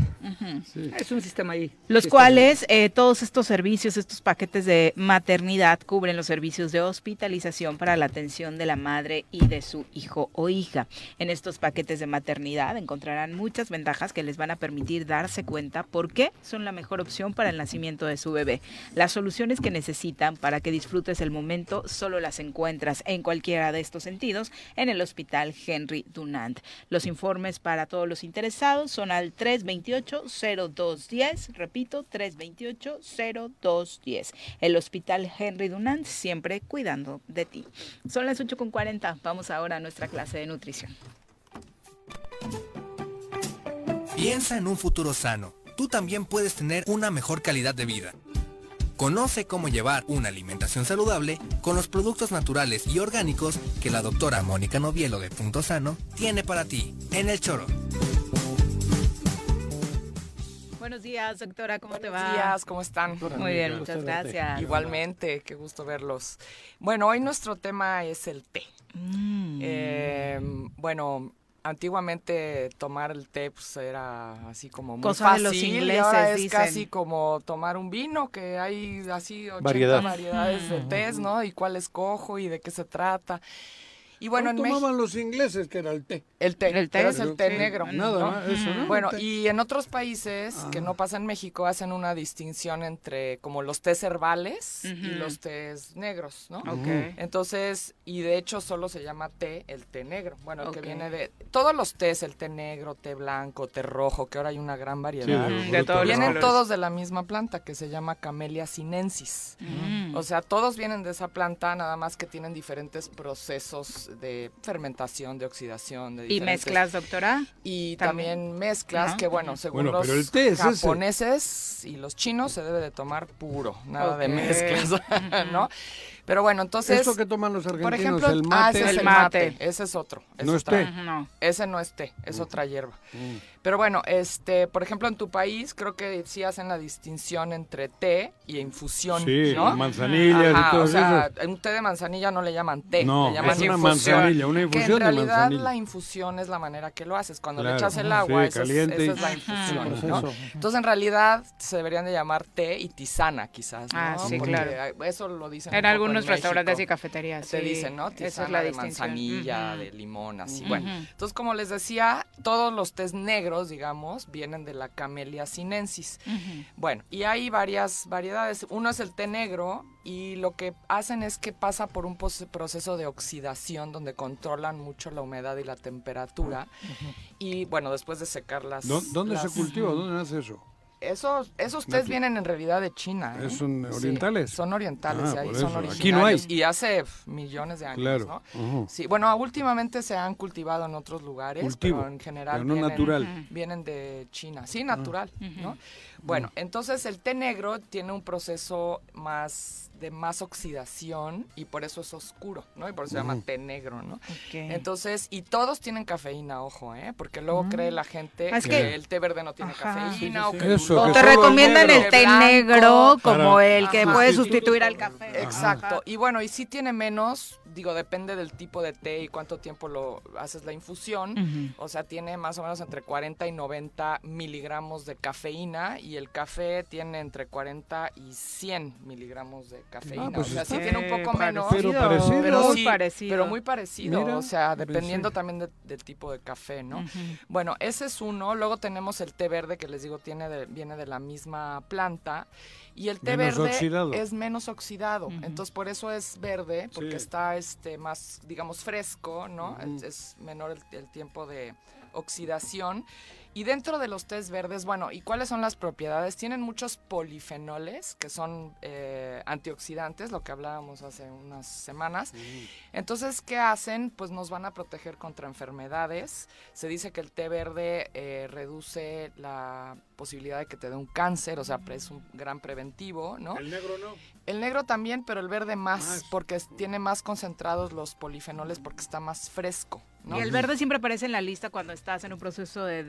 Es un sistema ahí. Los cuales eh, todos estos servicios, estos paquetes de maternidad cubren los servicios de hospitalización para la atención de la madre y de su hijo o hija. En estos paquetes de maternidad encontrarán muchas ventajas que les van a permitir darse cuenta por qué son la mejor opción para el nacimiento de su bebé. Las soluciones que necesitan para que disfrutes el momento solo las encuentras en cualquiera de estos sentidos en el Hospital Henry Dunant. Los informes para todos los interesados son al 328-0210, repito, 328-0210. El Hospital Henry Dunant siempre cuidando de ti. Son las 8.40, vamos ahora a nuestra clase de nutrición. Piensa en un futuro sano. Tú también puedes tener una mejor calidad de vida. Conoce cómo llevar una alimentación saludable con los productos naturales y orgánicos que la doctora Mónica Novielo de Punto Sano tiene para ti en el choro. Buenos días, doctora, ¿cómo te va? Buenos días, ¿cómo están? Muy bien, muchas gracias. Igualmente, qué gusto verlos. Bueno, hoy nuestro tema es el té. Mm. Eh, bueno, antiguamente tomar el té pues, era así como muy Cosa de fácil y ingleses, ahora es dicen. casi como tomar un vino que hay así 80 Variedad. variedades de Mm. tés, ¿no? Y cuál escojo y de qué se trata. Y bueno, en ¿Cuál México tomaban los ingleses que era el té? el té, El té, es el té sí. negro. Nada ¿no? eso, ¿no? Bueno, y en otros países que Ah. no pasa en México hacen una distinción entre como los tés herbales y los tés negros, ¿no? Ok. Entonces, y de hecho solo se llama té el té negro. Bueno, el que viene de todos los tés, el té negro, té blanco, té rojo, que ahora hay una gran variedad. Sí, de todos los vienen todos de la misma planta que se llama Camellia sinensis. Mm. O sea, todos vienen de esa planta, nada más que tienen diferentes procesos de fermentación, de oxidación, de ¿Y mezclas, doctora? y También. también, mezclas que bueno, según Bueno, los té ese. japoneses y los chinos se debe de tomar puro, nada de mezclas, [laughs] ¿no? Pero bueno, entonces ¿Esto que toman los argentinos? por ejemplo, el ah, mate. ese es El el mate. mate. ese es otro, es No es té. No. Ese no es té, es otra hierba. Mm. Pero bueno, este, por ejemplo, en tu país creo que sí hacen la distinción entre té y infusión, Sí, ¿no? manzanillas Ajá, y todo o sea, eso. un té de manzanilla no le llaman té, No, le llaman es una infusión. manzanilla, una Que infusión en de realidad manzanilla. la infusión es la manera que lo haces. Cuando le Claro. echas el agua, Sí, esa, es, esa y- es la infusión, ¿no? Entonces, en realidad, se deberían de llamar té y tisana, quizás, ¿no? Ah, sí, Porque claro. Eso lo dicen En algunos restaurantes y México. cafeterías. Te sí. dicen, ¿no? Esa Tisana es la de distinción. manzanilla, Ujú. de limón, así. Ujú. Bueno, entonces, como les decía, todos los tés negros, digamos, vienen de la Camellia sinensis. Bueno, y hay varias variedades. Uno es el té negro y lo que hacen es que pasa por un proceso de oxidación donde controlan mucho la humedad y la temperatura. Y bueno, después de secarlas. ¿Dó- ¿Dónde se las- cultiva? ¿Dónde nace eso? Esos, esos tés Aquí. vienen en realidad de China. ¿eh? ¿Son Sí, orientales? son orientales, Ah, y ahí son originarios. Aquí no hay. Y hace millones de años, Claro. ¿no? Ujú. Sí, bueno, últimamente se han cultivado en otros lugares, Cultivo, pero en general pero no vienen, natural. Ah. vienen de China. Sí, natural, ¿no? Bueno, entonces el té negro tiene un proceso más de más oxidación y por eso es oscuro, ¿no? Y por eso se llama Ujú. té negro, ¿no? Entonces, y todos tienen cafeína, ojo, ¿eh? Porque luego cree la gente Ah, es que, que- el té verde no tiene Ajá. cafeína Sí, sí, o que Eso, que te el recomiendan negro. el té negro como Para- el que Ajá. puede sustituir al café. Exacto. Y bueno, y sí tiene menos, digo, depende del tipo de té y cuánto tiempo lo haces la infusión. O sea, tiene más o menos entre 40 y 90 miligramos de cafeína y el café tiene entre 40 y 100 miligramos de cafeína. Ah, pues o sea, sí tiene un poco menos. Pero parecido. Pero muy sí, parecido. pero muy parecido, Mira, o sea, dependiendo también de- del tipo de café, ¿no? Bueno, ese es uno. Luego tenemos el té verde que les digo tiene de- viene de la misma planta y el té Menos verde oxidado. es menos oxidado. Entonces por eso es verde porque Sí. está este más digamos fresco, ¿no? Es, es menor el, el tiempo de oxidación. Y dentro de los tés verdes, bueno, ¿y cuáles son las propiedades? Tienen muchos polifenoles, que son eh, antioxidantes, lo que hablábamos hace unas semanas. Entonces, ¿qué hacen? Pues nos van a proteger contra enfermedades. Se dice que el té verde eh, reduce la posibilidad de que te dé un cáncer, o sea, pre- es un gran preventivo, ¿no? El negro no. El negro también, pero el verde más, Más. porque es- tiene más concentrados los polifenoles porque está más fresco, ¿no? Y el verde siempre aparece en la lista cuando estás en un proceso de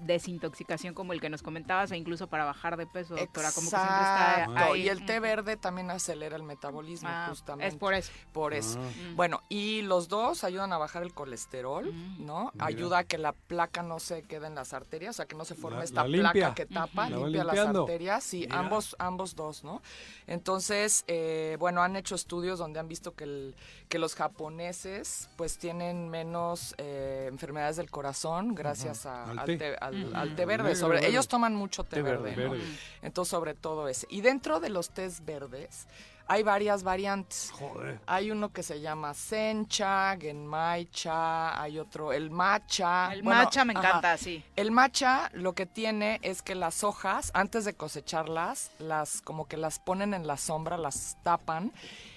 desintoxicación como el que nos comentabas e incluso para bajar de peso, doctora. Como que siempre está ahí. Y el té verde también acelera el metabolismo, Ah, justamente. es por eso. Por eso. Ah. Bueno, y los dos ayudan a bajar el colesterol, Mm. ¿no? Mira. Ayuda a que la placa no se quede en las arterias, o sea, que no se forme La- esta la placa que tapa, La limpia las arterias. Sí, Mira. ambos, ambos dos, ¿no? Entonces, eh, bueno, han hecho estudios donde han visto que, el, que los japoneses pues tienen menos eh, enfermedades del corazón gracias a- Al al, té. al- té verde. Sobre, verde. ellos toman mucho té, Té verde, verde, ¿no? verde. Entonces, sobre todo ese. Y dentro de los tés verdes hay varias variantes. Joder. Hay uno que se llama sencha, genmaicha, hay otro, el matcha. El Bueno, matcha me ajá. encanta, sí. El matcha lo que tiene es que las hojas, antes de cosecharlas, las como que las ponen en la sombra, las tapan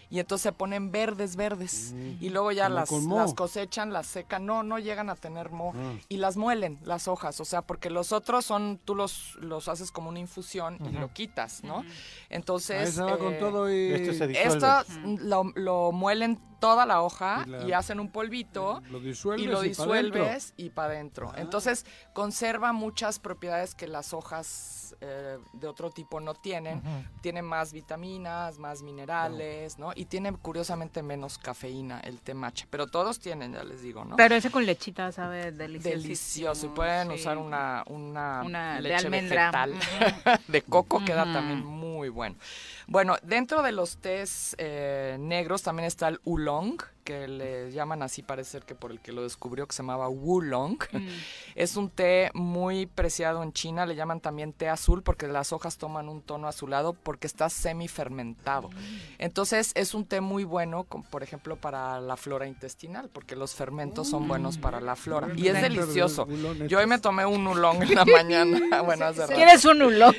y entonces se ponen verdes, verdes. y luego ya las, las cosechan, las secan. No, no llegan a tener moho. Ah. Y las muelen, las hojas. O sea, porque los otros son, tú los, los haces como una infusión y lo quitas, ¿no? Entonces... va con eh, todo y... Esto se disuelve. esto lo, lo muelen toda la hoja Y la- y hacen un polvito Lo disuelves y lo y pa' dentro. disuelves y para adentro. Entonces conserva muchas propiedades que las hojas eh, de otro tipo no tienen. Tiene más vitaminas, más minerales, ¿no? Y tiene curiosamente menos cafeína el té matcha. Pero todos tienen, ya les digo, ¿no? Pero ese con lechita sabe delicioso. Delicioso. Y pueden usar una, una, Una de leche almendra. vegetal [laughs] de coco, queda también muy bueno. Bueno, dentro de los tés eh, negros también está el oolong, que le llaman así, parece ser que por el que lo descubrió, que se llamaba Wulong. Es un té muy preciado en China, le llaman también té azul porque las hojas toman un tono azulado porque está semifermentado. Entonces es un té muy bueno, por ejemplo para la flora intestinal, porque los fermentos son buenos para la flora. Y es delicioso. Yo hoy me tomé un oolong en la [laughs] mañana. bueno, hace rato. ¿Quieres un ulón?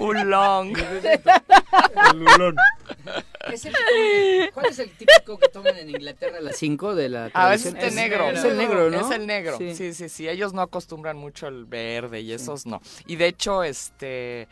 Oolong. [laughs] El ulón. Es el- ¿Cuál es el típico que toman en Inglaterra a las 5 de la A veces tradición? té negro. Es el negro, ¿no? Es el negro. Sí. Sí. sí, sí, Ellos no acostumbran mucho el verde y esos no. Y de hecho, este.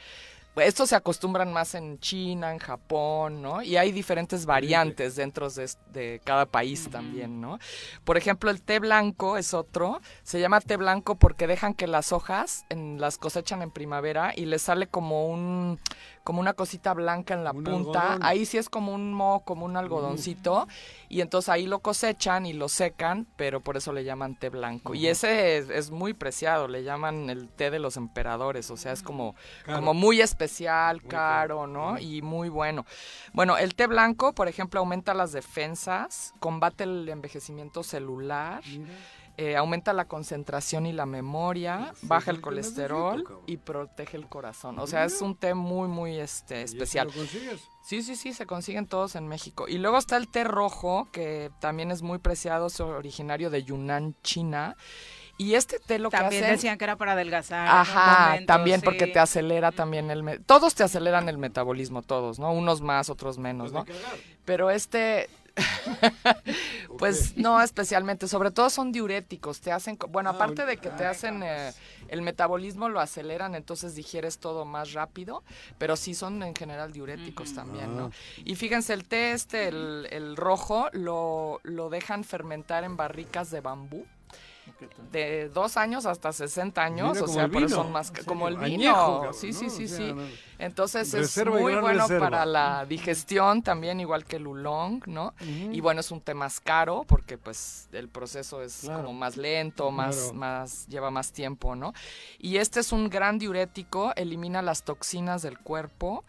Estos se acostumbran más en China, en Japón, ¿no? Y hay diferentes variantes dentro de, es- de cada país también, ¿no? Por ejemplo, el té blanco es otro. Se llama té blanco porque dejan que las hojas en, las cosechan en primavera y les sale como un como una cosita blanca en la Un punta. algodón. Ahí sí es como un mo, como un algodoncito. Y entonces ahí lo cosechan y lo secan, pero por eso le llaman té blanco. Y ese es, es muy preciado, le llaman el té de los emperadores, o sea, es como, Caro. como muy especial, caro, ¿no? Y muy bueno. Bueno, el té blanco, por ejemplo, aumenta las defensas, combate el envejecimiento celular. Eh, aumenta la concentración y la memoria, baja el colesterol y protege el corazón. O sea, es un té muy, muy este, especial. ¿Y eso lo consigues? Sí, sí, sí, se consiguen todos en México. Y luego está el té rojo, que también es muy preciado, es originario de Yunnan, China. Y este té lo También que hacen... decían que era para adelgazar. Ajá, momento, también sí. porque te acelera también el... me- Todos te aceleran el metabolismo, todos, ¿no? Unos más, otros menos, ¿no? Pero este... [laughs] pues no especialmente, sobre todo son diuréticos, te hacen, bueno, aparte de que te hacen eh, el metabolismo lo aceleran, entonces digieres todo más rápido, pero sí son en general diuréticos también, ¿no? Y fíjense, el té este, el, el rojo, lo, lo dejan fermentar en barricas de bambú. De dos años hasta 60 años, Mira, o sea, vino, son más serio, como el vino. añejo, sí, sí, sí, O sea, sí. no. Entonces Reserva es muy bueno reserva. para la digestión también, igual que el oolong, ¿no? Y bueno, es un té más caro porque pues el proceso es como más lento, más, Claro. más, lleva más tiempo, ¿no? Y este es un gran diurético, elimina las toxinas del cuerpo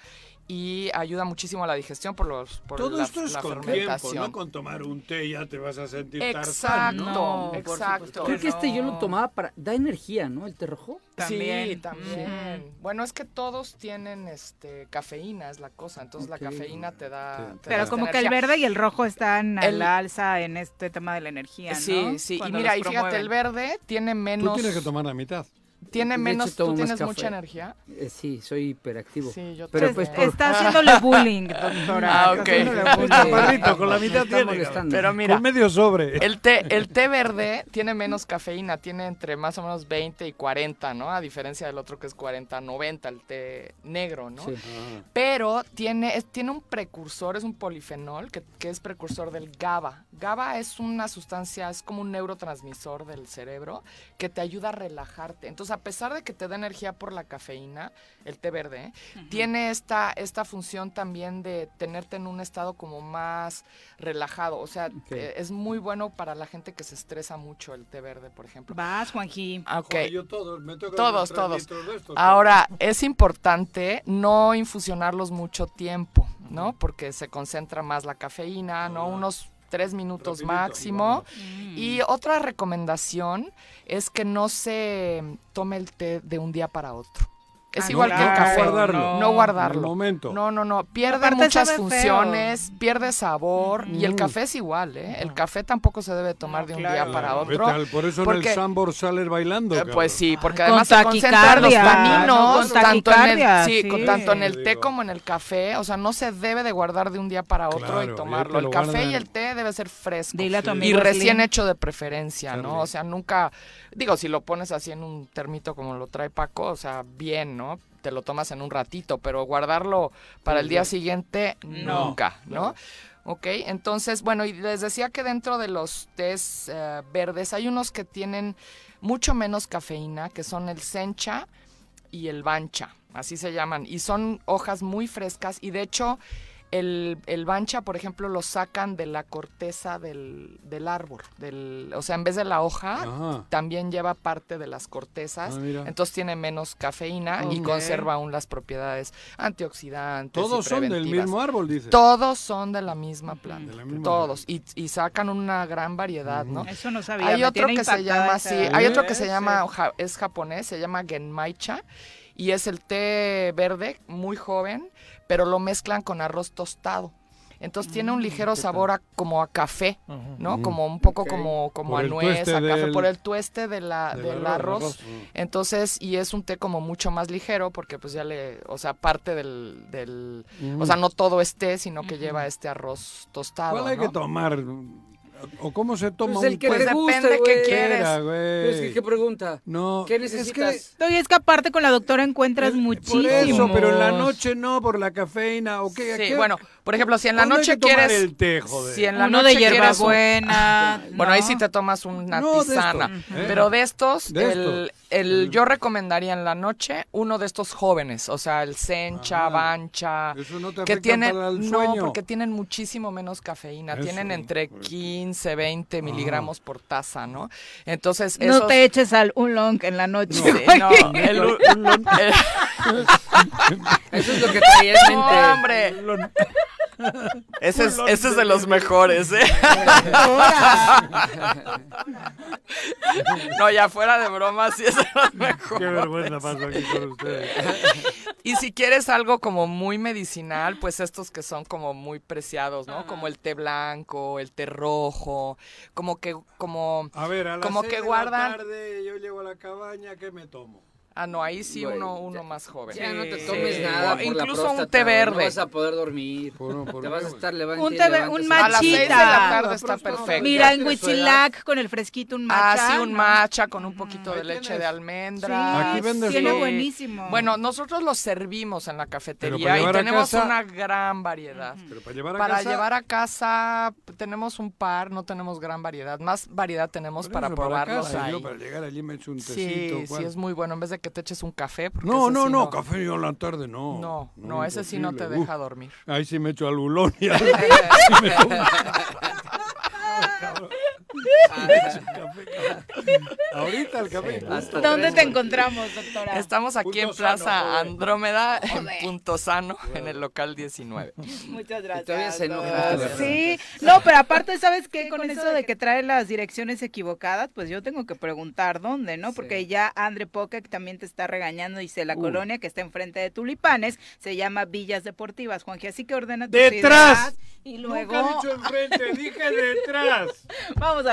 y ayuda muchísimo a la digestión por los por Todo la, esto es la con tiempo, fermentación. no con tomar un té ya te vas a sentir Exacto, tarzán. No, por exacto. Creo que este yo lo tomaba para... Da energía, ¿no? El té rojo. Sí, también. Bueno, es que todos tienen este cafeína, es la cosa. Entonces la cafeína te da. te Pero como que el verde y el rojo están a El- la alza en este tema de la energía, ¿no? Sí, sí. Y mira, y fíjate, el verde tiene Tú menos. tienes que tomar la mitad. Tiene menos. hecho, ¿Tú tienes café. mucha energía? Eh, sí, soy hiperactivo. Sí, yo Pero también. pues por... Está [laughs] haciéndole bullying, doctora. Ah, ok. chaparrito con la mitad tiene. Pero mira, Con medio sobre. el té, el té verde [laughs] tiene menos cafeína, tiene entre más o menos 20 y 40, ¿no? A diferencia del otro que es 40, 90, el té negro, ¿no? Sí. Pero tiene, es- tiene un precursor, es un polifenol que, que es precursor del GABA. GABA es una sustancia, es como un neurotransmisor del cerebro que te ayuda a relajarte. Entonces, a pesar de que te da energía por la cafeína, el té verde, ¿eh? tiene esta, esta función también de tenerte en un estado como más relajado. O sea, eh, es muy bueno para la gente que se estresa mucho el té verde, por ejemplo. Vas, Juanji. Ah, Ok. Joder, yo todos, me Todos, todos. estos, Ahora, es importante no infusionarlos mucho tiempo, ¿no? Porque se concentra más la cafeína, ¿no? Unos tres minutos Rapidito, máximo. Y otra recomendación es que no se tome el té de un día para otro. Es Ah, igual no, que el no café. guardarlo. No guardarlo. En el momento. No, no, no. Pierde Aparte muchas feo. funciones, pierde sabor. Y el Mm. café es igual, ¿eh? El café tampoco se debe tomar No, de un claro. día para otro. vete al- por eso en el Sambor sales bailando. Eh. Pues sí, porque además se concentran los taninos, con tanto en el, sí, sí. con- tanto en el té como en el café, o sea, no se debe de guardar de un día para otro Claro, y tomarlo. El café guardan. y el té debe ser fresco Dile a tu y recién Slim. hecho de preferencia, ¿no? O sea, nunca, digo, si lo pones así en un termito como lo trae Paco, o sea, bien, ¿no? Te lo tomas en un ratito, pero guardarlo para el día siguiente, No. nunca, ¿no? ¿Ok? Entonces, bueno, y les decía que dentro de los tés eh, verdes hay unos que tienen mucho menos cafeína, que son el sencha y el bancha, así se llaman. Y son hojas muy frescas y de hecho el, el bancha, por ejemplo, lo sacan de la corteza del, del árbol. Del, o sea, en vez de la hoja, Ajá. también lleva parte de las cortezas. Ah, entonces tiene menos cafeína y conserva aún las propiedades antioxidantes. y Todos son del mismo árbol, dice. Todos son de la misma planta. la misma todos. Y, y sacan una gran variedad, ¿no? Eso no sabía. Hay otro que se llama esa- así, hay otro que se llama, es japonés, se llama genmaicha y es el té verde, muy joven, pero lo mezclan con arroz tostado. Entonces tiene un ligero sabor a, como a café, ¿no? Ujú. Como un poco como, como a nuez, a café, del- por el tueste de la, del del arroz. Mm. Entonces, y es un té como mucho más ligero porque pues ya le, o sea, parte del, del o sea, no todo es té, sino que lleva este arroz tostado, ¿Cuál hay ¿no? que tomar? ¿O cómo se toma Pues el un que Pues depende güey. qué quieres. Era, güey. Pero es que, ¿qué pregunta? No, ¿Qué es que- necesitas? Oye, es que aparte con la doctora encuentras muchísimo. Por eso, pero en la noche no, por la cafeína. ¿o qué, Sí, qué- bueno, por ejemplo, si en la ¿Cuándo hay noche quieres el té, joder? si en la Uno noche de quieres un- hierbabuena. [laughs] Bueno, ahí ¿no? sí te tomas una No, de estos, tisana. ¿eh? Pero de estos, De el, el- yo recomendaría en la noche uno de estos jóvenes, o sea, el sencha, Ah, bancha, Eso no te que tienen, para el no, porque tienen muchísimo menos cafeína, Eso, tienen entre 15, 20 miligramos por taza, ¿no? Entonces, No esos- te eches al un long en la noche. Sí, no, el- el- [laughs] [laughs] Eso es lo que traía en mente. No, hombre. [laughs] Ese es, ese es de los mejores, ¿eh? [laughs] No, ya fuera de broma, sí es de los mejores. Qué vergüenza paso aquí con ustedes. Y si quieres algo como muy medicinal, pues estos que son como muy preciados, ¿no? Como el té blanco, el té rojo, como que, como, A ver, a las como seis que de la guardan. tarde yo llego a la cabaña, ¿qué me tomo? Ah, no, ahí sí Güey, uno, uno más joven. Ya no te tomes Sí. nada. O por la incluso un próstata, té verde. No vas a poder dormir. Por- por te vas a estar levantando. Un té ve- un A las seis de la Machita. tarde está perfecto. Mira, en ¿Tienes su Huitzilac con el fresquito un Ah, matcha. sí, un ¿no? matcha con un poquito de Ahí leche tienes. de almendra. Aquí vendes Tiene todo. buenísimo. Bueno, nosotros los servimos en la cafetería y llevar a tenemos casa- una gran variedad. Pero para llevar a Para casa... llevar a casa p- tenemos un par, no tenemos gran variedad. Más variedad tenemos por para eso, probarlos casa, ahí. Para llegar allí me echo un tecito. Sí, ¿cuál? sí, es muy bueno. En vez de que te eches un café. porque No, no, sí no, café yo en la tarde no. No, no, ese sí no te deja Uf, dormir. Ahí sí me echo al ulón y al... y [laughs] me. [laughs] [laughs] [laughs] Ahorita el café. ¿Dónde te encontramos, doctora? Estamos aquí en Punto Plaza joder. Andrómeda, en Punto Sano, en el local 19. Muchas gracias. todavía se Sí, no, pero aparte, ¿sabes qué? Con eso de que trae las direcciones equivocadas, pues yo tengo que preguntar dónde, ¿no? Porque Sí. ya Andre Poca también te está regañando, dice la Uh. colonia que está enfrente de Tulipanes, se llama Villas Deportivas, Juanji, así que ordena ¡Detrás! ideas y luego Nunca he dicho enfrente, dije detrás. [laughs] vamos a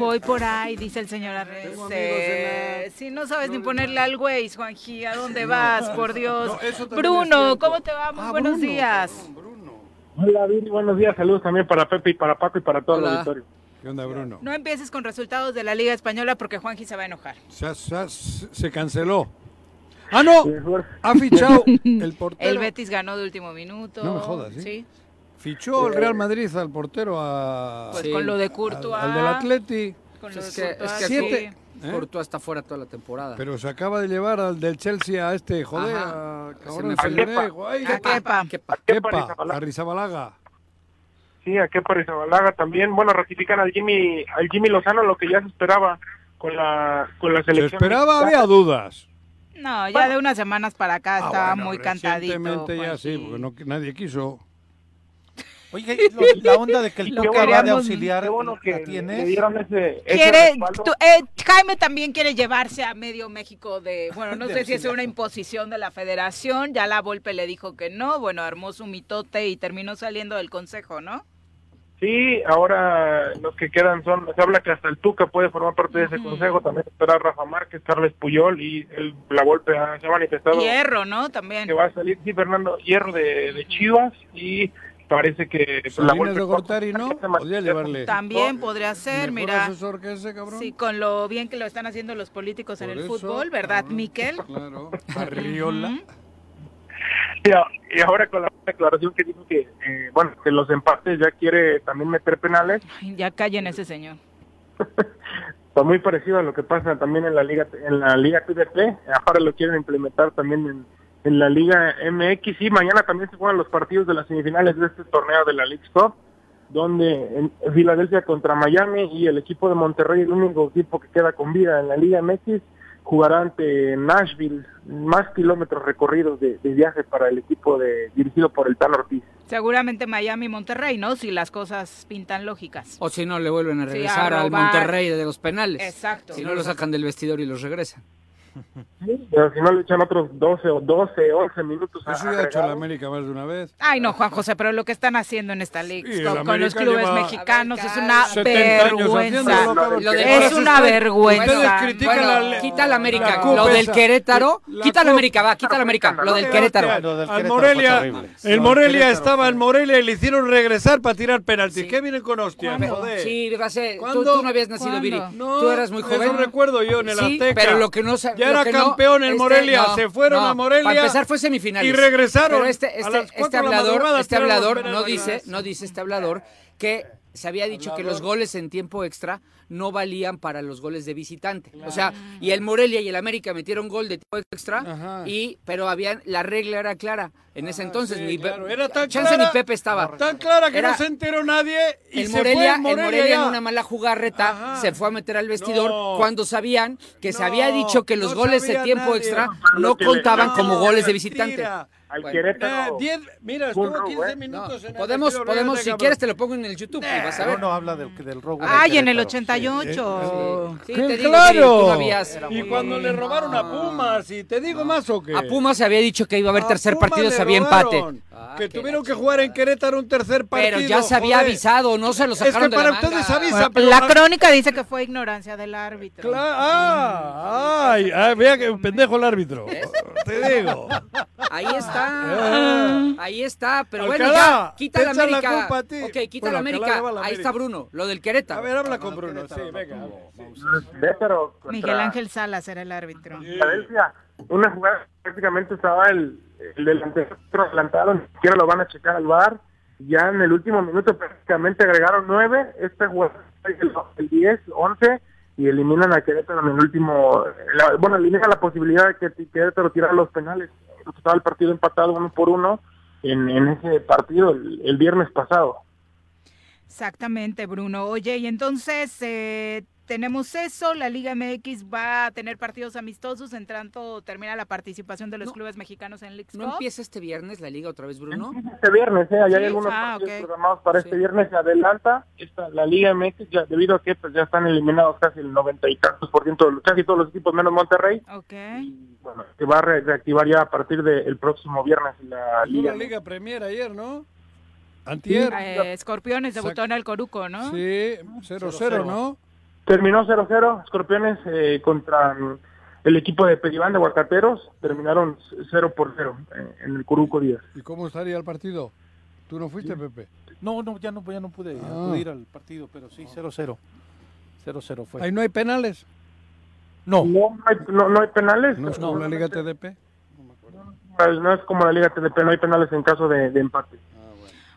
Voy por ahí, dice el señor en Si no sabes ni ponerle al güey, Juanji, ¿a dónde vas? Por Dios. No, Bruno. ¿cómo te va? Muy Ah, buenos Bruno, días. Bruno. Hola, Viri, buenos días. Saludos también para Pepe y para Paco y para todo el auditorio. ¿Qué onda, Bruno? No empieces con resultados de la Liga Española porque Juanji se va a enojar. Se, se- se canceló. Ah, no. Ha fichado [laughs] el portero. El Betis ganó de último minuto. No me jodas, ¿sí? Sí. Fichó el Real Madrid al portero a... Pues Sí. con lo de al, Courtois. al del Atleti. Con lo Es de que, es que. Siete. ¿Eh? Courtois está fuera toda la temporada. Pero se acaba de llevar al del Chelsea a este, joder, Ajá. a Se cabrón me Filerejo, ay, A Kepa. Kepa. A Rizabalaga. Sí, a Kepa Arrizabalaga también. Bueno, ratifican al Jimmy, al Jimmy Lozano lo que ya se esperaba con la, con la Se selección. esperaba, mexicana. había dudas. No, ya de unas semanas para acá Ah, estaba bueno, muy cantadito. recientemente ya sí, porque no, nadie quiso. Oye, lo- la onda de que el [laughs] Tuca va de auxiliar, Qué bueno ¿la que tienes? le dieron ese, ese Quiere, tú- eh, Jaime también quiere llevarse a medio México de, bueno, no [laughs] De sé si es una imposición de la federación, ya la Volpe le dijo que no, bueno, armó su mitote y terminó saliendo del consejo, ¿no? Sí, ahora los que quedan son, se habla que hasta el Tuca puede formar parte de ese consejo, también estará Rafa Márquez, Carles Puyol y el, la Volpe se ha manifestado Hierro, ¿no? También. que va a salir, sí, Fernando Hierro de, de Chivas y parece que pues, la Salinas de Volpe Gortari, ¿no? Podría llevarle. También podría ser, mira. asesor que ese, cabrón. Sí, con lo bien que lo están haciendo los políticos en el eso, fútbol, ¿verdad, Miquel? Claro. [laughs] Arriola. Y, ahora con la declaración que dijo que, eh, bueno, que los empates ya quiere también meter penales, Ay, Ya callen ese señor. [laughs] Está muy parecido a lo que pasa también en la liga en la liga TDP. Ahora lo quieren implementar también en, en la liga MX y mañana también se juegan los partidos de las semifinales de este torneo de la League Cup, donde en Filadelfia contra Miami y el equipo de Monterrey, el único equipo que queda con vida en la liga MX, jugará ante Nashville. Más kilómetros recorridos de, de viaje para el equipo de dirigido por el Tan Ortiz. Seguramente Miami y Monterrey, ¿no? Si las cosas pintan lógicas. O si no, le vuelven a Sí, a regresar al. Monterrey de los penales. Exacto. Si no, lo sacan del vestidor y los regresan. [laughs] Pero si no le echan otros 12 o 12, 11 minutos. Eso ya ha hecho la agregados. América más de una vez. Ay, no, Juan José, pero lo que están haciendo en esta liga Sí, con, el con los clubes mexicanos es una 70 años vergüenza. Lo de- es una vergüenza. Ustedes critican Bueno, la- quita la América. la lo del. Querétaro. La Quita la Copa- América, va, quita la América. Lo del Querétaro. Lo del Al Querétaro Morelia, fue terrible. el Morelia estaba en Morelia y le hicieron regresar para tirar penaltis. ¿Qué vienen con Joder. Sí, va a ser- tú, ¿Cuándo? tú no habías nacido, ¿Cuándo? Viri. No, tú eras muy joven. Eso recuerdo yo en el Sí, Azteca. pero lo que no sa- Ya era que no- campeón en este, Morelia, no, se fueron no, a Morelia. Para empezar fue semifinales. Y regresaron Pero este, este, este hablador, este hablador no dice, no dice este hablador que se había dicho que los goles en tiempo extra no valían para los goles de visitante. O sea, y el Morelia y el América metieron gol de tiempo extra Ajá. y pero habían la regla era clara. En ese entonces sí, ni claro, era tan Chance clara- ni Pepe estaba. Tan clara que Era- no se enteró nadie. Y el se Morelia, fue el Morelia en una mala jugarreta Ajá. se fue a meter al vestidor No. cuando sabían que se había dicho que los no goles de tiempo nadie. extra no contaban no, como goles de mentira. Al Bueno. Querétaro. Eh, diez- mira, estuvo robo, 15 ¿eh? minutos en el Podemos, vestidor, podemos, si quieres te lo pongo en el YouTube y vas a ver. Pero no habla del, del robo. del Ay, en el Querétaro. 88. Sí, ¡Qué te digo, claro! Tú no Y cuando le robaron a Pumas, y te digo más o qué. A Pumas se había dicho que iba a haber A tercer partido, se había empate. robaron. Ah, que tuvieron que jugar en Querétaro un tercer partido. Pero ya se había joder. avisado, no se lo Es sacaron que de para la manga. ustedes avisa, pero la crónica dice que fue ignorancia del árbitro. Cla- ah, ay, ay, vea que pendejo el árbitro. Te digo. Ahí [laughs] está. Ah. Ahí está. Pero bueno, ya, quita la la América. culpa a ti. Ok, quita Bueno, la América. la Ahí está. Bruno, lo del Querétaro. A ver, habla con Bruno. Sí, venga. Querétaro contra Miguel Ángel Salas era el árbitro. Una jugada prácticamente estaba el, el delantero adelantado, ni siquiera lo van a checar al bar. Ya en el último minuto prácticamente agregaron nueve. Este jugador el, el 10, 11 y eliminan a Querétaro en el último. la- bueno, eliminan la posibilidad de que Querétaro tirara los penales. Estaba el partido empatado uno por uno en, en ese partido el, el viernes pasado. Exactamente, Bruno. Oye, y entonces eh, tenemos eso, la Liga MX va a tener partidos amistosos en tanto termina la participación de los clubes mexicanos en League ¿No empieza este viernes la liga otra vez, Bruno? Este viernes, ¿eh? Allá hay algunos ah, partidos programados para este viernes. Se adelanta esta, la Liga MX, ya, debido a que pues, ya están eliminados casi el 90 y tantos por ciento, de los- casi todos los equipos menos Monterrey. Ok. Bueno, se va a re- reactivar ya a partir del próximo viernes la Liga. la Liga Premier ayer, ¿no? Antier. Eh, Escorpiones debutó en el Coruco, ¿no? Sí, 0-0, ¿no? Terminó 0-0, Escorpiones eh, contra mm, el equipo de Peribán de Huacateros, terminaron 0 por 0 eh, en el Curuco Díaz. ¿Y cómo estaría el partido? ¿Tú no fuiste, Pepe? No, no, ya no, ya no pude Ah. acudir al partido, pero sí, 0-0. 0-0 fue. Ahí no hay penales. No. No hay, no, no hay penales. No es como la Liga TDP. Pues no es como la Liga TDP, no hay penales en caso de, de empate.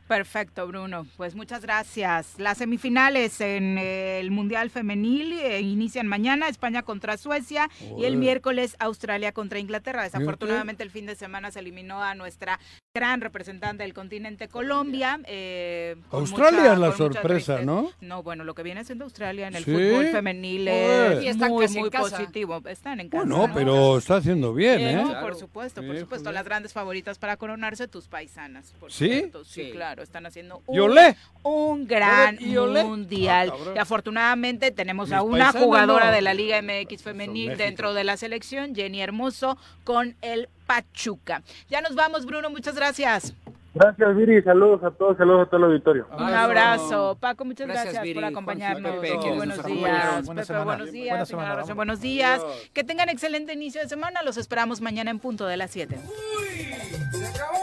Perfecto, Bruno. Pues muchas gracias. Las semifinales en eh, el Mundial Femenil eh, inician mañana, España contra Suecia y el miércoles Australia contra Inglaterra. Desafortunadamente el fin de semana se eliminó a nuestra gran representante del continente Colombia. eh, Australia mucha- es la sorpresa. ¿no? No, bueno, lo que viene siendo Australia en el ¿Sí? fútbol femenil es muy, positivo. Están en casa. Bueno, ¿no? pero está haciendo bien, Eh, ¿eh? no, por supuesto, por supuesto. Las grandes favoritas para coronarse, tus paisanas. Por ¿Sí? cierto. Sí, Sí. claro. Claro, están haciendo ¿Y un, gran mundial. Ah, y afortunadamente tenemos Mis a una paisanos jugadora no. de la Liga MX femenil dentro de la selección, Jenny Hermoso, con el Pachuca. Ya nos vamos, Bruno, muchas gracias. Gracias, Viri. Saludos a todos, saludos a todo el auditorio. Un abrazo. Paco, muchas Gracias, gracias, Viri, por acompañarnos. Pepe, buenos nos días. Pepe, buenos días. Buena señora semana, Rosa, vamos. buenos días. Adiós. Que tengan excelente inicio de semana. Los esperamos mañana en punto de las 7. ¡Se acabó!